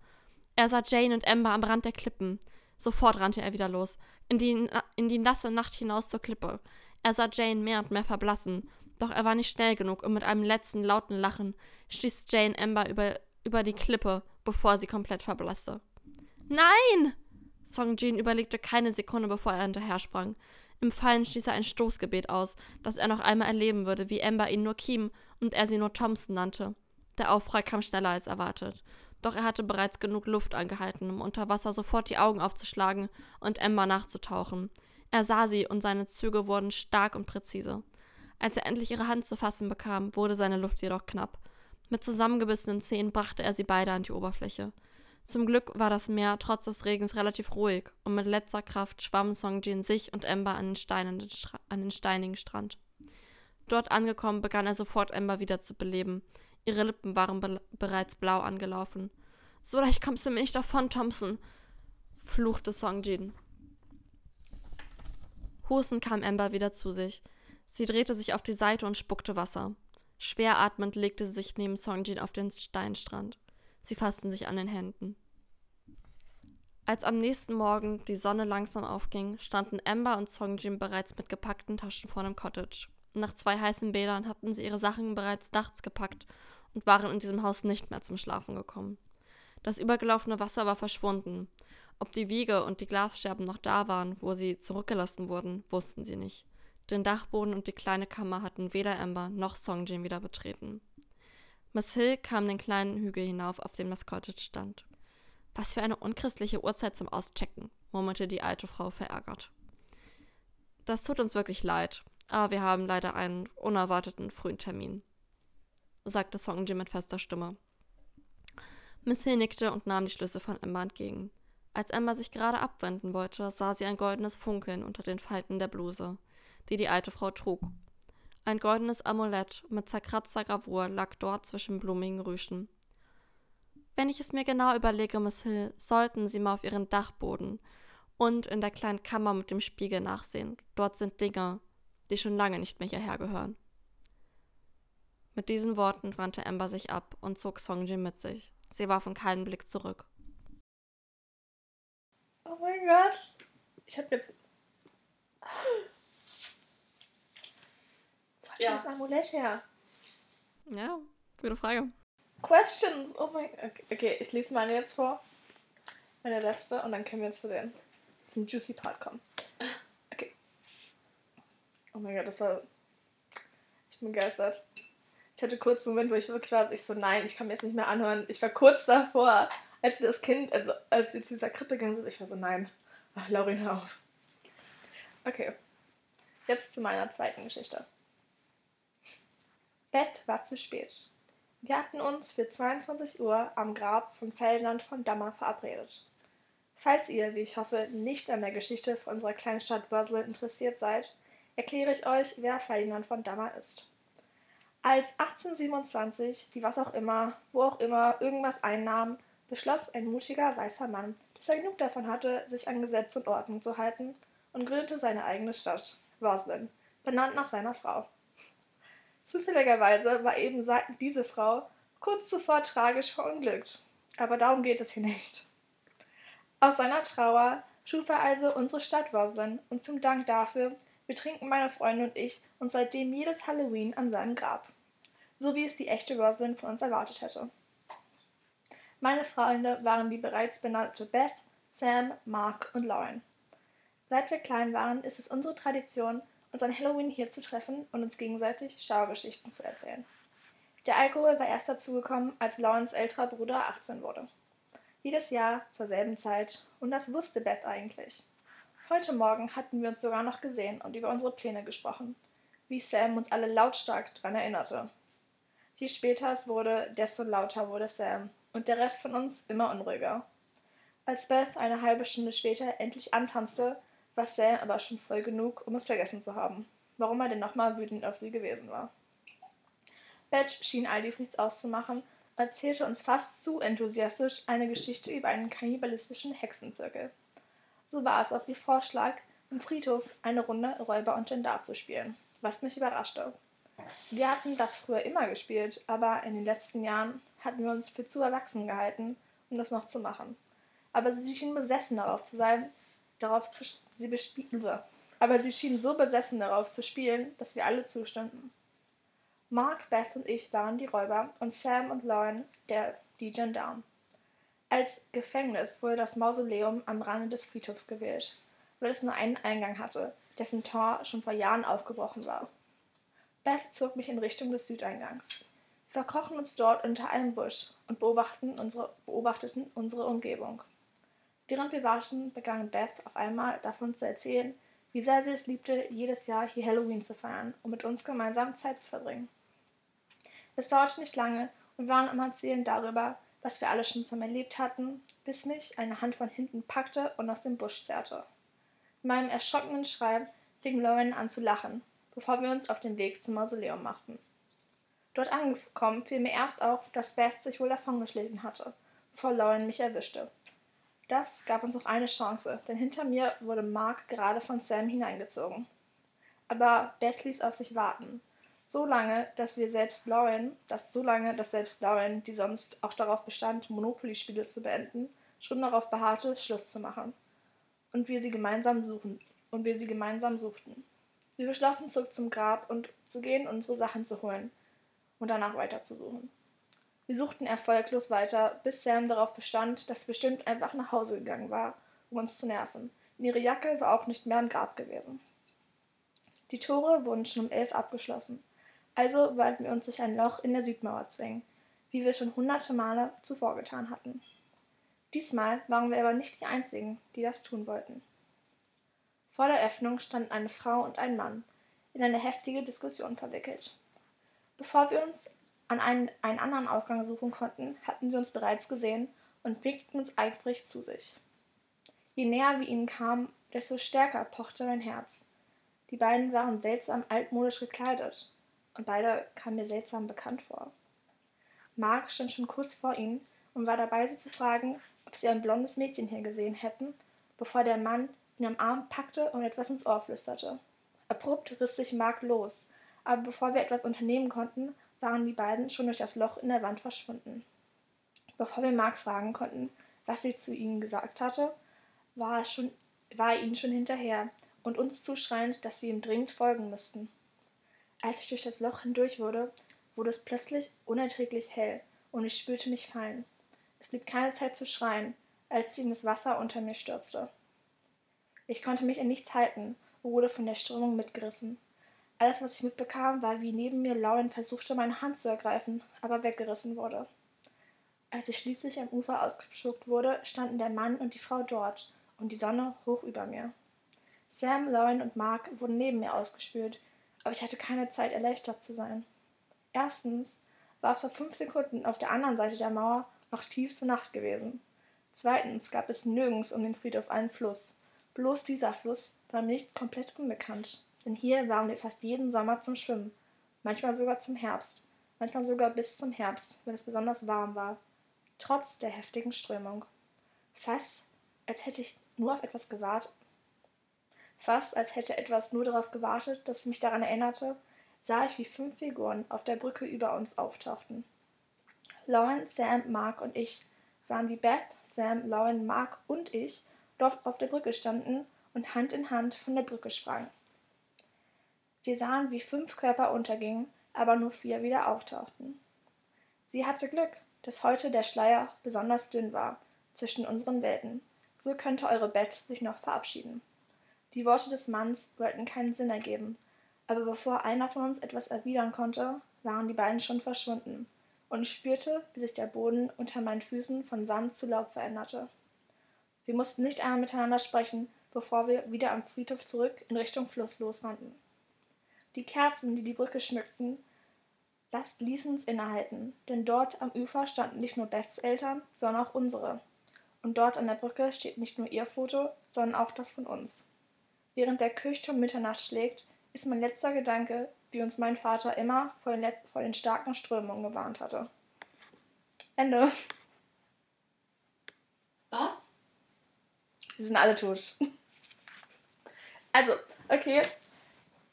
Er sah Jane und Amber am Rand der Klippen. Sofort rannte er wieder los, in die, in die nasse Nacht hinaus zur Klippe. Er sah Jane mehr und mehr verblassen, doch er war nicht schnell genug und mit einem letzten lauten Lachen stieß Jane Amber über, über die Klippe, bevor sie komplett verblasste. Nein! Song Jin überlegte keine Sekunde, bevor er hinterher sprang. Im Fallen stieß er ein Stoßgebet aus, dass er noch einmal erleben würde, wie Amber ihn nur Kim und er sie nur Thompson nannte. Der Aufprall kam schneller als erwartet. Doch er hatte bereits genug Luft angehalten, um unter Wasser sofort die Augen aufzuschlagen und Amber nachzutauchen. Er sah sie und seine Züge wurden stark und präzise. Als er endlich ihre Hand zu fassen bekam, wurde seine Luft jedoch knapp. Mit zusammengebissenen Zähnen brachte er sie beide an die Oberfläche. Zum Glück war das Meer trotz des Regens relativ ruhig und mit letzter Kraft schwamm Songjin sich und Ember an den, an den steinigen Strand. Dort angekommen, begann er sofort Ember wieder zu beleben. Ihre Lippen waren be bereits blau angelaufen. So leicht kommst du mir nicht davon, Thompson, fluchte Songjin. Hustend kam Ember wieder zu sich. Sie drehte sich auf die Seite und spuckte Wasser. Schwer atmend legte sie sich neben Songjin auf den Steinstrand. Sie fassten sich an den Händen. Als am nächsten Morgen die Sonne langsam aufging, standen Amber und Songjin bereits mit gepackten Taschen vor dem Cottage. Nach zwei heißen Bädern hatten sie ihre Sachen bereits nachts gepackt und waren in diesem Haus nicht mehr zum Schlafen gekommen. Das übergelaufene Wasser war verschwunden. Ob die Wiege und die Glasscherben noch da waren, wo sie zurückgelassen wurden, wussten sie nicht. Den Dachboden und die kleine Kammer hatten weder Amber noch Songjin wieder betreten. Miss Hill kam den kleinen Hügel hinauf, auf dem das Cottage stand. Was für eine unchristliche Uhrzeit zum Auschecken, murmelte die alte Frau verärgert. Das tut uns wirklich leid, aber wir haben leider einen unerwarteten frühen Termin, sagte Songjin mit fester Stimme. Miss Hill nickte und nahm die Schlüssel von Emma entgegen. Als Emma sich gerade abwenden wollte, sah sie ein goldenes Funkeln unter den Falten der Bluse, die die alte Frau trug, ein goldenes Amulett mit zerkratzter Gravur lag dort zwischen blumigen Rüschen. Wenn ich es mir genau überlege, Miss Hill, sollten Sie mal auf Ihren Dachboden und in der kleinen Kammer mit dem Spiegel nachsehen. Dort sind Dinge, die schon lange nicht mehr hierher gehören. Mit diesen Worten wandte Amber sich ab und zog Songjin mit sich. Sie warfen keinen Blick zurück. Oh mein Gott. Ich habe jetzt. Hat ja. das Amulett her? Ja, gute Frage. Questions. Oh mein Gott. Okay, ich lese meine jetzt vor. Meine letzte und dann können wir zu den zum Juicy Part kommen. Okay. Oh mein Gott, das war. Ich bin begeistert. Ich hatte kurz einen Moment, wo ich wirklich war, ich so, nein, ich kann mir das nicht mehr anhören. Ich war kurz davor, als das Kind, also als sie zu dieser Krippe gegangen sind, ich war so, nein. Ach, Laurin, hör auf. Okay. Jetzt zu meiner zweiten Geschichte. Bett war zu spät. Wir hatten uns für 22 Uhr am Grab von Ferdinand von Dammer verabredet. Falls ihr, wie ich hoffe, nicht an der Geschichte von unserer kleinen Stadt interessiert seid, erkläre ich euch, wer Ferdinand von Dammer ist. Als 1827, die was auch immer, wo auch immer, irgendwas einnahm, beschloss ein mutiger weißer Mann, dass er genug davon hatte, sich an Gesetz und Ordnung zu halten, und gründete seine eigene Stadt, Roslyn, benannt nach seiner Frau. Zufälligerweise war eben diese Frau kurz zuvor tragisch verunglückt. Aber darum geht es hier nicht. Aus seiner Trauer schuf er also unsere Stadt Roslyn und zum Dank dafür betrinken meine Freunde und ich uns seitdem jedes Halloween an seinem Grab. So wie es die echte Roslyn von uns erwartet hätte. Meine Freunde waren die bereits benannte Beth, Sam, Mark und Lauren. Seit wir klein waren, ist es unsere Tradition, uns an Halloween hier zu treffen und uns gegenseitig Schauergeschichten zu erzählen. Der Alkohol war erst dazugekommen, als Laurens älterer Bruder 18 wurde. Jedes Jahr zur selben Zeit. Und das wusste Beth eigentlich. Heute Morgen hatten wir uns sogar noch gesehen und über unsere Pläne gesprochen. Wie Sam uns alle lautstark daran erinnerte. Je später es wurde, desto lauter wurde Sam. Und der Rest von uns immer unruhiger. Als Beth eine halbe Stunde später endlich antanzte, war Sam aber schon voll genug, um es vergessen zu haben, warum er denn nochmal wütend auf sie gewesen war. Beth schien all dies nichts auszumachen erzählte uns fast zu enthusiastisch eine Geschichte über einen kannibalistischen Hexenzirkel. So war es auch ihr Vorschlag, im Friedhof eine Runde Räuber und Gendarm zu spielen, was mich überraschte. Wir hatten das früher immer gespielt, aber in den letzten Jahren hatten wir uns für zu erwachsen gehalten, um das noch zu machen. Aber sie schien besessen darauf zu sein, darauf zu, sie aber sie schien so besessen darauf zu spielen, dass wir alle zustimmten. Mark, Beth und ich waren die Räuber und Sam und Lauren der, die Gendarmen. Als Gefängnis wurde das Mausoleum am Rande des Friedhofs gewählt, weil es nur einen Eingang hatte, dessen Tor schon vor Jahren aufgebrochen war. Beth zog mich in Richtung des Südeingangs. Wir verkrochen uns dort unter einem Busch und beobachteten unsere, beobachteten unsere Umgebung. Während wir warteten, begann Beth auf einmal davon zu erzählen, wie sehr sie es liebte, jedes Jahr hier Halloween zu feiern und mit uns gemeinsam Zeit zu verbringen. Es dauerte nicht lange und wir waren am Erzählen darüber, was wir alle schon zusammen erlebt hatten, bis mich eine Hand von hinten packte und aus dem Busch zerrte. In meinem erschrockenen Schrei fing Lauren an zu lachen, bevor wir uns auf den Weg zum Mausoleum machten. Dort angekommen fiel mir erst auf, dass Beth sich wohl davongeschlichen hatte, bevor Lauren mich erwischte. Das gab uns noch eine Chance, denn hinter mir wurde Mark gerade von Sam hineingezogen. Aber Beth ließ auf sich warten so lange, dass wir selbst Lauren, dass so lange, dass selbst Lauren, die sonst auch darauf bestand, Monopoly-Spiele zu beenden, schon darauf beharrte, Schluss zu machen. Und wir sie gemeinsam suchen, und wir sie gemeinsam suchten. Wir beschlossen, zurück zum Grab und zu gehen, unsere Sachen zu holen und danach weiterzusuchen. Wir suchten erfolglos weiter, bis Sam darauf bestand, dass sie bestimmt einfach nach Hause gegangen war, um uns zu nerven. Und ihre Jacke war auch nicht mehr im Grab gewesen. Die Tore wurden schon um elf abgeschlossen. Also wollten wir uns durch ein Loch in der Südmauer zwingen, wie wir schon hunderte Male zuvor getan hatten. Diesmal waren wir aber nicht die Einzigen, die das tun wollten. Vor der Öffnung standen eine Frau und ein Mann, in eine heftige Diskussion verwickelt. Bevor wir uns an einen, einen anderen Ausgang suchen konnten, hatten sie uns bereits gesehen und winkten uns eifrig zu sich. Je näher wir ihnen kamen, desto stärker pochte mein Herz. Die beiden waren seltsam altmodisch gekleidet, und beide kamen mir seltsam bekannt vor. Mark stand schon kurz vor ihnen und war dabei, sie zu fragen, ob sie ein blondes Mädchen hier gesehen hätten, bevor der Mann ihn am Arm packte und etwas ins Ohr flüsterte. Abrupt riss sich Mark los, aber bevor wir etwas unternehmen konnten, waren die beiden schon durch das Loch in der Wand verschwunden. Bevor wir Mark fragen konnten, was sie zu ihnen gesagt hatte, war er, schon, war er ihnen schon hinterher und uns zuschreiend, dass wir ihm dringend folgen müssten. Als ich durch das Loch hindurch wurde, wurde es plötzlich unerträglich hell und ich spürte mich fallen. Es blieb keine Zeit zu schreien, als ich in das Wasser unter mir stürzte. Ich konnte mich in nichts halten und wurde von der Strömung mitgerissen. Alles, was ich mitbekam, war, wie neben mir Lauren versuchte, meine Hand zu ergreifen, aber weggerissen wurde. Als ich schließlich am Ufer ausgespuckt wurde, standen der Mann und die Frau dort und die Sonne hoch über mir. Sam, Lauren und Mark wurden neben mir ausgespült, aber ich hatte keine Zeit, erleichtert zu sein. Erstens war es vor fünf Sekunden auf der anderen Seite der Mauer noch tiefste Nacht gewesen. Zweitens gab es nirgends um den Friedhof einen Fluss. Bloß dieser Fluss war mir nicht komplett unbekannt, denn hier waren wir fast jeden Sommer zum Schwimmen, manchmal sogar zum Herbst, manchmal sogar bis zum Herbst, wenn es besonders warm war, trotz der heftigen Strömung. Fast als hätte ich nur auf etwas gewartet. Fast als hätte etwas nur darauf gewartet, dass es mich daran erinnerte, sah ich, wie fünf Figuren auf der Brücke über uns auftauchten. Lauren, Sam, Mark und ich sahen, wie Beth, Sam, Lauren, Mark und ich dort auf der Brücke standen und Hand in Hand von der Brücke sprangen. Wir sahen, wie fünf Körper untergingen, aber nur vier wieder auftauchten. Sie hatte Glück, dass heute der Schleier besonders dünn war zwischen unseren Welten. So könnte eure Beth sich noch verabschieden. Die Worte des Manns wollten keinen Sinn ergeben, aber bevor einer von uns etwas erwidern konnte, waren die beiden schon verschwunden, und ich spürte, wie sich der Boden unter meinen Füßen von Sand zu Laub veränderte. Wir mussten nicht einmal miteinander sprechen, bevor wir wieder am Friedhof zurück in Richtung Fluss losrannten. Die Kerzen, die die Brücke schmückten, ließen uns innehalten, denn dort am Ufer standen nicht nur Beths Eltern, sondern auch unsere. Und dort an der Brücke steht nicht nur ihr Foto, sondern auch das von uns. Während der Kirchturm Mitternacht schlägt, ist mein letzter Gedanke, wie uns mein Vater immer vor den, vor den starken Strömungen gewarnt hatte. Ende. Was? Sie sind alle tot. Also, okay.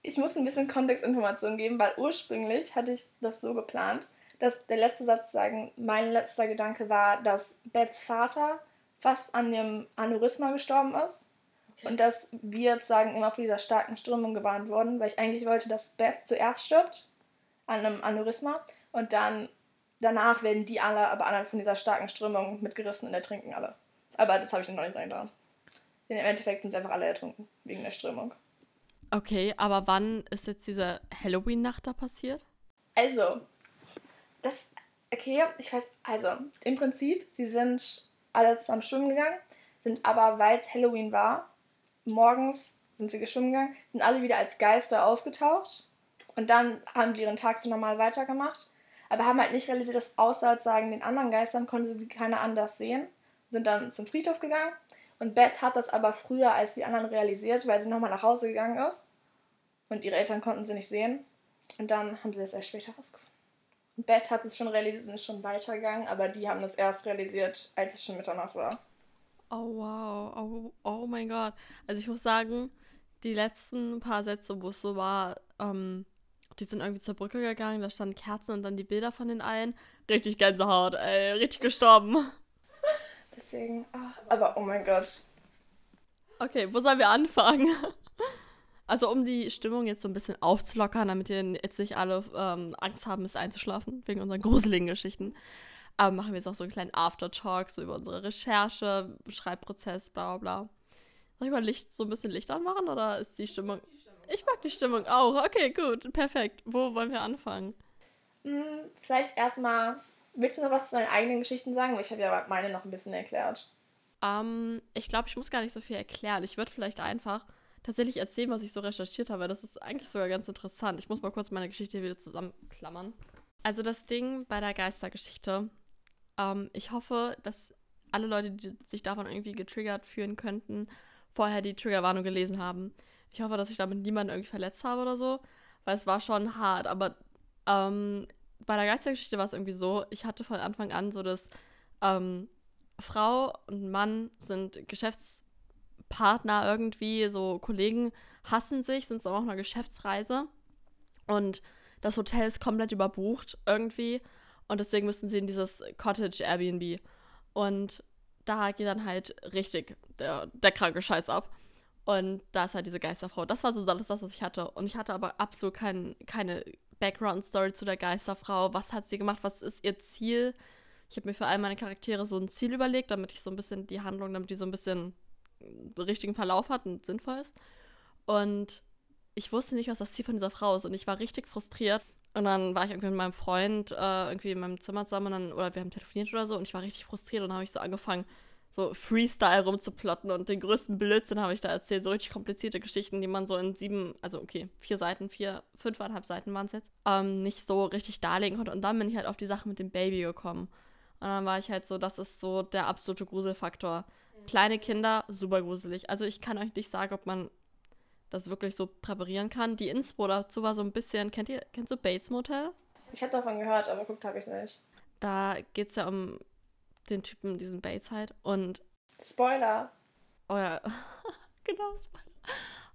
Ich muss ein bisschen Kontextinformation geben, weil ursprünglich hatte ich das so geplant, dass der letzte Satz sagen, mein letzter Gedanke war, dass Beths Vater fast an dem Aneurysma gestorben ist und dass wir sagen immer vor dieser starken Strömung gewarnt wurden, weil ich eigentlich wollte, dass Beth zuerst stirbt an einem Aneurysma und dann danach werden die alle, aber alle von dieser starken Strömung mitgerissen und ertrinken alle. Aber das habe ich dann noch nicht reingetan. Denn im Endeffekt sind sie einfach alle ertrunken wegen der Strömung. Okay, aber wann ist jetzt diese Halloween-Nacht da passiert? Also, das, okay, ich weiß, also, im Prinzip, sie sind alle zusammen schwimmen gegangen, sind aber, weil es Halloween war, morgens sind sie geschwommen gegangen, sind alle wieder als Geister aufgetaucht und dann haben sie ihren Tag so normal weitergemacht, aber haben halt nicht realisiert, dass außer sagen den anderen Geistern konnte sie keiner anders sehen, sind dann zum Friedhof gegangen und Beth hat das aber früher als die anderen realisiert, weil sie nochmal nach Hause gegangen ist und ihre Eltern konnten sie nicht sehen und dann haben sie das erst später rausgefunden. Und Beth hat es schon realisiert und ist schon weitergegangen, aber die haben das erst realisiert, als es schon Mitternacht war. Oh wow, oh, oh mein Gott. Also ich muss sagen, die letzten paar Sätze, wo es so war, ähm, die sind irgendwie zur Brücke gegangen, da standen Kerzen und dann die Bilder von den allen. Richtig Gänsehaut, ey, richtig gestorben. Deswegen, ach, aber oh mein Gott. Okay, wo sollen wir anfangen? Also um die Stimmung jetzt so ein bisschen aufzulockern, damit ihr jetzt nicht alle ähm, Angst haben müsst einzuschlafen, wegen unseren gruseligen Geschichten. Aber machen wir jetzt auch so einen kleinen Aftertalk, so über unsere Recherche, Schreibprozess, bla bla. Soll ich mal Licht, so ein bisschen Licht anmachen oder ist die Stimmung. Ich mag die Stimmung auch. Okay, gut, perfekt. Wo wollen wir anfangen? Hm, vielleicht erstmal, willst du noch was zu deinen eigenen Geschichten sagen? Ich habe ja meine noch ein bisschen erklärt. Ähm, ich glaube, ich muss gar nicht so viel erklären. Ich würde vielleicht einfach tatsächlich erzählen, was ich so recherchiert habe. Das ist eigentlich sogar ganz interessant. Ich muss mal kurz meine Geschichte wieder zusammenklammern. Also das Ding bei der Geistergeschichte ähm, ich hoffe, dass alle Leute, die sich davon irgendwie getriggert fühlen könnten, vorher die Triggerwarnung gelesen haben. Ich hoffe, dass ich damit niemanden irgendwie verletzt habe oder so, weil es war schon hart. Aber ähm, bei der Geistergeschichte war es irgendwie so, ich hatte von Anfang an so, dass ähm, Frau und Mann sind Geschäftspartner irgendwie, so Kollegen hassen sich, sind so auf einer Geschäftsreise und das Hotel ist komplett überbucht irgendwie Und deswegen müssen sie in dieses Cottage Airbnb. Und da geht dann halt richtig der, der kranke Scheiß ab. Und da ist halt diese Geisterfrau. Das war so alles das, was ich hatte. Und ich hatte aber absolut kein, keine Background-Story zu der Geisterfrau. Was hat sie gemacht? Was ist ihr Ziel? Ich habe mir für all meine Charaktere so ein Ziel überlegt, damit ich so ein bisschen die Handlung, damit die so ein bisschen richtigen Verlauf hat und sinnvoll ist. Und ich wusste nicht, was das Ziel von dieser Frau ist. Und ich war richtig frustriert. Und dann war ich irgendwie mit meinem Freund äh, irgendwie in meinem Zimmer zusammen dann, oder wir haben telefoniert oder so und ich war richtig frustriert und dann habe ich so angefangen, so Freestyle rumzuplotten und den größten Blödsinn habe ich da erzählt. So richtig komplizierte Geschichten, die man so in sieben, also okay, vier Seiten, vier, fünfeinhalb Seiten waren es jetzt, ähm, nicht so richtig darlegen konnte. Und dann bin ich halt auf die Sache mit dem Baby gekommen. Und dann war ich halt so, das ist so der absolute Gruselfaktor. Kleine Kinder, super gruselig. Also ich kann euch nicht sagen, ob man das wirklich so präparieren kann. Die Inspo dazu war so ein bisschen, kennt ihr, kennst du Bates Motel? Ich habe davon gehört, aber guckt habe ich es nicht. Da geht es ja um den Typen, diesen Bates halt. Und. Spoiler! Oh ja, genau, Spoiler.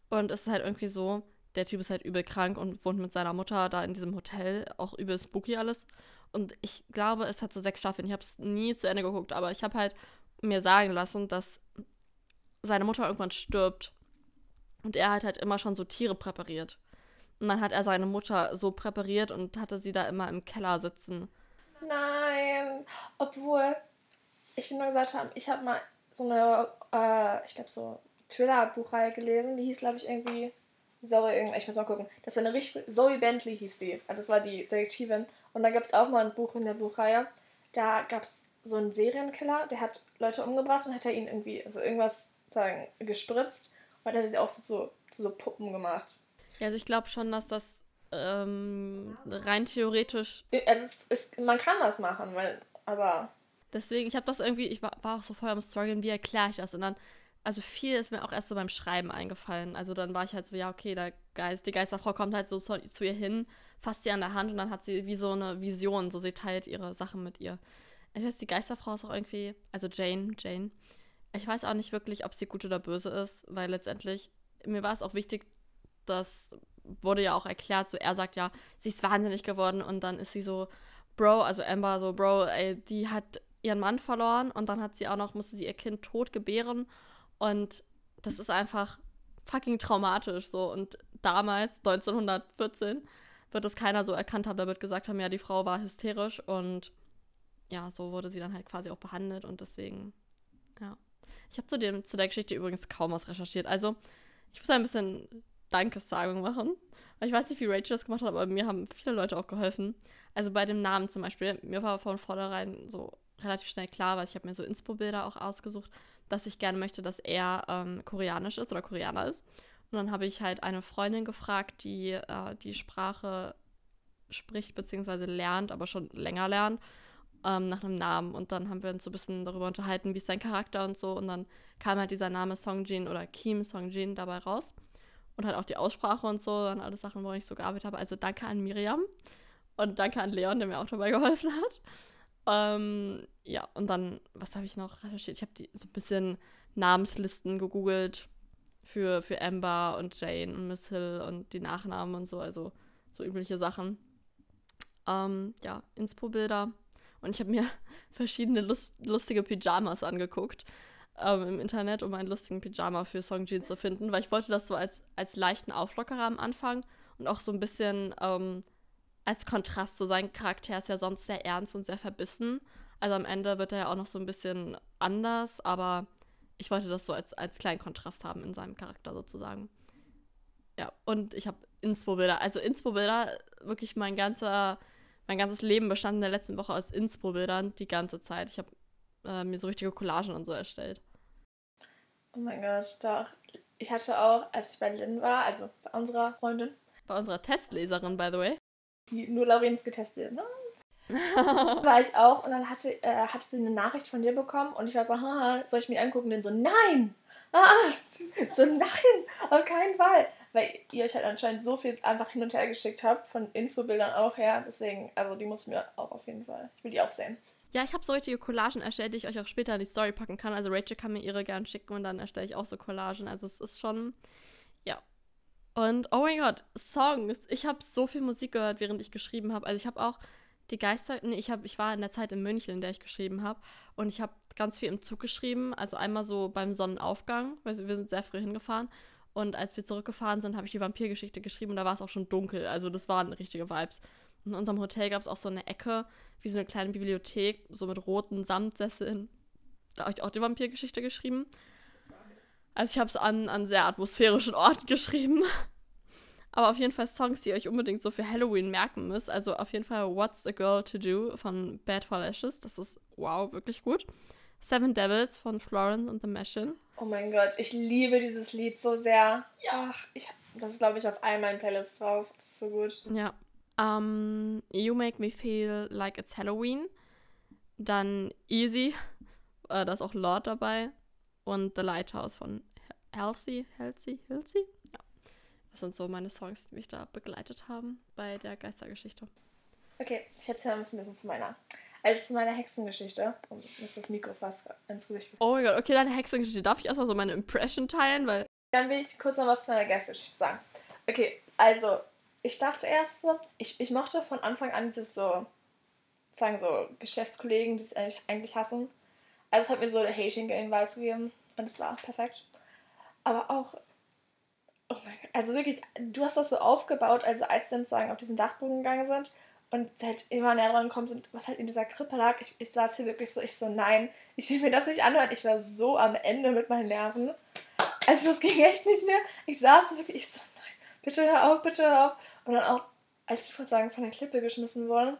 Und es ist halt irgendwie so, der Typ ist halt übel krank und wohnt mit seiner Mutter da in diesem Hotel, auch übel spooky alles. Und ich glaube, es hat so sechs Staffeln. Ich habe es nie zu Ende geguckt, aber ich habe halt mir sagen lassen, dass seine Mutter irgendwann stirbt. Und er hat halt immer schon so Tiere präpariert. Und dann hat er seine Mutter so präpariert und hatte sie da immer im Keller sitzen. Nein, obwohl ich nur gesagt haben, ich habe mal so eine, äh, ich glaube so Thriller-Buchreihe gelesen, die hieß glaube ich irgendwie Zoe irgendwas, ich muss mal gucken. Das war eine richtig, Zoe Bentley hieß die, also es war die Detektivin. Und da gab es auch mal ein Buch in der Buchreihe, da gab es so einen Serienkiller, der hat Leute umgebracht und hat er ihnen irgendwie, also irgendwas sagen, gespritzt und hat er sie auch so zu, zu so Puppen gemacht. Ja, also ich glaube schon, dass das ähm, rein theoretisch. Also es, es, man kann das machen, weil, aber. Deswegen, ich habe das irgendwie, ich war, war auch so voll am Struggeln, wie erkläre ich das? Und dann, also viel ist mir auch erst so beim Schreiben eingefallen. Also dann war ich halt so, ja, okay, der Geist, die Geisterfrau kommt halt so zu, zu ihr hin, fasst sie an der Hand und dann hat sie wie so eine Vision, so sie teilt ihre Sachen mit ihr. Ich weiß, die Geisterfrau ist auch irgendwie, also Jane, Jane. Ich weiß auch nicht wirklich, ob sie gut oder böse ist, weil letztendlich, mir war es auch wichtig, das wurde ja auch erklärt, so er sagt ja, sie ist wahnsinnig geworden und dann ist sie so, Bro, also Amber so, Bro, ey, die hat ihren Mann verloren und dann hat sie auch noch, musste sie ihr Kind tot gebären und das ist einfach fucking traumatisch so und damals, 1914, wird es keiner so erkannt haben, da wird gesagt haben, ja, die Frau war hysterisch und ja, so wurde sie dann halt quasi auch behandelt und deswegen, ja. Ich habe zu, zu der Geschichte übrigens kaum was recherchiert. Also, ich muss ein bisschen Dankessagung machen. Ich weiß nicht, wie Rachel das gemacht hat, aber mir haben viele Leute auch geholfen. Also bei dem Namen zum Beispiel, mir war von vornherein so relativ schnell klar, weil ich habe mir so Inspo-Bilder auch ausgesucht, dass ich gerne möchte, dass er ähm, koreanisch ist oder Koreaner ist. Und dann habe ich halt eine Freundin gefragt, die äh, die Sprache spricht bzw. lernt, aber schon länger lernt, ähm, nach einem Namen. Und dann haben wir uns so ein bisschen darüber unterhalten, wie ist sein Charakter und so. Und dann kam halt dieser Name Songjin oder Kim Songjin dabei raus. Und halt auch die Aussprache und so, und alles Sachen, wo ich so gearbeitet habe. Also danke an Miriam und danke an Leon, der mir auch dabei geholfen hat. Ähm, ja, und dann, was habe ich noch recherchiert? Ich habe so ein bisschen Namenslisten gegoogelt für, für Amber und Jane und Miss Hill und die Nachnamen und so, also so übliche Sachen. Ähm, ja, Inspo-Bilder. Und ich habe mir verschiedene lust lustige Pyjamas angeguckt ähm, im Internet, um einen lustigen Pyjama für Songjin zu finden, weil ich wollte das so als, als leichten Auflockerer am Anfang und auch so ein bisschen ähm, als Kontrast. So sein Charakter ist ja sonst sehr ernst und sehr verbissen. Also am Ende wird er ja auch noch so ein bisschen anders, aber ich wollte das so als, als kleinen Kontrast haben in seinem Charakter sozusagen. Ja, und ich habe Inspo-Bilder. Also Inspo-Bilder, wirklich mein ganzer, mein ganzes Leben bestand in der letzten Woche aus Inspo-Bildern die ganze Zeit. Ich habe äh, mir so richtige Collagen und so erstellt. Oh mein Gott, doch. Ich hatte auch, als ich bei Lynn war, also bei unserer Freundin. Bei unserer Testleserin, by the way. Die nur Laurenz getestet. Ne? war ich auch und dann hatte, äh, hatte sie eine Nachricht von dir bekommen und ich war so, haha, soll ich mir angucken? Und dann so, nein! Ah, so, nein, auf keinen Fall. Weil ihr euch halt anscheinend so viel einfach hin und her geschickt habt, von Infobildern auch her. Deswegen, also die muss ich mir auch auf jeden Fall. Ich will die auch sehen. Ja, ich habe so richtige Collagen erstellt, die ich euch auch später in die Story packen kann. Also Rachel kann mir ihre gern schicken und dann erstelle ich auch so Collagen. Also es ist schon. Und oh mein Gott, Songs. Ich habe so viel Musik gehört, während ich geschrieben habe. Also ich habe auch Die Geister, nee, ich, hab, ich war in der Zeit in München, in der ich geschrieben habe. Und ich habe ganz viel im Zug geschrieben. Also einmal so beim Sonnenaufgang, weil wir sind sehr früh hingefahren. Und als wir zurückgefahren sind, habe ich die Vampirgeschichte geschrieben und da war es auch schon dunkel. Also das waren richtige Vibes. In unserem Hotel gab es auch so eine Ecke, wie so eine kleine Bibliothek, so mit roten Samtsesseln. Da habe ich auch die Vampirgeschichte geschrieben. Also ich habe es an, an sehr atmosphärischen Orten geschrieben. Aber auf jeden Fall Songs, die ihr euch unbedingt so für Halloween merken müsst. Also auf jeden Fall What's a Girl to Do von Bad for Lashes. Das ist wow, wirklich gut. Seven Devils von Florence and the Machine. Oh mein Gott, ich liebe dieses Lied so sehr. Ja, ich, das ist, glaube ich, auf all meinen Playlists drauf. Das ist so gut. Ja. Um, you Make Me Feel Like It's Halloween. Dann Easy. Äh, da ist auch Lord dabei. Und The Lighthouse von Halsey. Halsey? Halsey? Ja. Das sind so meine Songs, die mich da begleitet haben bei der Geistergeschichte. Okay, ich erzähle uns ein bisschen zu meiner. Also zu meiner Hexengeschichte. Und ist das Mikro fast ins Gesicht Oh mein Gott, okay, deine Hexengeschichte. Darf ich erstmal so meine Impression teilen? Weil Dann will ich kurz noch was zu meiner Geistergeschichte sagen. Okay, also ich dachte erst so, ich, ich mochte von Anfang an dieses so, sagen so, Geschäftskollegen, die es eigentlich, eigentlich hassen. Also es hat mir so eine Hating Game Vibes gegeben und es war perfekt. Aber auch, oh mein Gott, also wirklich, du hast das so aufgebaut, also als sie dann sagen, auf diesen Dachboden gegangen sind und halt immer näher dran gekommen sind, was halt in dieser Krippe lag. Ich, ich saß hier wirklich so, ich so, nein, ich will mir das nicht anhören. Ich war so am Ende mit meinen Nerven. Also das ging echt nicht mehr. Ich saß wirklich, ich so, nein, bitte hör auf, bitte hör auf. Und dann auch, als die sagen, von der Klippe geschmissen wurden.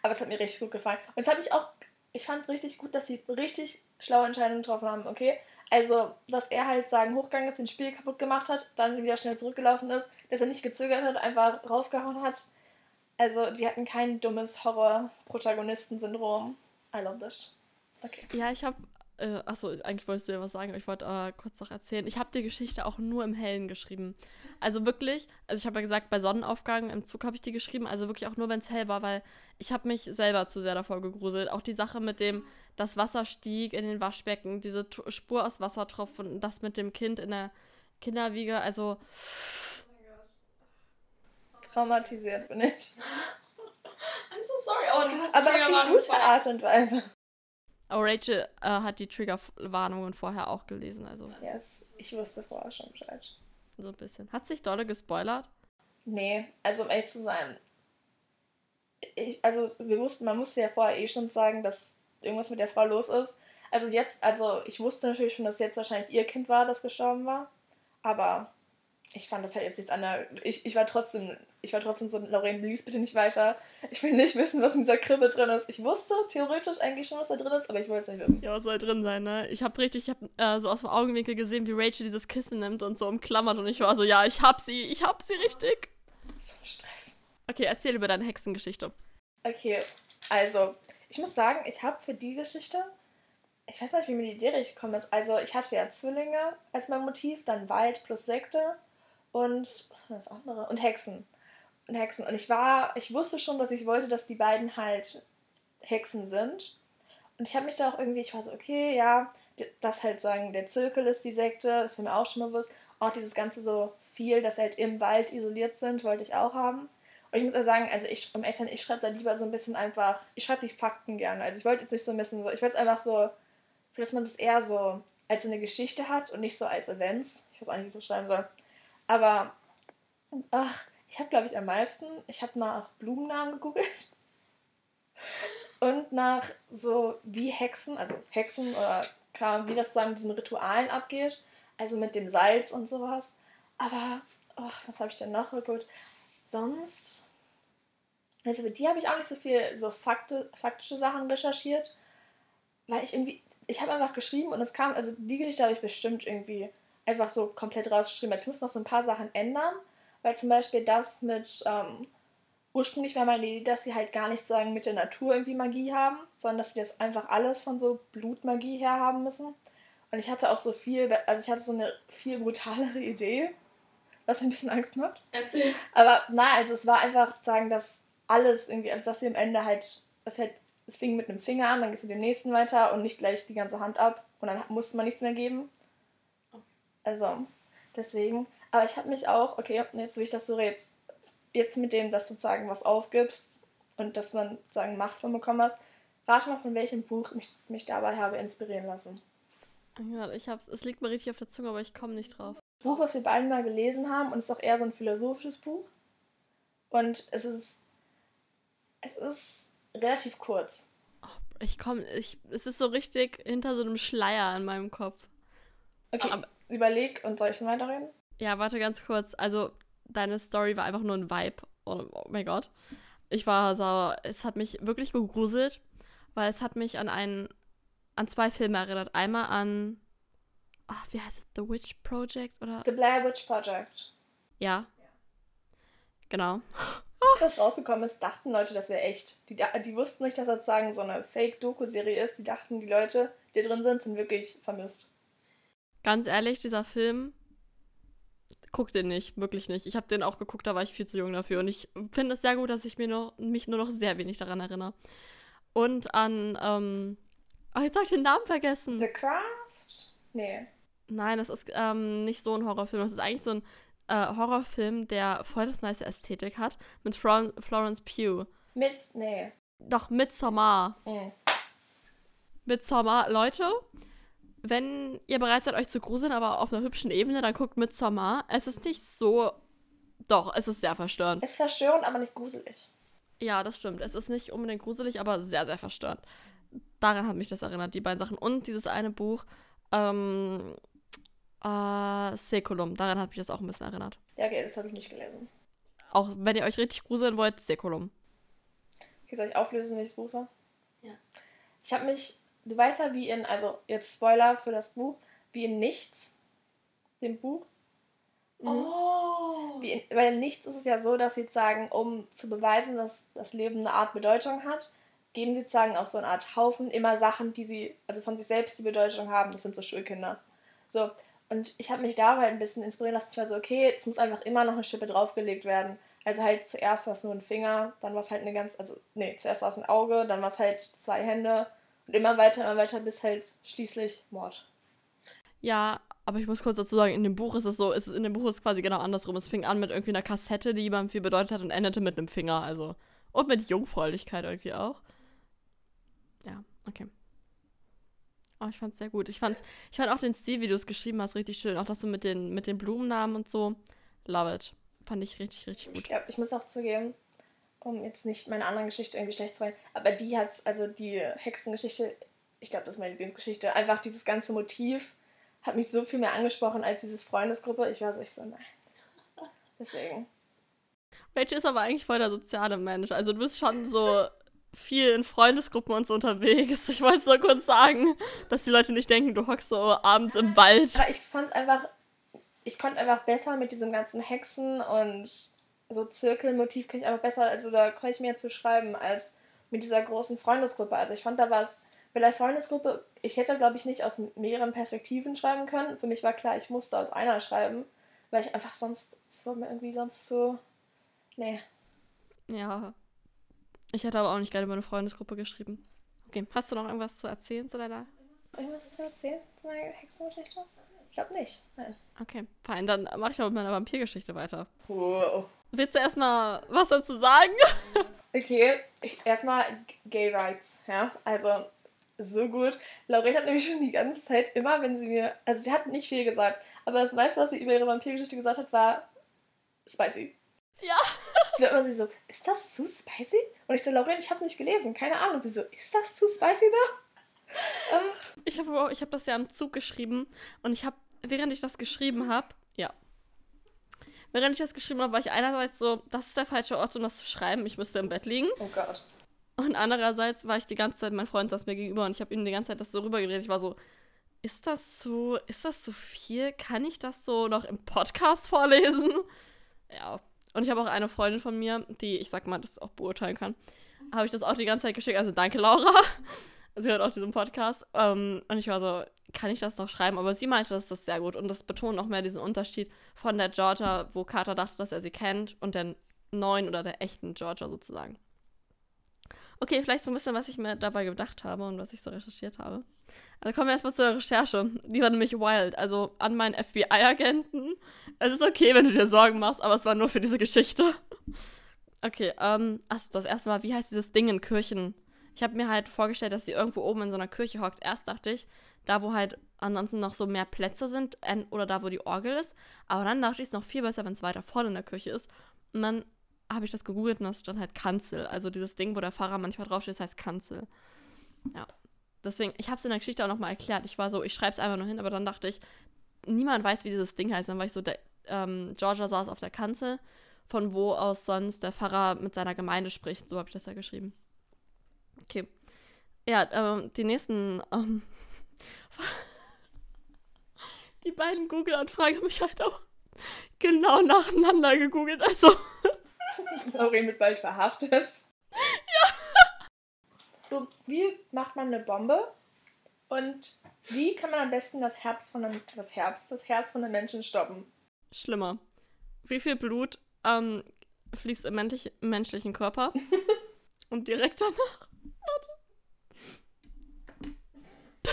Aber es hat mir richtig gut gefallen. Und es hat mich auch, ich fand es richtig gut, dass sie richtig schlaue Entscheidungen getroffen haben, okay? Also, dass er halt sagen, hochgegangen ist, den Spiel kaputt gemacht hat, dann wieder schnell zurückgelaufen ist, dass er nicht gezögert hat, einfach raufgehauen hat. Also, die hatten kein dummes Horror-Protagonisten-Syndrom. I love this. Okay. Ja, ich habe. Äh, achso, eigentlich wolltest du ja was sagen, aber ich wollte äh, kurz noch erzählen. Ich habe die Geschichte auch nur im Hellen geschrieben. Also wirklich, also ich habe ja gesagt, bei Sonnenaufgang im Zug habe ich die geschrieben, also wirklich auch nur, wenn es hell war, weil ich habe mich selber zu sehr davor gegruselt. Auch die Sache mit dem, das Wasser stieg in den Waschbecken, diese T Spur aus Wassertropfen, das mit dem Kind in der Kinderwiege, also Traumatisiert bin ich. I'm so sorry. Oh, du hast Aber auf die gute Art und Weise. Oh, Rachel äh, hat die Triggerwarnungen vorher auch gelesen, also. Yes, ich wusste vorher schon Bescheid. So ein bisschen. Hat sich Dolle gespoilert? Nee, also um ehrlich zu sein. Ich, also wir wussten, man musste ja vorher eh schon sagen, dass irgendwas mit der Frau los ist. Also jetzt, also ich wusste natürlich schon, dass jetzt wahrscheinlich ihr Kind war, das gestorben war. Aber ich fand das halt jetzt nichts anderes. Ich, ich war trotzdem, ich war trotzdem so, Lorraine, lies bitte nicht weiter. Ich will nicht wissen, was in dieser Krippe drin ist. Ich wusste theoretisch eigentlich schon, was da drin ist, aber ich wollte es nicht wissen. Ja, was soll drin sein, ne? Ich habe richtig, ich habe äh, so aus dem Augenwinkel gesehen, wie Rachel dieses Kissen nimmt und so umklammert und ich war so, ja, ich hab sie, ich hab sie richtig. So ein Stress. Okay, erzähl über deine Hexengeschichte. Okay, also, ich muss sagen, ich habe für die Geschichte, ich weiß nicht, wie mir die Idee gekommen ist. Also, ich hatte ja Zwillinge als mein Motiv, dann Wald plus Sekte und was war das andere? Und Hexen. Und Hexen. Und ich war, ich wusste schon, dass ich wollte, dass die beiden halt Hexen sind. Und ich habe mich da auch irgendwie, ich war so, okay, ja, das halt sagen, der Zirkel ist die Sekte, das war mir auch schon bewusst. Auch dieses Ganze so viel, dass halt im Wald isoliert sind, wollte ich auch haben. Und ich muss ja sagen, also ich, um Eltern, ich schreibe da lieber so ein bisschen einfach, ich schreibe die Fakten gerne. Also ich wollte jetzt nicht so ein bisschen so, ich wollte es einfach so, dass man es eher so als eine Geschichte hat und nicht so als Events. Ich weiß auch nicht, wie ich so schreiben soll. Aber, ach, ich habe, glaube ich, am meisten, ich habe nach Blumennamen gegoogelt und nach so wie Hexen, also Hexen oder wie das so mit diesen Ritualen abgeht, also mit dem Salz und sowas. Aber, oh, was habe ich denn noch geguckt? Sonst, also für die habe ich auch nicht so viel so Fakte, faktische Sachen recherchiert, weil ich irgendwie, ich habe einfach geschrieben und es kam, also die Geschichte habe ich bestimmt irgendwie einfach so komplett rausgeschrieben. Also ich muss noch so ein paar Sachen ändern, weil zum Beispiel das mit, ähm, ursprünglich war meine Idee, dass sie halt gar nicht sagen mit der Natur irgendwie Magie haben, sondern dass sie das einfach alles von so Blutmagie her haben müssen. Und ich hatte auch so viel, also ich hatte so eine viel brutalere Idee, was mir ein bisschen Angst macht. Erzähl. Aber nein, also es war einfach sagen, dass alles irgendwie, also dass sie am Ende halt, es halt, es fing mit einem Finger an, dann geht es mit dem nächsten weiter und nicht gleich die ganze Hand ab und dann musste man nichts mehr geben. Also, deswegen. Aber ich habe mich auch, okay, jetzt will ich das so jetzt, jetzt mit dem, dass du sozusagen was aufgibst, und das dann sozusagen Macht von bekommen hast. Rate mal, von welchem Buch mich, mich dabei habe inspirieren lassen. Ja, ich hab's, es liegt mir richtig auf der Zunge, aber ich komme nicht drauf. Buch, was wir beide mal gelesen haben und es ist auch eher so ein philosophisches Buch. Und es ist, es ist relativ kurz. Ich komme, ich, es ist so richtig hinter so einem Schleier in meinem Kopf. Okay, aber, überleg und soll ich weiterreden? Ja, warte ganz kurz. Also, deine Story war einfach nur ein Vibe. Oh, oh mein Gott. Ich war so, es hat mich wirklich gegruselt, weil es hat mich an einen, an zwei Filme erinnert. Einmal an, ach, wie heißt es, The Witch Project oder? The Blair Witch Project. Ja. Genau. Als das rausgekommen ist, dachten Leute, das wäre echt. Die, die wussten nicht, dass das sozusagen so eine Fake-Doku-Serie ist. Die dachten, die Leute, die drin sind, sind wirklich vermisst. Ganz ehrlich, dieser Film, guck den nicht, wirklich nicht. Ich habe den auch geguckt, da war ich viel zu jung dafür. Und ich finde es sehr gut, dass ich mir noch, mich nur noch sehr wenig daran erinnere. Und an, ähm, oh, jetzt habe ich den Namen vergessen. The Craft? Nee. Nein, das ist ähm, nicht so ein Horrorfilm. Das ist eigentlich so ein äh, Horrorfilm, der voll das nice Ästhetik hat. Mit Flor Florence Pugh. Mit, nee. Doch, Midsommar. Mhm. Midsommar, Leute, wenn ihr bereit seid, euch zu gruseln, aber auf einer hübschen Ebene, dann guckt Midsommar. Es ist nicht so. Doch, es ist sehr verstörend. Es ist verstörend, aber nicht gruselig. Ja, das stimmt. Es ist nicht unbedingt gruselig, aber sehr, sehr verstörend. Daran hat mich das erinnert, die beiden Sachen. Und dieses eine Buch, ähm, äh, Sekulum, daran hat mich das auch ein bisschen erinnert. Ja, okay, das habe ich nicht gelesen. Auch wenn ihr euch richtig gruseln wollt, Sekulum. Okay, soll ich auflösen, welches Buch war? Ja. Ich habe mich du weißt ja, wie in, also jetzt Spoiler für das Buch, wie in Nichts, dem Buch. Mhm. Oh. In, weil in Nichts ist es ja so, dass sie sagen, um zu beweisen, dass das Leben eine Art Bedeutung hat, geben sie sagen auf so eine Art Haufen immer Sachen, die sie, also von sich selbst die Bedeutung haben. Das sind so Schulkinder. So, und ich habe mich da halt ein bisschen inspirieren lassen. Ich war so, okay, es muss einfach immer noch eine Schippe draufgelegt werden. Also halt zuerst war es nur ein Finger, dann war es halt eine ganz, also nee, zuerst war es ein Auge, dann war es halt zwei Hände, und immer weiter, immer weiter, bis halt schließlich Mord. Ja, aber ich muss kurz dazu sagen, in dem Buch ist es so, ist, in dem Buch ist es quasi genau andersrum. Es fing an mit irgendwie einer Kassette, die jemandem viel bedeutet hat und endete mit einem Finger, also. Und mit Jungfräulichkeit irgendwie auch. Ja, okay. Oh, ich fand's sehr gut. Ich, fand's, ich fand auch den Stil, wie du es geschrieben hast, richtig schön. Auch das so mit den, mit den Blumennamen und so. Love it. Fand ich richtig, richtig gut. Ich glaube, ich muss auch zugeben, um jetzt nicht meine anderen Geschichte irgendwie schlecht zu machen, aber die hat, also die Hexengeschichte, ich glaube, das ist meine Lieblingsgeschichte, einfach dieses ganze Motiv hat mich so viel mehr angesprochen als dieses Freundesgruppe. Ich war so, ich so, nein. Deswegen. Rachel ist aber eigentlich voll der soziale Mensch. Also du bist schon so viel in Freundesgruppen und so unterwegs. Ich wollte es nur kurz sagen, dass die Leute nicht denken, du hockst so abends im Wald. Aber ich fand es einfach, ich konnte einfach besser mit diesem ganzen Hexen und so Zirkelmotiv kann ich einfach besser, also da kann ich mehr zu schreiben als mit dieser großen Freundesgruppe. Also ich fand, da war es bei der Freundesgruppe, ich hätte, glaube ich, nicht aus mehreren Perspektiven schreiben können. Für mich war klar, ich musste aus einer schreiben, weil ich einfach sonst, es war mir irgendwie sonst so, nee. Ja, ich hätte aber auch nicht gerne über eine Freundesgruppe geschrieben. Okay, hast du noch irgendwas zu erzählen zu deiner? Irgendwas zu erzählen zu meiner Hexengeschichte? Ich glaube nicht, nein. Okay, fein, dann mache ich aber mit meiner Vampirgeschichte weiter. Wow. Willst du erstmal was dazu sagen? Okay, erstmal Gay Rights, ja. Also, so gut. Laurette hat nämlich schon die ganze Zeit immer, wenn sie mir. Also, sie hat nicht viel gesagt, aber das meiste, was sie über ihre Vampirgeschichte gesagt hat, war spicy. Ja. Sie war immer so, ist das zu spicy? Und ich so, Laurette, ich hab's nicht gelesen, keine Ahnung. Und sie so, ist das zu spicy da? Ich habe ich hab das ja am Zug geschrieben und ich habe, während ich das geschrieben habe, ja, während ich das geschrieben habe, war ich einerseits so, das ist der falsche Ort, um das zu schreiben, ich müsste im Bett liegen. Oh Gott. Und andererseits war ich die ganze Zeit, mein Freund saß mir gegenüber und ich habe ihm die ganze Zeit das so rübergedreht. Ich war so, ist das so, ist das so viel? Kann ich das so noch im Podcast vorlesen? Ja. Und ich habe auch eine Freundin von mir, die, ich sag mal, das auch beurteilen kann. Habe ich das auch die ganze Zeit geschickt. Also danke, Laura. Sie hört auch diesen Podcast. Um, und ich war so, kann ich das noch schreiben? Aber sie meinte, das ist sehr gut. Und das betont noch mehr diesen Unterschied von der Georgia, wo Carter dachte, dass er sie kennt, und der neuen oder der echten Georgia sozusagen. Okay, vielleicht so ein bisschen, was ich mir dabei gedacht habe und was ich so recherchiert habe. Also kommen wir erstmal zur Recherche. Die war nämlich wild. Also an meinen FBI-Agenten. Es ist okay, wenn du dir Sorgen machst, aber es war nur für diese Geschichte. Okay, ähm, achso, das erste Mal, wie heißt dieses Ding in Kirchen? Ich habe mir halt vorgestellt, dass sie irgendwo oben in so einer Kirche hockt. Erst dachte ich, da wo halt ansonsten noch so mehr Plätze sind oder da wo die Orgel ist. Aber dann dachte ich, es ist noch viel besser, wenn es weiter vorne in der Kirche ist. Und dann habe ich das gegoogelt und das stand halt Kanzel. Also dieses Ding, wo der Pfarrer manchmal draufsteht, das heißt Kanzel. Ja. Deswegen, ich habe es in der Geschichte auch nochmal erklärt. Ich war so, ich schreibe es einfach nur hin, aber dann dachte ich, niemand weiß, wie dieses Ding heißt. Dann war ich so, der, ähm, Georgia saß auf der Kanzel, von wo aus sonst der Pfarrer mit seiner Gemeinde spricht. So habe ich das ja geschrieben. Okay. Ja, ähm, die nächsten, ähm, die beiden Google-Anfragen habe ich halt auch genau nacheinander gegoogelt. Also. Lauren wird bald verhaftet. Ja. So, wie macht man eine Bombe? Und wie kann man am besten das Herz von einem, das Herz, das Herz von einem Menschen stoppen? Schlimmer. Wie viel Blut ähm, fließt im menschlich, menschlichen Körper? Und direkt danach. Warte.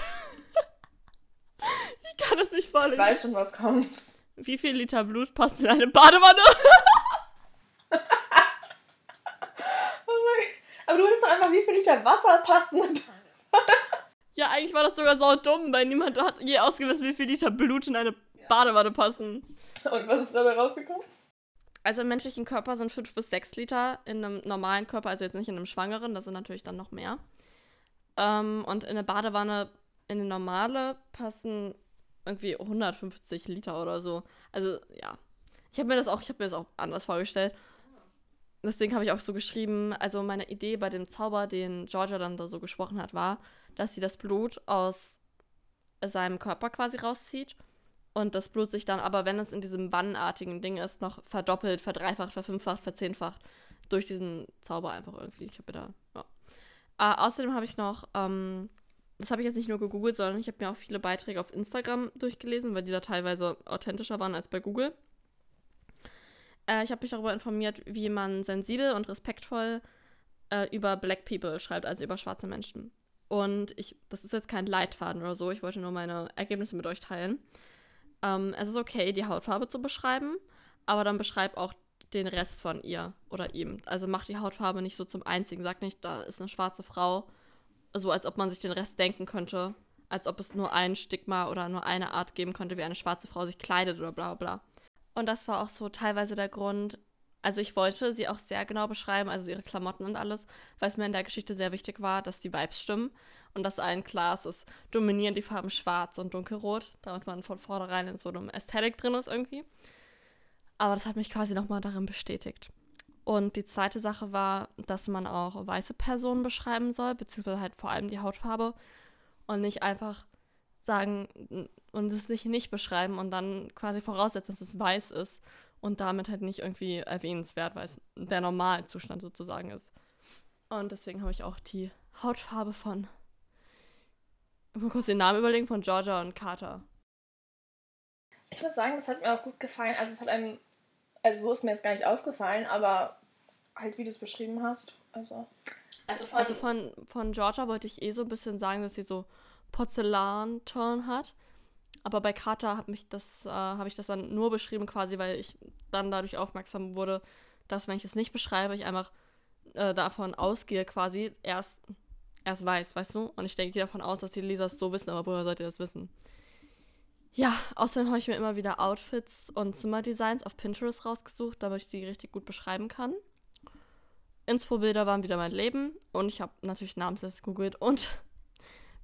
ich kann das nicht vorlesen. Ich weiß schon, was kommt. Wie viel Liter Blut passt in eine Badewanne? Aber du willst doch einfach, wie viel Liter Wasser passt in eine Badewanne? Ja, eigentlich war das sogar so dumm, weil niemand hat je ausgewiesen, wie viel Liter Blut in eine Badewanne passen. Und was ist dabei rausgekommen? Also im menschlichen Körper sind 5 bis 6 Liter, in einem normalen Körper, also jetzt nicht in einem Schwangeren, das sind natürlich dann noch mehr. Ähm, und in eine Badewanne, in eine normale, passen irgendwie 150 Liter oder so. Also ja, ich habe mir das auch, ich habe mir das auch anders vorgestellt. Deswegen habe ich auch so geschrieben, also meine Idee bei dem Zauber, den Georgia dann da so gesprochen hat, war, dass sie das Blut aus seinem Körper quasi rauszieht und das Blut sich dann aber, wenn es in diesem wannenartigen Ding ist, noch verdoppelt, verdreifacht, verfünffacht, verzehnfacht durch diesen Zauber einfach irgendwie. Ich habe da, ja. Äh, außerdem habe ich noch, ähm, das habe ich jetzt nicht nur gegoogelt, sondern ich habe mir auch viele Beiträge auf Instagram durchgelesen, weil die da teilweise authentischer waren als bei Google. Äh, ich habe mich darüber informiert, wie man sensibel und respektvoll äh, über Black People schreibt, also über schwarze Menschen. Und ich, das ist jetzt kein Leitfaden oder so, ich wollte nur meine Ergebnisse mit euch teilen. Ähm, es ist okay, die Hautfarbe zu beschreiben, aber dann beschreib auch den Rest von ihr oder ihm. Also mach die Hautfarbe nicht so zum einzigen. Sag nicht, da ist eine schwarze Frau, so als ob man sich den Rest denken könnte. Als ob es nur ein Stigma oder nur eine Art geben könnte, wie eine schwarze Frau sich kleidet oder bla bla. Und das war auch so teilweise der Grund, also ich wollte sie auch sehr genau beschreiben, also ihre Klamotten und alles, weil es mir in der Geschichte sehr wichtig war, dass die Vibes stimmen und dass allen klar ist, es dominieren die Farben schwarz und dunkelrot, damit man von vornherein in so einem Ästhetik drin ist irgendwie. Aber das hat mich quasi nochmal darin bestätigt. Und die zweite Sache war, dass man auch weiße Personen beschreiben soll, beziehungsweise halt vor allem die Hautfarbe und nicht einfach sagen und es sich nicht beschreiben und dann quasi voraussetzen, dass es weiß ist und damit halt nicht irgendwie erwähnenswert, weil es der Normalzustand sozusagen ist. Und deswegen habe ich auch die Hautfarbe von. Ich muss kurz den Namen überlegen von Georgia und Carter. Ich muss sagen, es hat mir auch gut gefallen. Also es hat einem, also so ist mir jetzt gar nicht aufgefallen, aber halt wie du es beschrieben hast. Also, also, von, also von, von Georgia wollte ich eh so ein bisschen sagen, dass sie so Porzellanton hat. Aber bei habe das, äh, hab ich das dann nur beschrieben, quasi, weil ich dann dadurch aufmerksam wurde, dass wenn ich es nicht beschreibe, ich einfach äh, davon ausgehe, quasi erst, erst weiß, weißt du? Und ich denke davon aus, dass die Leser es so wissen, aber woher sollt ihr das wissen? Ja, außerdem habe ich mir immer wieder Outfits und Zimmerdesigns auf Pinterest rausgesucht, damit ich die richtig gut beschreiben kann. Inspo-Bilder waren wieder mein Leben und ich habe natürlich Namensliste gegoogelt und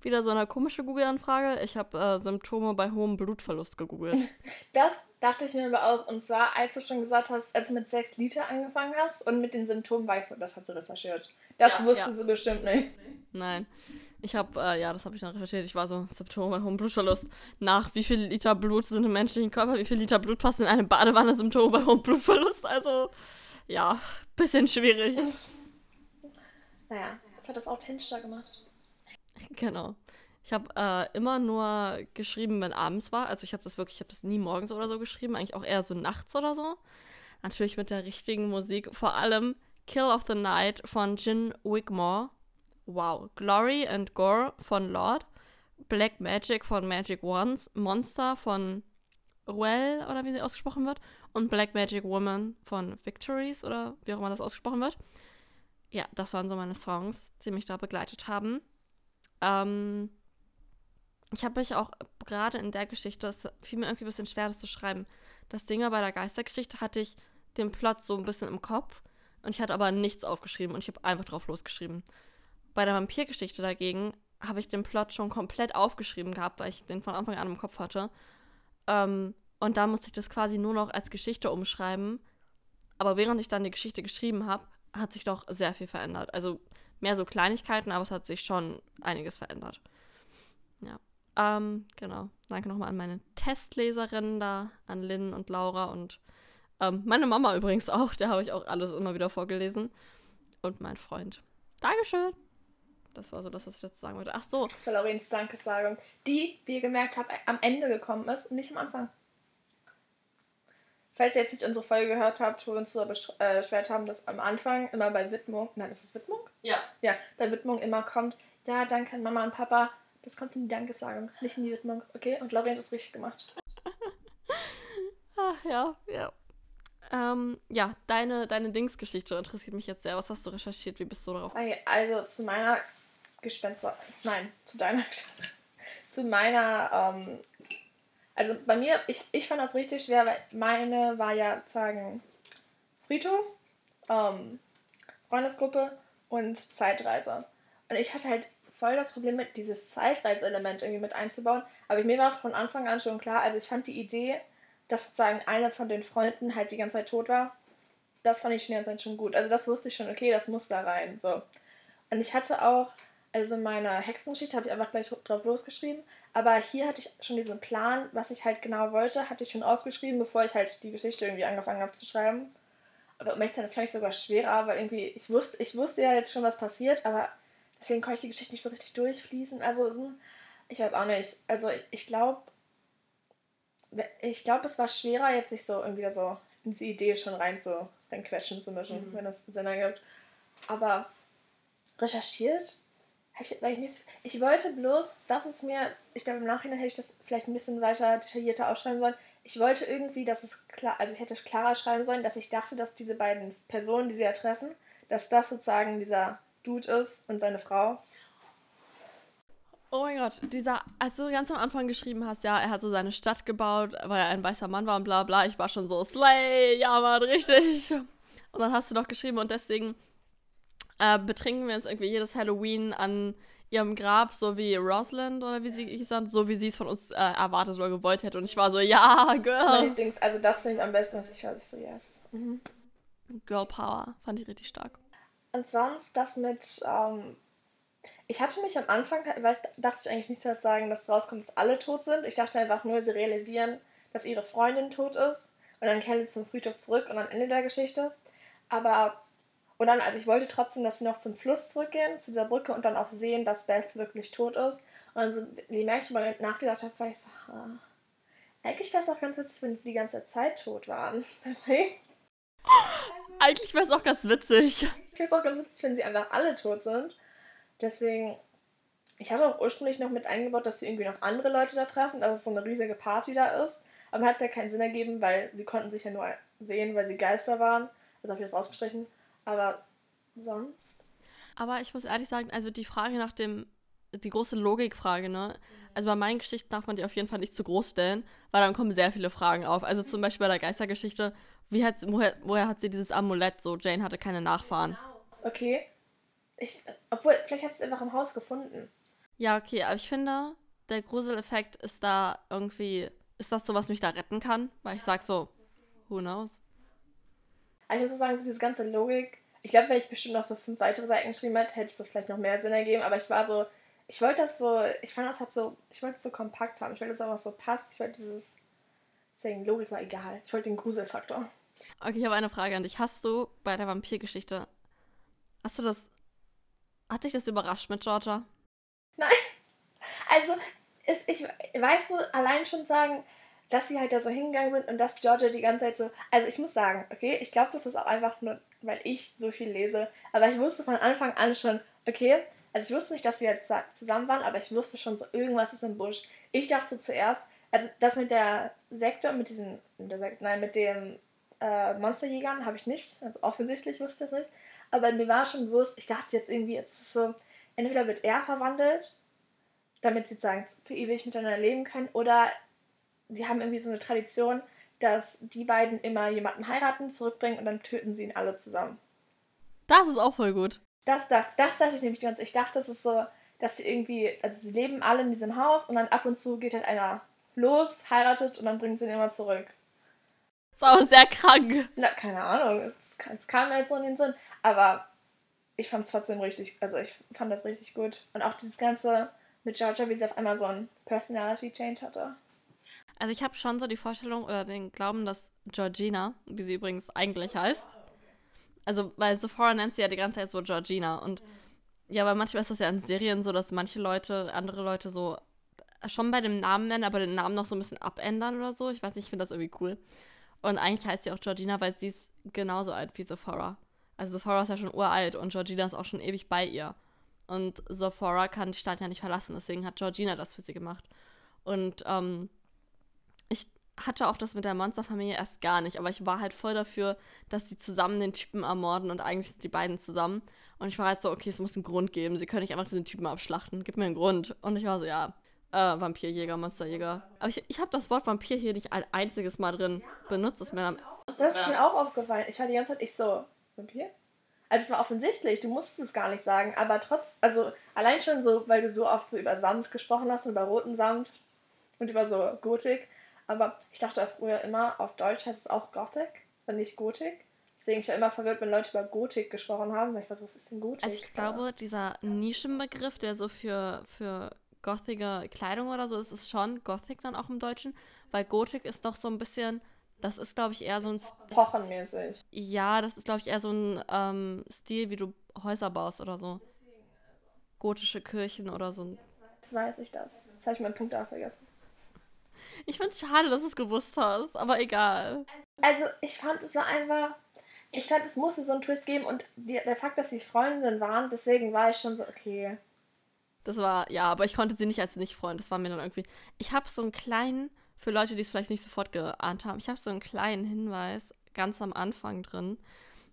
wieder so eine komische Google-Anfrage. Ich habe äh, Symptome bei hohem Blutverlust gegoogelt. Das dachte ich mir aber auch. Und zwar, als du schon gesagt hast, als du mit 6 Liter angefangen hast und mit den Symptomen weißt du, das hat sie recherchiert. Das ja, wusste ja. sie bestimmt nicht. Nein. Ich habe, äh, ja, das habe ich dann recherchiert. Ich war so, Symptome bei hohem Blutverlust. Nach wie viel Liter Blut sind im menschlichen Körper? Wie viel Liter Blut passen in eine Badewanne? Symptome bei hohem Blutverlust? Also, ja, bisschen schwierig. naja, das hat das authentischer gemacht. Genau. Ich habe äh, immer nur geschrieben, wenn abends war. Also ich habe das wirklich, ich habe das nie morgens oder so geschrieben, eigentlich auch eher so nachts oder so. Natürlich mit der richtigen Musik. Vor allem Kill of the Night von Jin Wigmore. Wow. Glory and Gore von Lord. Black Magic von Magic Wands. Monster von Ruel, oder wie sie ausgesprochen wird. und Black Magic Woman von Victories oder wie auch immer das ausgesprochen wird. Ja, das waren so meine Songs, die mich da begleitet haben. Ähm, ich habe mich auch gerade in der Geschichte, es fiel mir irgendwie ein bisschen schwer, das zu schreiben. Das Ding war bei der Geistergeschichte hatte ich den Plot so ein bisschen im Kopf und ich hatte aber nichts aufgeschrieben und ich habe einfach drauf losgeschrieben. Bei der Vampirgeschichte dagegen habe ich den Plot schon komplett aufgeschrieben gehabt, weil ich den von Anfang an im Kopf hatte. Ähm, und da musste ich das quasi nur noch als Geschichte umschreiben. Aber während ich dann die Geschichte geschrieben habe, hat sich doch sehr viel verändert. Also mehr so Kleinigkeiten, aber es hat sich schon einiges verändert. Ja. Ähm, genau. Danke nochmal an meine Testleserinnen da, an Lynn und Laura und ähm, meine Mama übrigens auch. Der habe ich auch alles immer wieder vorgelesen. Und mein Freund. Dankeschön. Das war so das, was ich dazu sagen wollte. Ach so. Das war Laurens Dankesagung, die, wie ihr gemerkt habt, am Ende gekommen ist und nicht am Anfang. Falls ihr jetzt nicht unsere Folge gehört habt, wo wir uns so äh, beschwert haben, dass am Anfang immer bei Widmung, nein, ist es Widmung? Ja. Ja, bei Widmung immer kommt, ja, danke an Mama und Papa, das kommt in die Dankesagung, nicht in die Widmung, okay? Und Lauren hat es richtig gemacht. Ach ja, ja. Ähm, ja, deine, deine Dingsgeschichte interessiert mich jetzt sehr. Was hast du recherchiert? Wie bist du darauf? Also zu meiner Gespenster. Nein, zu deiner Gespenster. Zu meiner. Ähm, also bei mir, ich, ich fand das richtig schwer, weil meine war ja sagen Friedhof, ähm, Freundesgruppe und Zeitreise. Und ich hatte halt voll das Problem mit, dieses Zeitreiseelement irgendwie mit einzubauen. Aber mir war von Anfang an schon klar, also ich fand die Idee, dass sozusagen einer von den Freunden halt die ganze Zeit tot war, das fand ich schon die ganze Zeit schon gut. Also das wusste ich schon, okay, das muss da rein. So. Und ich hatte auch also in meiner Hexengeschichte habe ich einfach gleich drauf losgeschrieben. Aber hier hatte ich schon diesen Plan, was ich halt genau wollte, hatte ich schon ausgeschrieben, bevor ich halt die Geschichte irgendwie angefangen habe zu schreiben. Aber um ehrlich zu sein, das fand ich sogar schwerer, weil irgendwie, ich wusste, ich wusste ja jetzt schon, was passiert, aber deswegen konnte ich die Geschichte nicht so richtig durchfließen. Also, hm, ich weiß auch nicht. Also, ich glaube, ich glaube, es war schwerer, jetzt sich so irgendwie so in diese Idee schon rein zu reinquetschen zu mischen, mhm. wenn es Sinn ergibt. Aber recherchiert ich, ich, ich wollte bloß, dass es mir, ich glaube im Nachhinein hätte ich das vielleicht ein bisschen weiter detaillierter ausschreiben sollen. Ich wollte irgendwie, dass es klar, also ich hätte klarer schreiben sollen, dass ich dachte, dass diese beiden Personen, die sie ja treffen, dass das sozusagen dieser Dude ist und seine Frau. Oh mein Gott, dieser, als du ganz am Anfang geschrieben hast, ja, er hat so seine Stadt gebaut, weil er ein weißer Mann war und bla bla, ich war schon so, Slay, ja Mann, richtig. Und dann hast du doch geschrieben und deswegen äh, betrinken wir uns irgendwie jedes Halloween an ihrem Grab, so wie Rosalind oder wie sie hieß, so wie sie es von uns äh, erwartet oder gewollt hätte. Und ich war so, ja, Girl. Lieblings, also das finde ich am besten, was ich. Ich so, yes. Mhm. Girl Power, fand ich richtig stark. Und sonst das mit, ähm, ich hatte mich am Anfang, weil ich dachte ich eigentlich nicht zu sagen, dass rauskommt, dass alle tot sind. Ich dachte einfach nur, sie realisieren, dass ihre Freundin tot ist. Und dann kehren sie zum Friedhof zurück und am Ende der Geschichte. Aber und dann, also ich wollte trotzdem, dass sie noch zum Fluss zurückgehen, zu dieser Brücke und dann auch sehen, dass Beth wirklich tot ist. Und dann so, mehr ich mal nachgedacht habe, war ich so, ah, eigentlich wäre es auch ganz witzig, wenn sie die ganze Zeit tot waren. Deswegen. Eigentlich wäre es auch ganz witzig. Ich wäre es auch ganz witzig, wenn sie einfach alle tot sind. Deswegen, ich hatte auch ursprünglich noch mit eingebaut, dass sie irgendwie noch andere Leute da treffen, dass es so eine riesige Party da ist. Aber mir hat es ja keinen Sinn ergeben, weil sie konnten sich ja nur sehen, weil sie Geister waren. Also habe ich das rausgestrichen. Aber sonst. Aber ich muss ehrlich sagen, also die Frage nach dem, die große Logikfrage, ne? Also bei meinen Geschichten darf man die auf jeden Fall nicht zu groß stellen, weil dann kommen sehr viele Fragen auf. Also zum Beispiel bei der Geistergeschichte, wie hat, woher, woher hat sie dieses Amulett? So, Jane hatte keine Nachfahren. Okay. Ich, obwohl, vielleicht hat sie es einfach im Haus gefunden. Ja, okay, aber ich finde, der Gruseleffekt ist da irgendwie, ist das so, was mich da retten kann? Weil ich sag so, who knows? Aber ich muss auch sagen, so diese ganze Logik, ich glaube, wenn ich bestimmt noch so fünf weitere Seiten geschrieben hätte, hätte es das vielleicht noch mehr Sinn ergeben, aber ich war so, ich wollte das so, ich fand das halt so, ich wollte es so kompakt haben, ich wollte, dass es auch so passt, ich wollte dieses, deswegen Logik war egal, ich wollte den Gruselfaktor. Okay, ich habe eine Frage an dich. Hast du bei der Vampirgeschichte, hast du das, hat dich das überrascht mit Georgia? Nein, also, ist, ich, weißt du, allein schon sagen, dass sie halt da so hingegangen sind und dass Georgia die ganze Zeit so. Also ich muss sagen, okay, ich glaube, das ist auch einfach nur, weil ich so viel lese. Aber ich wusste von Anfang an schon, okay, also ich wusste nicht, dass sie jetzt zusammen waren, aber ich wusste schon so, irgendwas ist im Busch. Ich dachte zuerst, Also das mit der Sekte und mit diesen, mit der Sekte, nein, mit den äh, Monsterjägern habe ich nicht. Also offensichtlich wusste ich das nicht. Aber mir war schon bewusst, ich dachte jetzt irgendwie, jetzt ist so, entweder wird er verwandelt, damit sie sozusagen für ewig miteinander leben können, oder sie haben irgendwie so eine Tradition, dass die beiden immer jemanden heiraten, zurückbringen und dann töten sie ihn alle zusammen. Das ist auch voll gut. Das, das, das dachte ich nämlich ganz. Ich dachte, das ist so, dass sie irgendwie, also sie leben alle in diesem Haus und dann ab und zu geht halt einer los, heiratet und dann bringen sie ihn immer zurück. Das ist aber sehr krank. Na, keine Ahnung. Es kam mir jetzt so in den Sinn. Aber ich fand es trotzdem richtig, also ich fand das richtig gut. Und auch dieses Ganze mit Georgia, wie sie auf einmal so ein Personality Change hatte. Also ich habe schon so die Vorstellung oder den Glauben, dass Georgina, wie sie übrigens eigentlich heißt, also weil Sephora nennt sie ja die ganze Zeit so Georgina und ja, aber manchmal ist das ja in Serien so, dass manche Leute, andere Leute so schon bei dem Namen nennen, aber den Namen noch so ein bisschen abändern oder so. Ich weiß nicht, ich finde das irgendwie cool. Und eigentlich heißt sie auch Georgina, weil sie ist genauso alt wie Sephora. Also Sephora ist ja schon uralt und Georgina ist auch schon ewig bei ihr. Und Sephora kann die Stadt ja nicht verlassen, deswegen hat Georgina das für sie gemacht. Und ähm, ich hatte auch das mit der Monsterfamilie erst gar nicht, aber ich war halt voll dafür, dass die zusammen den Typen ermorden und eigentlich sind die beiden zusammen. Und ich war halt so, okay, es muss einen Grund geben. Sie können nicht einfach diesen Typen abschlachten. Gib mir einen Grund. Und ich war so, ja, äh, Vampirjäger, Monsterjäger. Aber ich, ich habe das Wort Vampir hier nicht ein einziges Mal drin benutzt. Das, mir das ist mir auch aufgefallen. Ich war die ganze Zeit, ich so, Vampir? Also es war offensichtlich, du musstest es gar nicht sagen, aber trotz, also allein schon so, weil du so oft so über Samt gesprochen hast und über roten Samt und über so Gotik. Aber ich dachte früher immer, auf Deutsch heißt es auch Gothic und nicht Gotik. Deswegen ich ja immer verwirrt, wenn Leute über Gotik gesprochen haben, weil ich war so, was ist denn Gotik? Also ich glaube, dieser Nischenbegriff, der so für, für gothige Kleidung oder so ist, ist schon Gothic dann auch im Deutschen, weil Gotik ist doch so ein bisschen, das ist glaube ich eher so ein... Pochenmäßig. Ja, das ist glaube ich eher so ein ähm, Stil, wie du Häuser baust oder so. Gotische Kirchen oder so. Jetzt weiß ich das. Jetzt habe ich meinen Punkt auch vergessen. Ich finde es schade, dass du es gewusst hast, aber egal. Also, ich fand, es war einfach. Ich fand, es musste so einen Twist geben und die, der Fakt, dass sie Freundinnen waren, deswegen war ich schon so, okay. Das war, ja, aber ich konnte sie nicht als Nicht-Freund. Das war mir dann irgendwie. Ich habe so einen kleinen, für Leute, die es vielleicht nicht sofort geahnt haben, ich habe so einen kleinen Hinweis ganz am Anfang drin.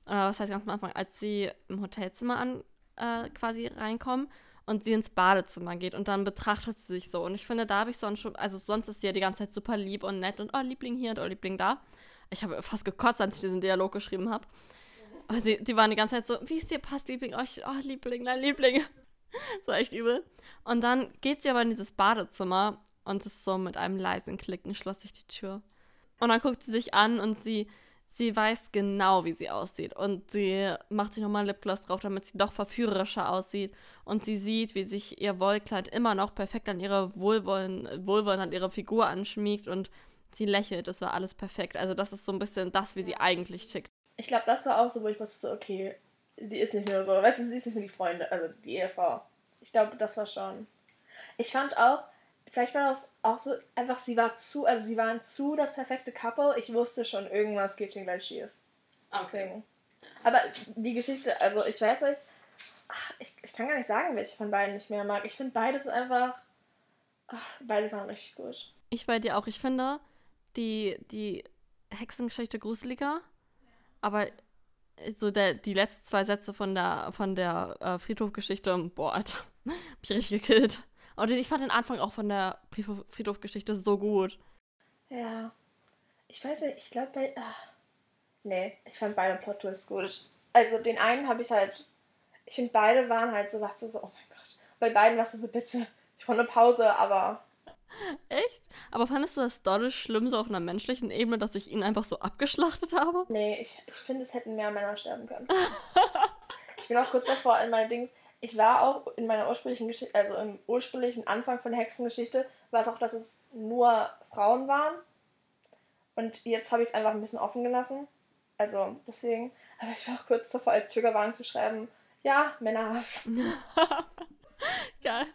Äh, was heißt ganz am Anfang? Als sie im Hotelzimmer an äh, quasi reinkommen und sie ins Badezimmer geht und dann betrachtet sie sich so. Und ich finde, da habe ich sonst schon, also sonst ist sie ja die ganze Zeit super lieb und nett und oh, Liebling hier und oh, Liebling da. Ich habe fast gekotzt, als ich diesen Dialog geschrieben habe. Aber sie, die waren die ganze Zeit so, wie es dir passt, Liebling, oh, oh Liebling, nein, Liebling. so echt übel. Und dann geht sie aber in dieses Badezimmer und ist so mit einem leisen Klicken schloss sich die Tür. Und dann guckt sie sich an und sie sie weiß genau, wie sie aussieht. Und sie macht sich nochmal Lipgloss drauf, damit sie doch verführerischer aussieht. Und sie sieht, wie sich ihr Wollkleid immer noch perfekt an ihre Wohlwollen, Wohlwollen an ihre Figur anschmiegt und sie lächelt. Es war alles perfekt. Also das ist so ein bisschen das, wie sie eigentlich tickt. Ich glaube, das war auch so, wo ich wusste, so, okay, sie ist nicht nur so, weißt du, sie ist nicht nur die Freundin, also die Ehefrau. Ich glaube, das war schon. Ich fand auch, vielleicht war das auch so, einfach sie war zu, also sie waren zu das perfekte Couple. Ich wusste schon, irgendwas geht hier gleich schief. Okay. Deswegen. Aber die Geschichte, also ich weiß nicht, ach, ich, ich kann gar nicht sagen, welche von beiden ich mehr mag. Ich finde beides einfach, ach, beide waren richtig gut. Ich bei dir auch. Ich finde die, die Hexengeschichte gruseliger, aber so der, die letzten zwei Sätze von der, von der äh, Friedhofgeschichte, boah, Alter, hab ich richtig gekillt. Und ich fand den Anfang auch von der Friedhofgeschichte so gut. Ja. Ich weiß nicht, ich glaube bei. Ach. Nee, ich fand beide Plot-Twists gut. Also den einen habe ich halt. Ich finde beide waren halt so, was du so, oh mein Gott. Bei beiden warst du so, bitte, ich wollte eine Pause, aber. Echt? Aber fandest du das dolle schlimm, so auf einer menschlichen Ebene, dass ich ihn einfach so abgeschlachtet habe? Nee, ich, ich finde, es hätten mehr Männer sterben können. ich bin auch kurz davor in meinen Dings ich war auch in meiner ursprünglichen Geschichte, also im ursprünglichen Anfang von Hexengeschichte, war es auch, dass es nur Frauen waren. Und jetzt habe ich es einfach ein bisschen offen gelassen. Also deswegen, aber ich war auch kurz davor, als Triggerwarnung zu schreiben, ja, Männerhass. Geil.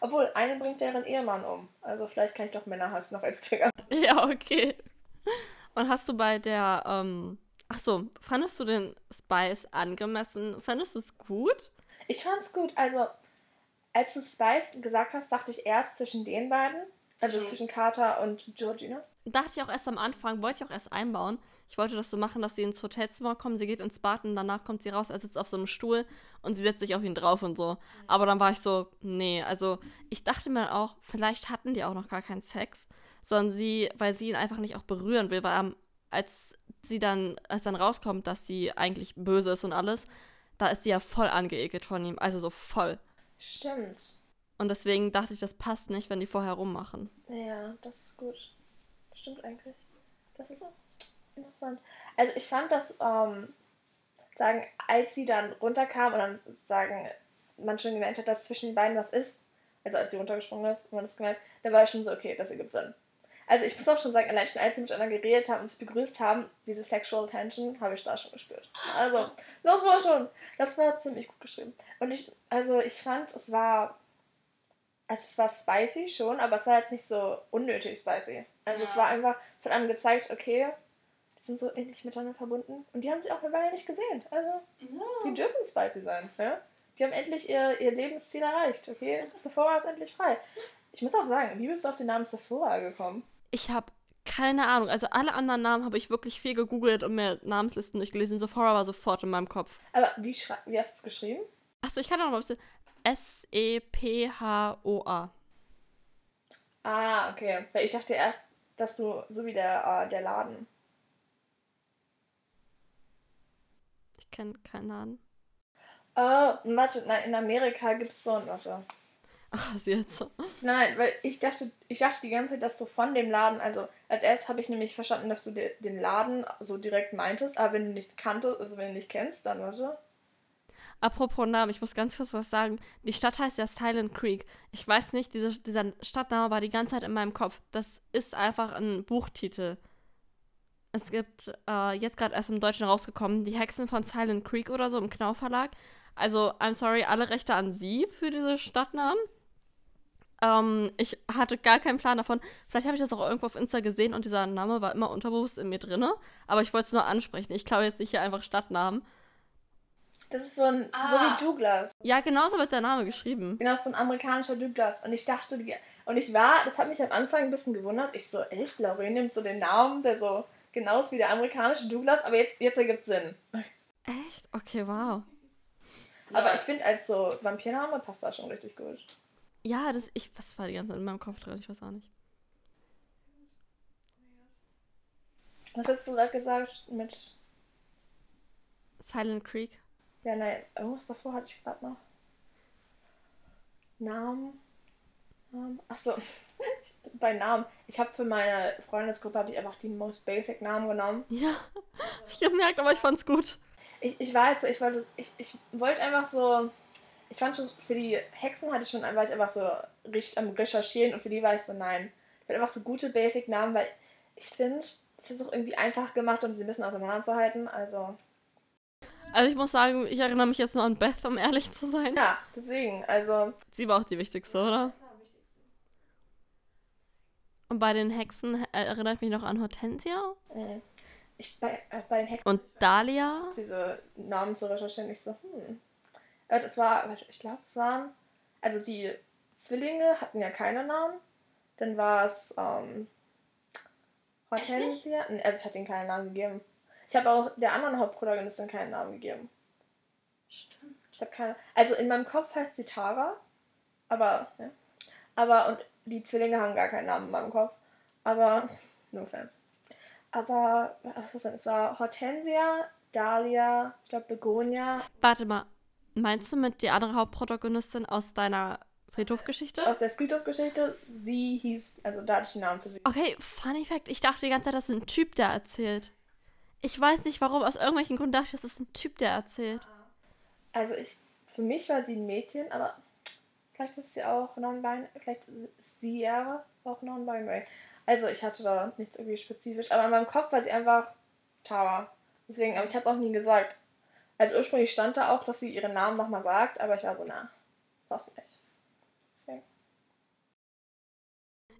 Obwohl, eine bringt deren Ehemann um. Also vielleicht kann ich doch Männerhass noch als Trigger. Ja, okay. Und hast du bei der ähm, Ach so, fandest du den Spice angemessen? Fandest du es gut? Ich fand es gut. Also, als du Spice gesagt hast, dachte ich erst zwischen den beiden. Also zwischen Carter und Georgina. Dachte ich auch erst am Anfang, wollte ich auch erst einbauen. Ich wollte das so machen, dass sie ins Hotelzimmer kommen, sie geht ins Bad und danach kommt sie raus, er sitzt auf so einem Stuhl und sie setzt sich auf ihn drauf und so. Aber dann war ich so, nee, also ich dachte mir auch, vielleicht hatten die auch noch gar keinen Sex, sondern sie, weil sie ihn einfach nicht auch berühren will, weil als sie dann, als dann rauskommt, dass sie eigentlich böse ist und alles, da ist sie ja voll angeekelt von ihm, also so voll. Stimmt. Und deswegen dachte ich, das passt nicht, wenn die vorher rummachen. Ja, das ist gut. Stimmt eigentlich. Das ist auch interessant. Also ich fand das, ähm, sagen, als sie dann runterkam und dann sagen, man schon gemerkt hat, dass zwischen den beiden was ist, also als sie runtergesprungen ist, und man das gemerkt, da war ich schon so, okay, das ergibt Sinn. Also ich muss auch schon sagen, allein schon als sie miteinander geredet haben und sich begrüßt haben, diese Sexual Tension habe ich da schon gespürt. Also, das war schon, das war ziemlich gut geschrieben. Und ich, also ich fand, es war, also es war spicy schon, aber es war jetzt nicht so unnötig spicy. Also es Ja. war einfach, es hat einem gezeigt, okay, die sind so ähnlich miteinander verbunden und die haben sich auch eine Weile nicht gesehen. Also, die dürfen spicy sein, ja? Die haben endlich ihr, ihr Lebensziel erreicht, okay? Sephora ist endlich frei. Ich muss auch sagen, wie bist du auf den Namen Sephora gekommen? Ich habe keine Ahnung. Also alle anderen Namen habe ich wirklich viel gegoogelt und mir Namenslisten durchgelesen. Sephora war sofort in meinem Kopf. Aber wie, wie hast du es geschrieben? Achso, ich kann auch noch mal ein bisschen. S-E-P-H-O-A. Ah, okay. Weil ich dachte erst, dass du, so wie der, äh, der Laden. Ich kenne keinen Namen. Oh, warte, nein, in Amerika gibt es so ein, warte. Ach, sie jetzt so. Nein, weil ich dachte, ich dachte die ganze Zeit, dass du von dem Laden, also als erstes habe ich nämlich verstanden, dass du de, den Laden so direkt meintest, aber wenn du nicht kanntest, also wenn du nicht kennst, dann warte. Apropos Namen, ich muss ganz kurz was sagen. Die Stadt heißt ja Silent Creek. Ich weiß nicht, diese, dieser Stadtname war die ganze Zeit in meinem Kopf. Das ist einfach ein Buchtitel. Es gibt äh, jetzt gerade erst im Deutschen rausgekommen, die Hexen von Silent Creek oder so im Knauf Verlag. Also, I'm sorry, alle Rechte an sie für diese Stadtnamen. Ähm, ich hatte gar keinen Plan davon. Vielleicht habe ich das auch irgendwo auf Insta gesehen und dieser Name war immer unterbewusst in mir drinne. Aber ich wollte es nur ansprechen. Ich klaue jetzt nicht hier einfach Stadtnamen. Das ist so ein, Ah. so wie Douglas. Ja, genauso wird der Name geschrieben. Genau, so ein amerikanischer Douglas. Und ich dachte, die, und ich war, das hat mich am Anfang ein bisschen gewundert. Ich so, echt, Lauren nimmt so den Namen, der so genau ist wie der amerikanische Douglas, aber jetzt, jetzt ergibt Sinn. Echt? Okay, wow. Aber ich finde, als so Vampirname passt das schon richtig gut. Ja, das, ich, was war die ganze Zeit in meinem Kopf drin? Ich weiß auch nicht. Was hast du da gesagt mit. Silent Creek. Ja, nein, irgendwas davor hatte ich gerade noch. Namen. Namen. Achso, bei Namen. Ich habe für meine Freundesgruppe habe ich einfach die most basic Namen genommen. Ja, ich gemerkt, aber ich fand's gut. Ich, ich war halt so, ich wollte, ich, ich wollte einfach so. Ich fand schon, für die Hexen hatte ich schon, war ich einfach so richtig am Recherchieren und für die war ich so, nein. Ich will einfach so gute Basic-Namen, weil ich finde, es ist auch irgendwie einfach gemacht, um sie ein bisschen auseinanderzuhalten. Also, Also ich muss sagen, ich erinnere mich jetzt nur an Beth, um ehrlich zu sein. ja, deswegen, also. Sie war auch die wichtigste, oder? Und bei den Hexen erinnere ich mich noch an Hortensia mh. Ich, bei, äh, bei den Hexen und Dahlia. diese Namen zu recherchieren, ich so, hm. Aber das war, warte, ich glaube, es waren, also die Zwillinge hatten ja keine Namen. Dann war es ähm, Hortensia. Also ich habe ihnen keinen Namen gegeben. Ich habe auch der anderen Hauptprotagonistin keinen Namen gegeben. Stimmt. Ich habe keine. Also in meinem Kopf heißt sie Tara. Aber, ja. Aber, und die Zwillinge haben gar keinen Namen in meinem Kopf. Aber, no Fans. Aber, was war das denn? Es war Hortensia, Dahlia, ich glaube Begonia. Warte mal, meinst du mit die andere Hauptprotagonistin aus deiner Friedhofgeschichte? Aus der Friedhofgeschichte, sie hieß, also da hatte ich den Namen für sie. Okay, funny fact, ich dachte die ganze Zeit, das ist ein Typ, der erzählt. Ich weiß nicht warum, aus irgendwelchen Gründen dachte ich, das ist ein Typ, der erzählt. Also ich, für mich war sie ein Mädchen, aber vielleicht ist sie auch non-binary, vielleicht ist sie ja auch non-binary. Also ich hatte da nichts irgendwie spezifisch, aber in meinem Kopf war sie einfach Tara. Deswegen, aber ich hatte es auch nie gesagt. Also ursprünglich stand da auch, dass sie ihren Namen nochmal sagt, aber ich war so, na, brauchst du nicht. Deswegen.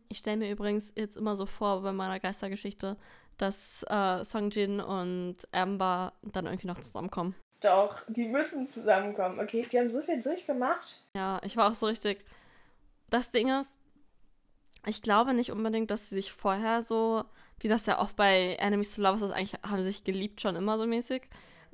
Ich stelle mir übrigens jetzt immer so vor bei meiner Geistergeschichte, dass äh, Songjin und Amber dann irgendwie noch zusammenkommen. Doch, die müssen zusammenkommen, okay? Die haben so viel durchgemacht. Ja, ich war auch so richtig. Das Ding ist, ich glaube nicht unbedingt, dass sie sich vorher so, wie das ja oft bei Enemies to Lovers ist, eigentlich haben sie sich geliebt schon immer so mäßig.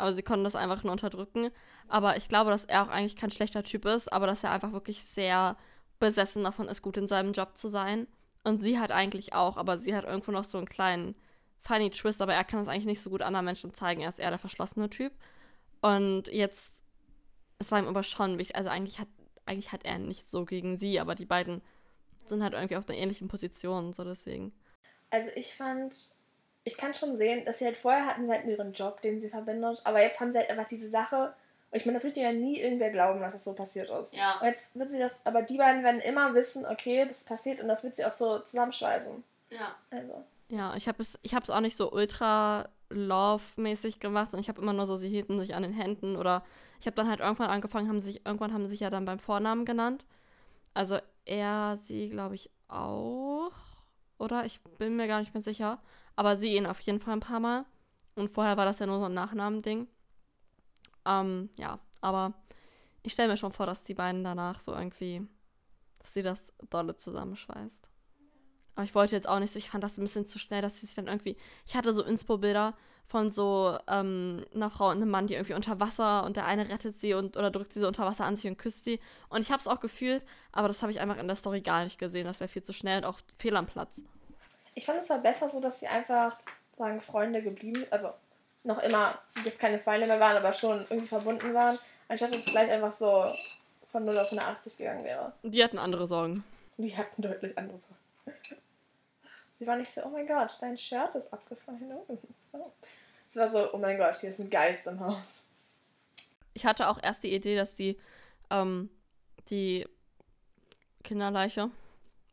Aber sie konnten das einfach nur unterdrücken. Aber ich glaube, dass er auch eigentlich kein schlechter Typ ist, aber dass er einfach wirklich sehr besessen davon ist, gut in seinem Job zu sein. Und sie hat eigentlich auch, aber sie hat irgendwo noch so einen kleinen funny Twist, aber er kann das eigentlich nicht so gut anderen Menschen zeigen. Er ist eher der verschlossene Typ. Und jetzt, es war ihm aber schon wichtig, also eigentlich hat, eigentlich hat er nichts so gegen sie, aber die beiden sind halt irgendwie auf einer ähnlichen Position, so deswegen. Also ich fand, ich kann schon sehen, dass sie halt vorher hatten sie halt ihren Job, den sie verbindet, aber jetzt haben sie halt einfach diese Sache. Und ich meine, das wird ja nie irgendwer glauben, dass das so passiert ist. Ja. Und jetzt wird sie das, aber die beiden werden immer wissen, okay, das passiert und das wird sie auch so zusammenschweißen. Ja. Also. Ja, ich habe es, ich habe es auch nicht so ultra love-mäßig gemacht, sondern ich habe immer nur so, sie hielten sich an den Händen oder ich habe dann halt irgendwann angefangen, haben sich, irgendwann haben sie sich ja dann beim Vornamen genannt. Also er, sie, glaube ich, auch. Oder? Ich bin mir gar nicht mehr sicher. Aber sie ihn auf jeden Fall ein paar Mal. Und vorher war das ja nur so ein Nachnamen-Ding. Ähm, ja, aber ich stelle mir schon vor, dass die beiden danach so irgendwie, dass sie das dolle zusammenschweißt. Aber ich wollte jetzt auch nicht so, ich fand das ein bisschen zu schnell, dass sie sich dann irgendwie, ich hatte so Inspo-Bilder von so ähm, einer Frau und einem Mann, die irgendwie unter Wasser und der eine rettet sie und oder drückt sie so unter Wasser an sich und küsst sie. Und ich habe es auch gefühlt, aber das habe ich einfach in der Story gar nicht gesehen. Das wäre viel zu schnell und auch fehl am Platz. Ich fand es war besser so, dass sie einfach, sagen, Freunde geblieben, also noch immer jetzt keine Feinde mehr waren, aber schon irgendwie verbunden waren, anstatt dass es gleich einfach so von 0 auf 180 gegangen wäre. Die hatten andere Sorgen. Die hatten deutlich andere Sachen. Sie war nicht so, oh mein Gott, dein Shirt ist abgefallen. Oh. Es war so, oh mein Gott, hier ist ein Geist im Haus. Ich hatte auch erst die Idee, dass sie ähm, die Kinderleiche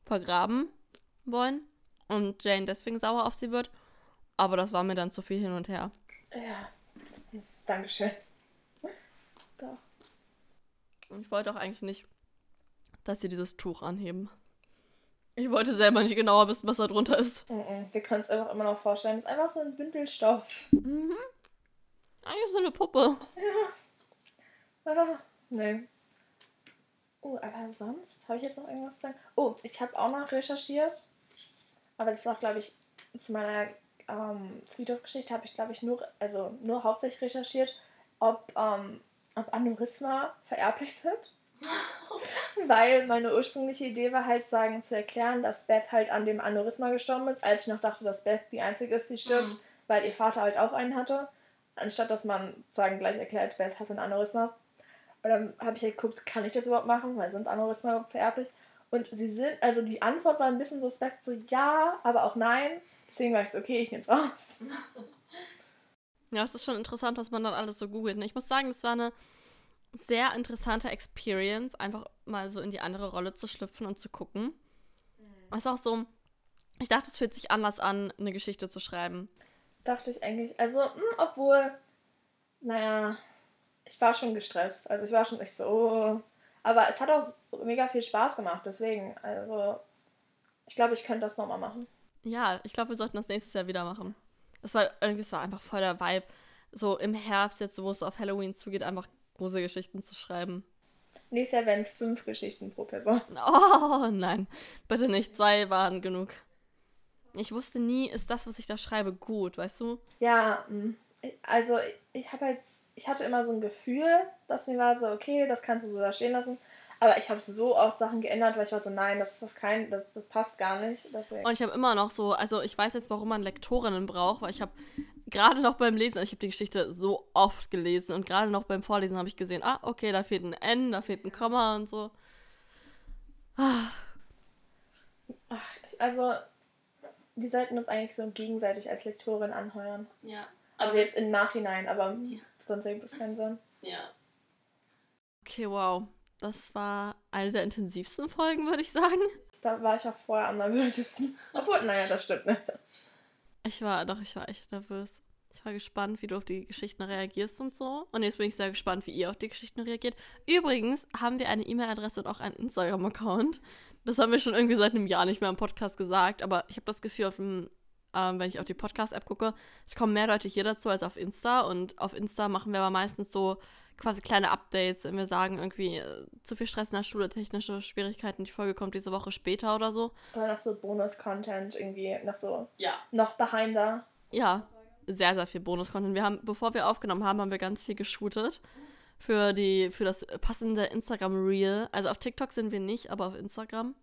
vergraben wollen und Jane deswegen sauer auf sie wird. Aber das war mir dann zu viel hin und her. Ja, das ist, Dankeschön. Doch. Und ich wollte auch eigentlich nicht, dass sie dieses Tuch anheben. Ich wollte selber nicht genauer wissen, was da drunter ist. Mhm, Wir können es einfach immer noch vorstellen. Es ist einfach so ein Bündelstoff. Mhm. Eigentlich so eine Puppe. Ah, nee. Oh, aber sonst habe ich jetzt noch irgendwas zu sagen? Oh, ich habe auch noch recherchiert. Aber das war, glaube ich, zu meiner ähm, Friedhofgeschichte habe ich, glaube ich, nur, also nur hauptsächlich recherchiert, ob, ähm, ob Aneurysma vererblich sind. Weil meine ursprüngliche Idee war halt, sagen, zu erklären, dass Beth halt an dem Aneurysma gestorben ist, als ich noch dachte, dass Beth die einzige ist, die stirbt, Mhm. weil ihr Vater halt auch einen hatte. Anstatt dass man, sagen, gleich erklärt, Beth hat ein Aneurysma. Und dann habe ich halt geguckt, kann ich das überhaupt machen, weil sind Aneurysma vererblich? Und sie sind, also die Antwort war ein bisschen suspekt, so ja, aber auch nein. Deswegen war ich so, okay, ich nehme es raus. Ja, es ist schon interessant, was man dann alles so googelt. ne? Ich muss sagen, es war eine sehr interessante Experience, einfach mal so in die andere Rolle zu schlüpfen und zu gucken. Es ist auch so, ich dachte, es fühlt sich anders an, eine Geschichte zu schreiben. Dachte ich eigentlich. Also, hm, obwohl, naja, ich war schon gestresst. Also ich war schon nicht so. Aber es hat auch mega viel Spaß gemacht, deswegen. Also, ich glaube, ich könnte das nochmal machen. Ja, ich glaube, wir sollten das nächstes Jahr wieder machen. Es war irgendwie, es war einfach voll der Vibe, so im Herbst, jetzt, wo es auf Halloween zugeht, einfach große Geschichten zu schreiben. Nächstes Jahr wären es fünf Geschichten pro Person. Oh, nein, bitte nicht. Zwei waren genug. Ich wusste nie, ist das, was ich da schreibe, gut, weißt du? Ja, mm, also ich habe halt, ich hatte immer so ein Gefühl, dass mir war so, okay, das kannst du so da stehen lassen. Aber ich habe so oft Sachen geändert, weil ich war so, nein, das ist auf keinen, das, das passt gar nicht. Deswegen. Und ich habe immer noch so, also ich weiß jetzt, warum man Lektorinnen braucht, weil ich habe gerade noch beim Lesen, ich habe die Geschichte so oft gelesen und gerade noch beim Vorlesen habe ich gesehen, ah, okay, da fehlt ein N, da fehlt ein Komma und so. Also, wir sollten uns eigentlich so gegenseitig als Lektorin anheuern. Ja. Also jetzt im Nachhinein, aber Ja. sonst ergibt es keinen Sinn. Ja. Okay, wow. Das war eine der intensivsten Folgen, würde ich sagen. Da war ich auch vorher am nervösesten. Obwohl, naja, das stimmt nicht. Ich war, doch, ich war echt nervös. Ich war gespannt, wie du auf die Geschichten reagierst und so. Und jetzt bin ich sehr gespannt, wie ihr auf die Geschichten reagiert. Übrigens haben wir eine E-Mail-Adresse und auch einen Instagram-Account. Das haben wir schon irgendwie seit einem Jahr nicht mehr im Podcast gesagt, aber ich habe das Gefühl, auf dem, ähm, wenn ich auf die Podcast-App gucke, es kommen mehr Leute hier dazu als auf Insta. Und auf Insta machen wir aber meistens so quasi kleine Updates, wenn wir sagen, irgendwie äh, zu viel Stress in der Schule, technische Schwierigkeiten, die Folge kommt diese Woche später oder so. Oder noch so Bonus-Content, irgendwie noch so, Ja. noch behinder. Ja, sehr, sehr viel Bonus-Content. Wir haben, bevor wir aufgenommen haben, haben wir ganz viel geshootet für, die, für das passende Instagram-Reel. Also auf TikTok sind wir nicht, aber auf Instagram.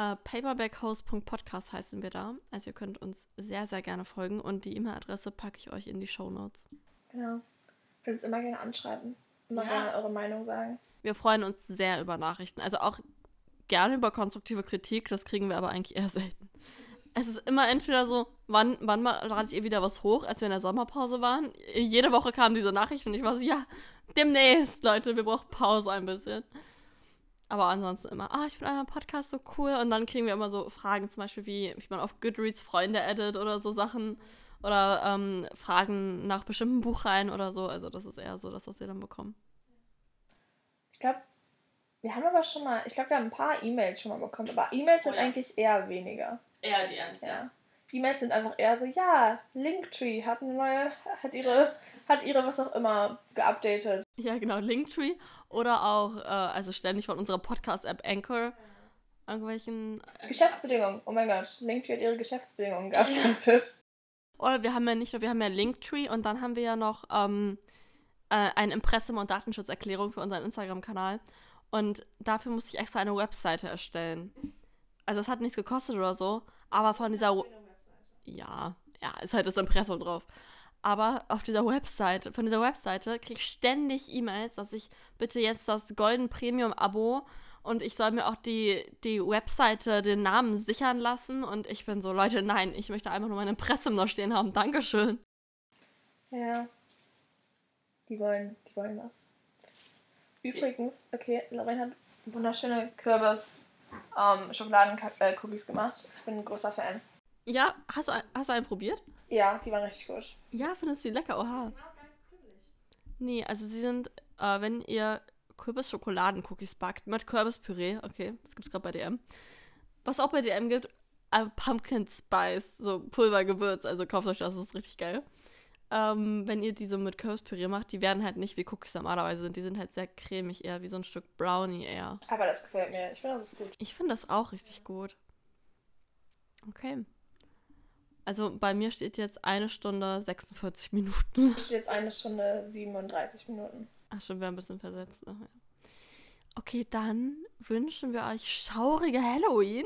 Äh, paperbackhost.podcast heißen wir da. Also ihr könnt uns sehr, sehr gerne folgen und die E-Mail-Adresse packe ich euch in die Show Notes. Genau. Könnt uns immer gerne anschreiben. Immer Ja. gerne eure Meinung sagen. Wir freuen uns sehr über Nachrichten. Also auch gerne über konstruktive Kritik. Das kriegen wir aber eigentlich eher selten. Es ist immer entweder so, wann, wann mal ladet ihr wieder was hoch, als wir in der Sommerpause waren. Jede Woche kam diese Nachricht und ich war so, ja, demnächst, Leute, wir brauchen Pause ein bisschen. Aber ansonsten immer, ah, ich finde euer Podcast so cool. Und dann kriegen wir immer so Fragen, zum Beispiel, wie, wie man auf Goodreads Freunde edit oder so Sachen. Oder ähm, Fragen nach bestimmten Buchreihen oder so. Also das ist eher so das, was wir dann bekommen. Ich glaube, wir haben aber schon mal, ich glaube, wir haben ein paar E-Mails schon mal bekommen, aber E-Mails sind Oh ja. eigentlich eher weniger. Eher DMs, ja. Ja. E-Mails sind einfach eher so, ja, Linktree hat eine neue, hat ihre, hat ihre was auch immer geupdatet. Ja, genau, Linktree. Oder auch, äh, also ständig von unserer Podcast-App Anchor irgendwelchen. Geschäftsbedingungen, oh mein Gott, Linktree hat ihre Geschäftsbedingungen geupdatet. Oder wir haben ja nicht nur, wir haben ja Linktree und dann haben wir ja noch ähm, äh, ein Impressum- und Datenschutzerklärung für unseren Instagram-Kanal. Und dafür musste ich extra eine Webseite erstellen. Also es hat nichts gekostet oder so, aber von dieser... Ja, ja, ist halt das Impressum drauf. Aber auf dieser Webseite, von dieser Webseite kriege ich ständig E-Mails, dass ich bitte jetzt das Golden Premium Abo und ich soll mir auch die, die Webseite, den Namen sichern lassen. Und ich bin so, Leute, nein, ich möchte einfach nur mein Impressum da stehen haben. Dankeschön. Ja. Die wollen, die wollen was. Übrigens, okay, Lorraine hat wunderschöne Kürbis ähm, Schokoladen-Cookies gemacht. Ich bin ein großer Fan. Ja, hast du, hast du einen probiert? Ja, die waren richtig gut. Ja, findest du die lecker? Oha. Nee, also sie sind, äh, wenn ihr Kürbis-Schokoladen-Cookies backt mit Kürbispüree, okay, das gibt's gerade bei DM. Was auch bei DM gibt, äh, Pumpkin Spice, so Pulvergewürz, also kauft euch das, das ist richtig geil. Ähm, wenn ihr die so mit Kürbispüree macht, die werden halt nicht wie Cookies normalerweise sind, die sind halt sehr cremig, eher wie so ein Stück Brownie eher. Aber das gefällt mir. Ich finde, das ist gut. Ich finde das auch richtig gut. Okay. Also bei mir steht jetzt eine Stunde 46 Minuten. Es steht jetzt eine Stunde 37 Minuten. Ach, schon, wir haben ein bisschen versetzt. Ach, ja. Okay, dann wünschen wir euch schaurige Halloween.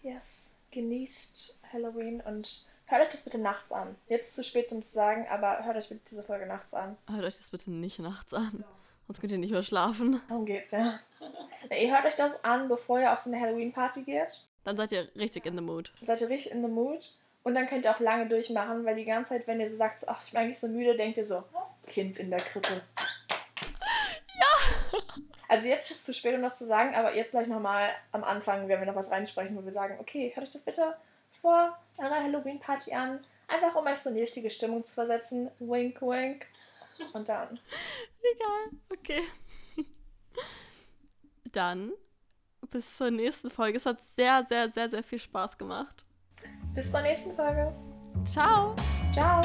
Yes. Genießt Halloween und hört euch das bitte nachts an. Jetzt zu spät zum zu sagen, aber hört euch bitte diese Folge nachts an. Hört euch das bitte nicht nachts an. Sonst könnt ihr nicht mehr schlafen. Darum geht's, ja. Na, ihr hört euch das an, bevor ihr auf so eine Halloween-Party geht. Dann seid ihr richtig in the mood. Seid ihr richtig in the mood. Und dann könnt ihr auch lange durchmachen, weil die ganze Zeit, wenn ihr so sagt, ach, ich bin eigentlich so müde, denkt ihr so, Kind in der Krippe. Ja! Also jetzt ist es zu spät, um das zu sagen, aber jetzt gleich nochmal am Anfang werden wir noch was reinsprechen, wo wir sagen, okay, hört euch das bitte vor eurer Halloween-Party an. Einfach um euch so in die richtige Stimmung zu versetzen. Wink, wink. Und dann. Egal. Okay. Dann bis zur nächsten Folge. Es hat sehr, sehr, sehr, sehr viel Spaß gemacht. Bis zur nächsten Folge. Ciao. Ciao!